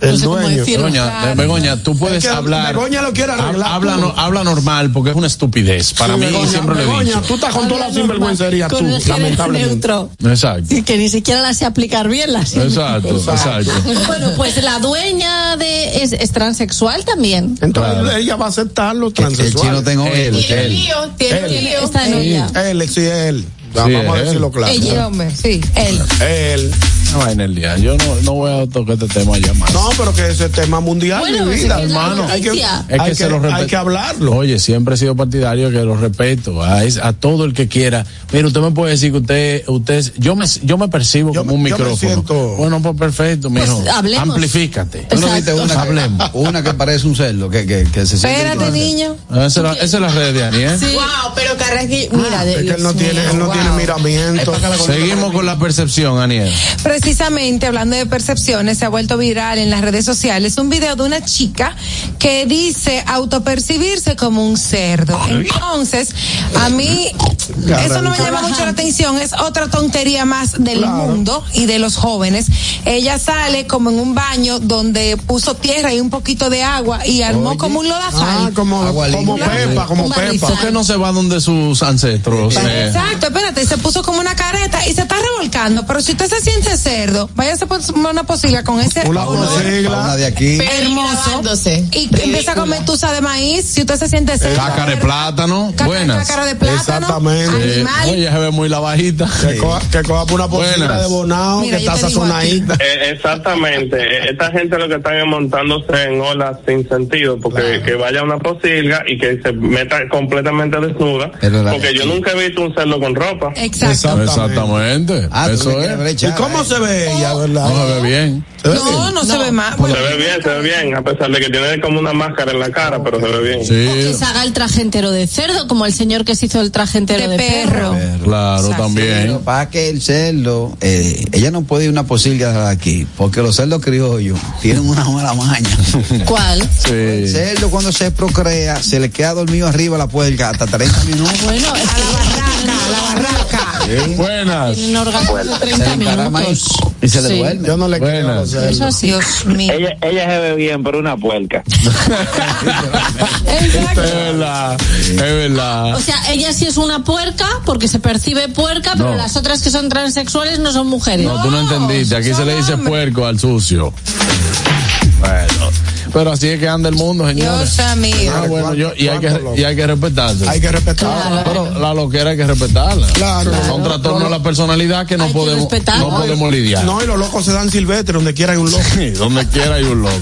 El no sé cómo dueño. decirlo. Begoña, Begoña, tú puedes Es que hablar. Begoña lo quiere arreglar Hab- Habla, no- habla normal porque es una estupidez. Para Sí, mí Begoña, siempre lo he Begoña, dicho. tú estás con toda la sinvergüencería tú, el lamentablemente. neutro. Exacto. Sí, que ni siquiera la sé aplicar bien la Exacto, exacto. Bueno, pues la dueña de es, es transexual también. Entonces Claro. ella va a aceptar los El transexuales. chino tengo Él, él. él. Tiene Él. lío. Está novia. él, sí, él. Sí, Vamos a decirlo claro. Ella. hombre, sí, él. Él. No vaina el día. Yo no, no voy a tocar este tema ya más. No, pero que ese tema mundial, Bueno, mi vida, hermano. Hay que. Es hay que, se que- lo respeto. hay que hablarlo. Oye, siempre he sido partidario que lo respeto a, todo el que quiera. Mira, usted me puede decir que usted, usted, yo me, yo me percibo como un yo me micrófono. siento- Bueno, pues perfecto, mijo. hablemos. Amplifícate. Tú no viste una, Hablemos. una que parece un cerdo, que, que, que se siente. Espérate, niño. Ah, Esa es la, esa es la red de Aniel. Wow, pero Carrasqui, mira, de Es que él no tiene, mío, él no wow. Tiene miramiento. Seguimos con la percepción, Aniel. Precisamente hablando de percepciones, se ha vuelto viral en las redes sociales un video de una chica que dice autopercibirse como un cerdo. Entonces, a mí eso no me llama mucho la atención, es otra tontería más del mundo y de los jóvenes. Ella sale como en un baño donde puso tierra y un poquito de agua y armó como un lodazal. Ah, como, como Pepa, como Pepa. ¿Por qué no se va donde sus ancestros? Eh, Exacto, espérate, se puso como una careta y se está revolcando. Pero si usted se siente cerdo, váyase por una posilla con ese Una. Una de aquí. hermoso y empieza a comer tuza de maíz. Si usted se siente cerdo, Cácara de plátano. Buenas. cácara de plátano, Exactamente. Eh, animal. oye, se ve muy la bajita. Que coja, por una Buenas. de bonao, que está sazonadita. Eh, exactamente. Esta gente lo que están es montándose en olas sin sentido, porque que vaya a una posilga y que se meta completamente desnuda, porque yo nunca he visto un cerdo con ropa. Exacto. Exactamente. Ah, Eso es. brechar, ¿Y cómo eh. se ve ella, verdad? No se ve bien. ¿Se ve No, bien? no, se ve mal. Bueno, Se ve bien, se ve bien, a pesar de que tiene como una máscara en la cara, pero se ve bien. Que Sí, se haga el traje entero de cerdo, como el señor que se hizo el traje entero de de, perro. claro, también. para que el cerdo, eh, ella no puede ir una posilga de aquí, porque los cerdos criollos tienen una mala maña. ¿Cuál? El cerdo cuando se procrea, se le queda dormido arriba la puerca hasta 30 minutos. Bueno, es que la barraca. Buenas. de Se 30 le encarama ahí minutos. y se le Sí. duerme. Yo no le Buenas. Eso sí. Dios mío. Ella, ella se ve bien, pero una puerca. Es verdad. Es verdad. O sea, ella sí es una puerca porque se percibe puerca, pero No. las otras que son transexuales no son mujeres. No, tú no entendiste. Aquí se le dice hombre. puerco al sucio. Pero así es que anda el mundo, señores. Dios mío. Ah, bueno, yo, y, hay que, y hay que respetarse. Hay que respetar. Pero la loquera hay que respetarla. Claro. Son trastornos de la personalidad que no Hay podemos, no podemos lidiar. No, y los locos se dan silvestre, donde quiera hay un loco. Sí, donde quiera hay un loco.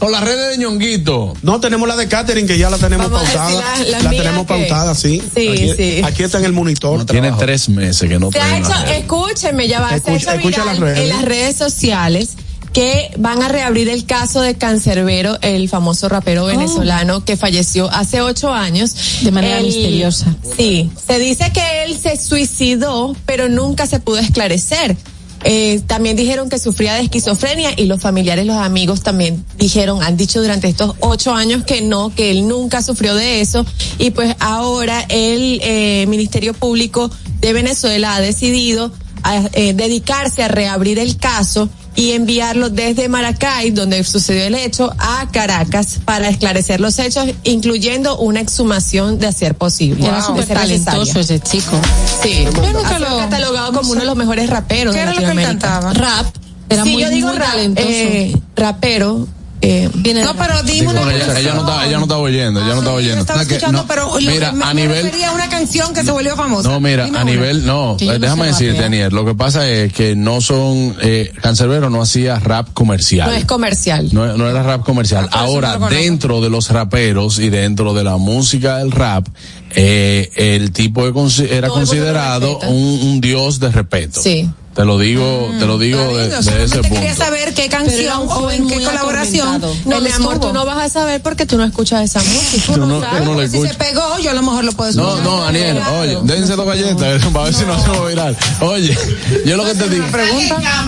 O las redes de ñonguito. No, tenemos la de Catherine, que ya la tenemos Vamos a decir pautada. la- la La, mía tenemos que- pautada, sí. Sí, aquí, sí. Aquí está en el monitor. Tiene tres meses que no Se ha hecho, escúchenme, ya va, se ha Escucha- hecho escucha viral las redes. en las redes sociales que van a reabrir el caso de Cancerbero, el famoso rapero venezolano que falleció hace ocho años. De manera Él- misteriosa. Sí, se dice que él se suicidó, pero nunca se pudo esclarecer. Eh, también dijeron que sufría de esquizofrenia y los familiares, los amigos también dijeron, han dicho durante estos ocho años que no, que él nunca sufrió de eso y pues ahora el eh, Ministerio Público de Venezuela ha decidido a, eh, dedicarse a reabrir el caso y enviarlo desde Maracay, donde sucedió el hecho, a Caracas para esclarecer los hechos, incluyendo una exhumación de hacer posible. Era de súper talentoso ese chico. Sí, Yo nunca lo- catalogado como uno de los mejores raperos ¿Qué de era lo que él cantaba? Rap. Era sí, muy, yo digo muy rap, talentoso. eh, rapero. Eh, Viene No, pero dime una ella, ella no está, ella no estaba oyendo, ella no estaba Yo oyendo. estaba escuchando, no, pero lo mira, que me, a me nivel, refería a una canción que se volvió famosa. No, mira, Dime a una. nivel, no, eh, déjame decirte. Daniel, lo que pasa es que no son, eh, Cancerbero no hacía rap comercial. no es comercial. No, no era rap comercial. Ah, Ahora, dentro de los raperos y dentro de la música del rap, eh, el tipo de consi- era Todo considerado un, un dios de respeto. Sí. Te lo digo, te lo digo de, ese punto. quería saber qué canción o en qué colaboración. No, mi amor, tú no vas a saber porque tú no escuchas esa música. Tú no- sabes, tú no le si se pegó, yo a lo mejor lo puedo No, escuchar. no, Aniel, oye, déjense dos galletas, para ver si no hacemos viral. Oye, yo lo que te digo,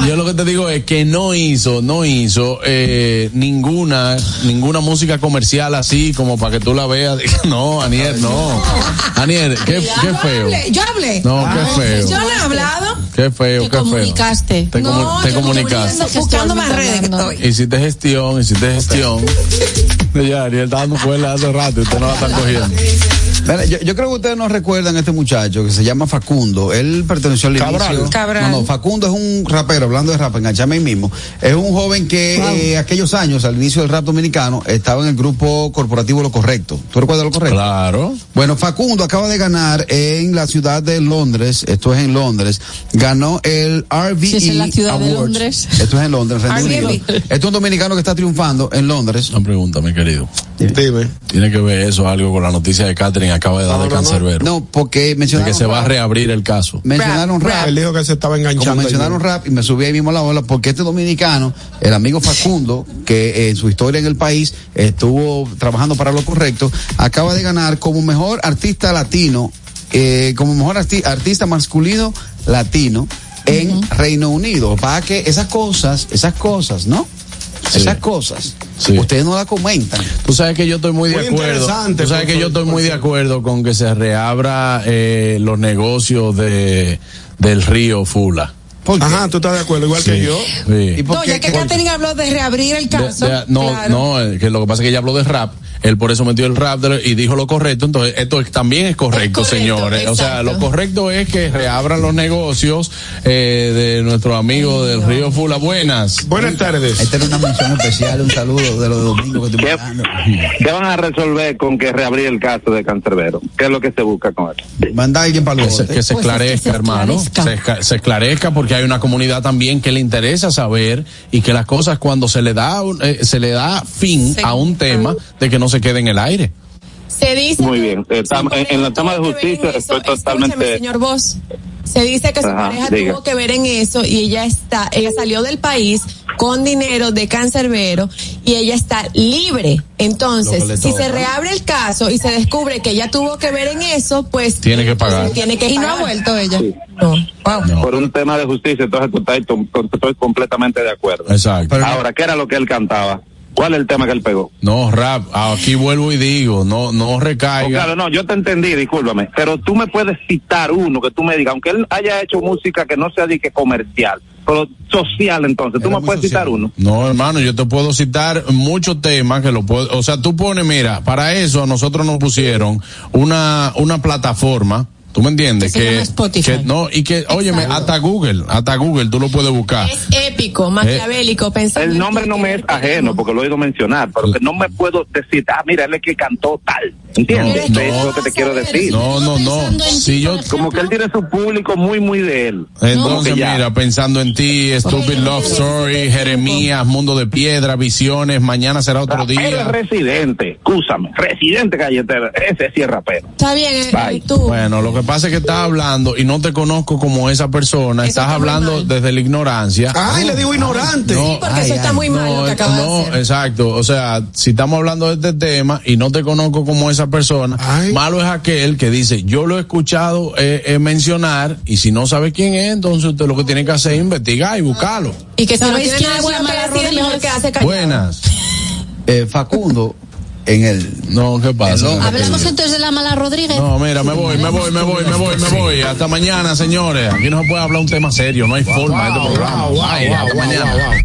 yo lo que te digo es que no hizo, no hizo eh, ninguna, ninguna música comercial así como para que tú la veas. No, Aniel, no. Aniel, qué, qué feo. Yo hablé. No, qué feo. Yo no he hablado. Qué feo, Te qué feo. comunicaste. Te, comu- No, te yo comunicaste. comunicando, buscando más redes que estoy. Hiciste gestión, hiciste gestión. Ya, Ariel está dando cuerda hace rato y usted no la está cogiendo. Mira, yo, yo creo que ustedes no recuerdan a este muchacho que se llama Facundo. Él perteneció al Cabral. inicio. Cabral. No, no, Facundo es un rapero, hablando de rap, enganchame ahí mismo. Es un joven que eh, aquellos años, al inicio del rap dominicano, estaba en el grupo corporativo Lo Correcto. ¿Tú recuerdas Lo Correcto? Claro. Bueno, Facundo acaba de ganar en la ciudad de Londres, esto es en Londres, ganó el RVE Sí, es en la ciudad de. Londres. Esto es en Londres, Reino RVE. Unido. Esto es un dominicano que está triunfando en Londres. Una pregunta, mi querido. Dime. Tiene que ver eso algo con la noticia de Catherine acaba de dar de cancerbero. No, porque de mencionaron que se va a rap. reabrir el caso. mencionaron rap. Él dijo que se estaba Como enganchando. mencionaron rap y me subí ahí mismo a la ola porque este dominicano, el amigo Facundo, que eh, en su historia en el país estuvo trabajando para lo correcto, acaba de ganar como mejor artista latino, eh, como mejor arti- artista masculino latino en Reino Unido. Para que esas cosas, esas cosas, ¿no? Sí. Esas cosas, Sí. ustedes no las comentan. Tú sabes que yo estoy muy de Muy acuerdo. Tú sabes que yo estoy muy de acuerdo con que se reabra eh, los negocios de del río Fula. Ajá, tú estás de acuerdo, igual que Sí. yo. Sí. No, ya que Catherine habló de reabrir el caso. de- no, claro. no, eh, que lo que pasa es que ella habló de rap, él por eso metió el rap de- y dijo lo correcto, entonces esto es- también es correcto, Es correcto, señores. O sea, lo correcto es que reabran los negocios eh, de nuestro amigo del Río Fula. Buenas. Buenas tardes. Esta era una mención especial, un saludo de los domingos que estoy ¿Qué, van a resolver con que reabrir el caso de Cancerbero? ¿Qué es lo que se busca con eso? Manda a alguien para Que los se, que se Pues es que esclarezca, se hermano. esclarezca. Se, se esclarezca porque hay una comunidad también que le interesa saber y que las cosas cuando se le da un- eh, se le da fin Sí. a un tema de que no se quede en el aire. Se dice. Muy que bien. Eh, tam- en- en la de justicia estoy totalmente- señor Vos. Se dice que su Ajá, pareja diga. tuvo que ver en eso y ella está, ella salió del país con dinero de cancerbero y ella está libre. Entonces, si se reabre el caso y se descubre que ella tuvo que ver en eso, pues Tiene que pagar. Tiene que Y no ha vuelto ella. Sí. No. No. Por un tema de justicia, entonces estoy completamente de acuerdo. Exacto. Ahora, ¿qué era lo que él cantaba? ¿Cuál es el tema que él pegó? No, rap, aquí vuelvo y digo, no, no Oh, recaiga. claro, no, yo te entendí, discúlpame, pero tú me puedes citar uno que tú me digas, aunque él haya hecho música que no sea de que comercial, pero social entonces, tú Era me puedes social. citar uno. No, hermano, yo te puedo citar muchos temas que lo puedo, o sea, tú pones, mira, para eso nosotros nos pusieron una, una plataforma, ¿tú me entiendes? Que Spotify. no, y que, óyeme, hasta Google, hasta Google tú lo puedes buscar. Es épico, maquiavélico, pensando El en nombre no me es ajeno porque lo he oído mencionar, pero que no me puedo decir, ah, mira, él es que cantó tal, ¿entiendes? No, Eso es no. lo que te quiero decir. No, no, no. Si yo, Como que él tiene su público muy, muy de él. entonces mira, pensando en ti, Stupid Love Story, Jeremías, Mundo de Piedra, Visiones, mañana será otro Rapero es día. residente, escúchame, residente galletero, ese sí es rapero. Está bien, eh, Bye. tú. Bueno, lo que pasa es que estás hablando y no te conozco como esa persona, Eso estás hablando desde la ignorancia. Ay, le digo ignorante. No, porque eso está muy mal lo que acaba de no, hacer. exacto. O sea, si estamos hablando de este tema y no te conozco como esa persona, Ay. malo es aquel que dice, yo lo he escuchado eh, eh, mencionar y si no sabe quién es, entonces usted lo que tiene que hacer es investigar y buscarlo. Y que si no ¿Sabéis tiene quién nada es callado. Buenas. Eh, Facundo, en el. No, ¿qué pasa? Perdón. Hablamos entonces de la mala Rodríguez. No, mira, me voy, me voy, me voy, me voy, me voy. Hasta mañana, señores. Aquí no se puede hablar un tema serio, no hay forma de este programa. Ay, hasta mañana.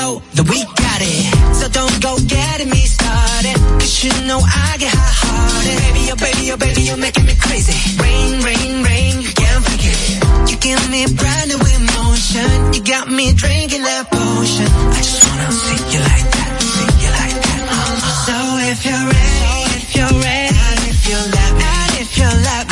know that we got it. So don't go getting me started. Cause you know I get hot hearted. Baby, oh baby, oh baby, you're making me crazy. Rain, rain, rain, you can't it. You give me brand new emotion. You got me drinking that potion. I just wanna see you like that, see you like that. So if you're ready, if you're ready, and if you let me, and if you let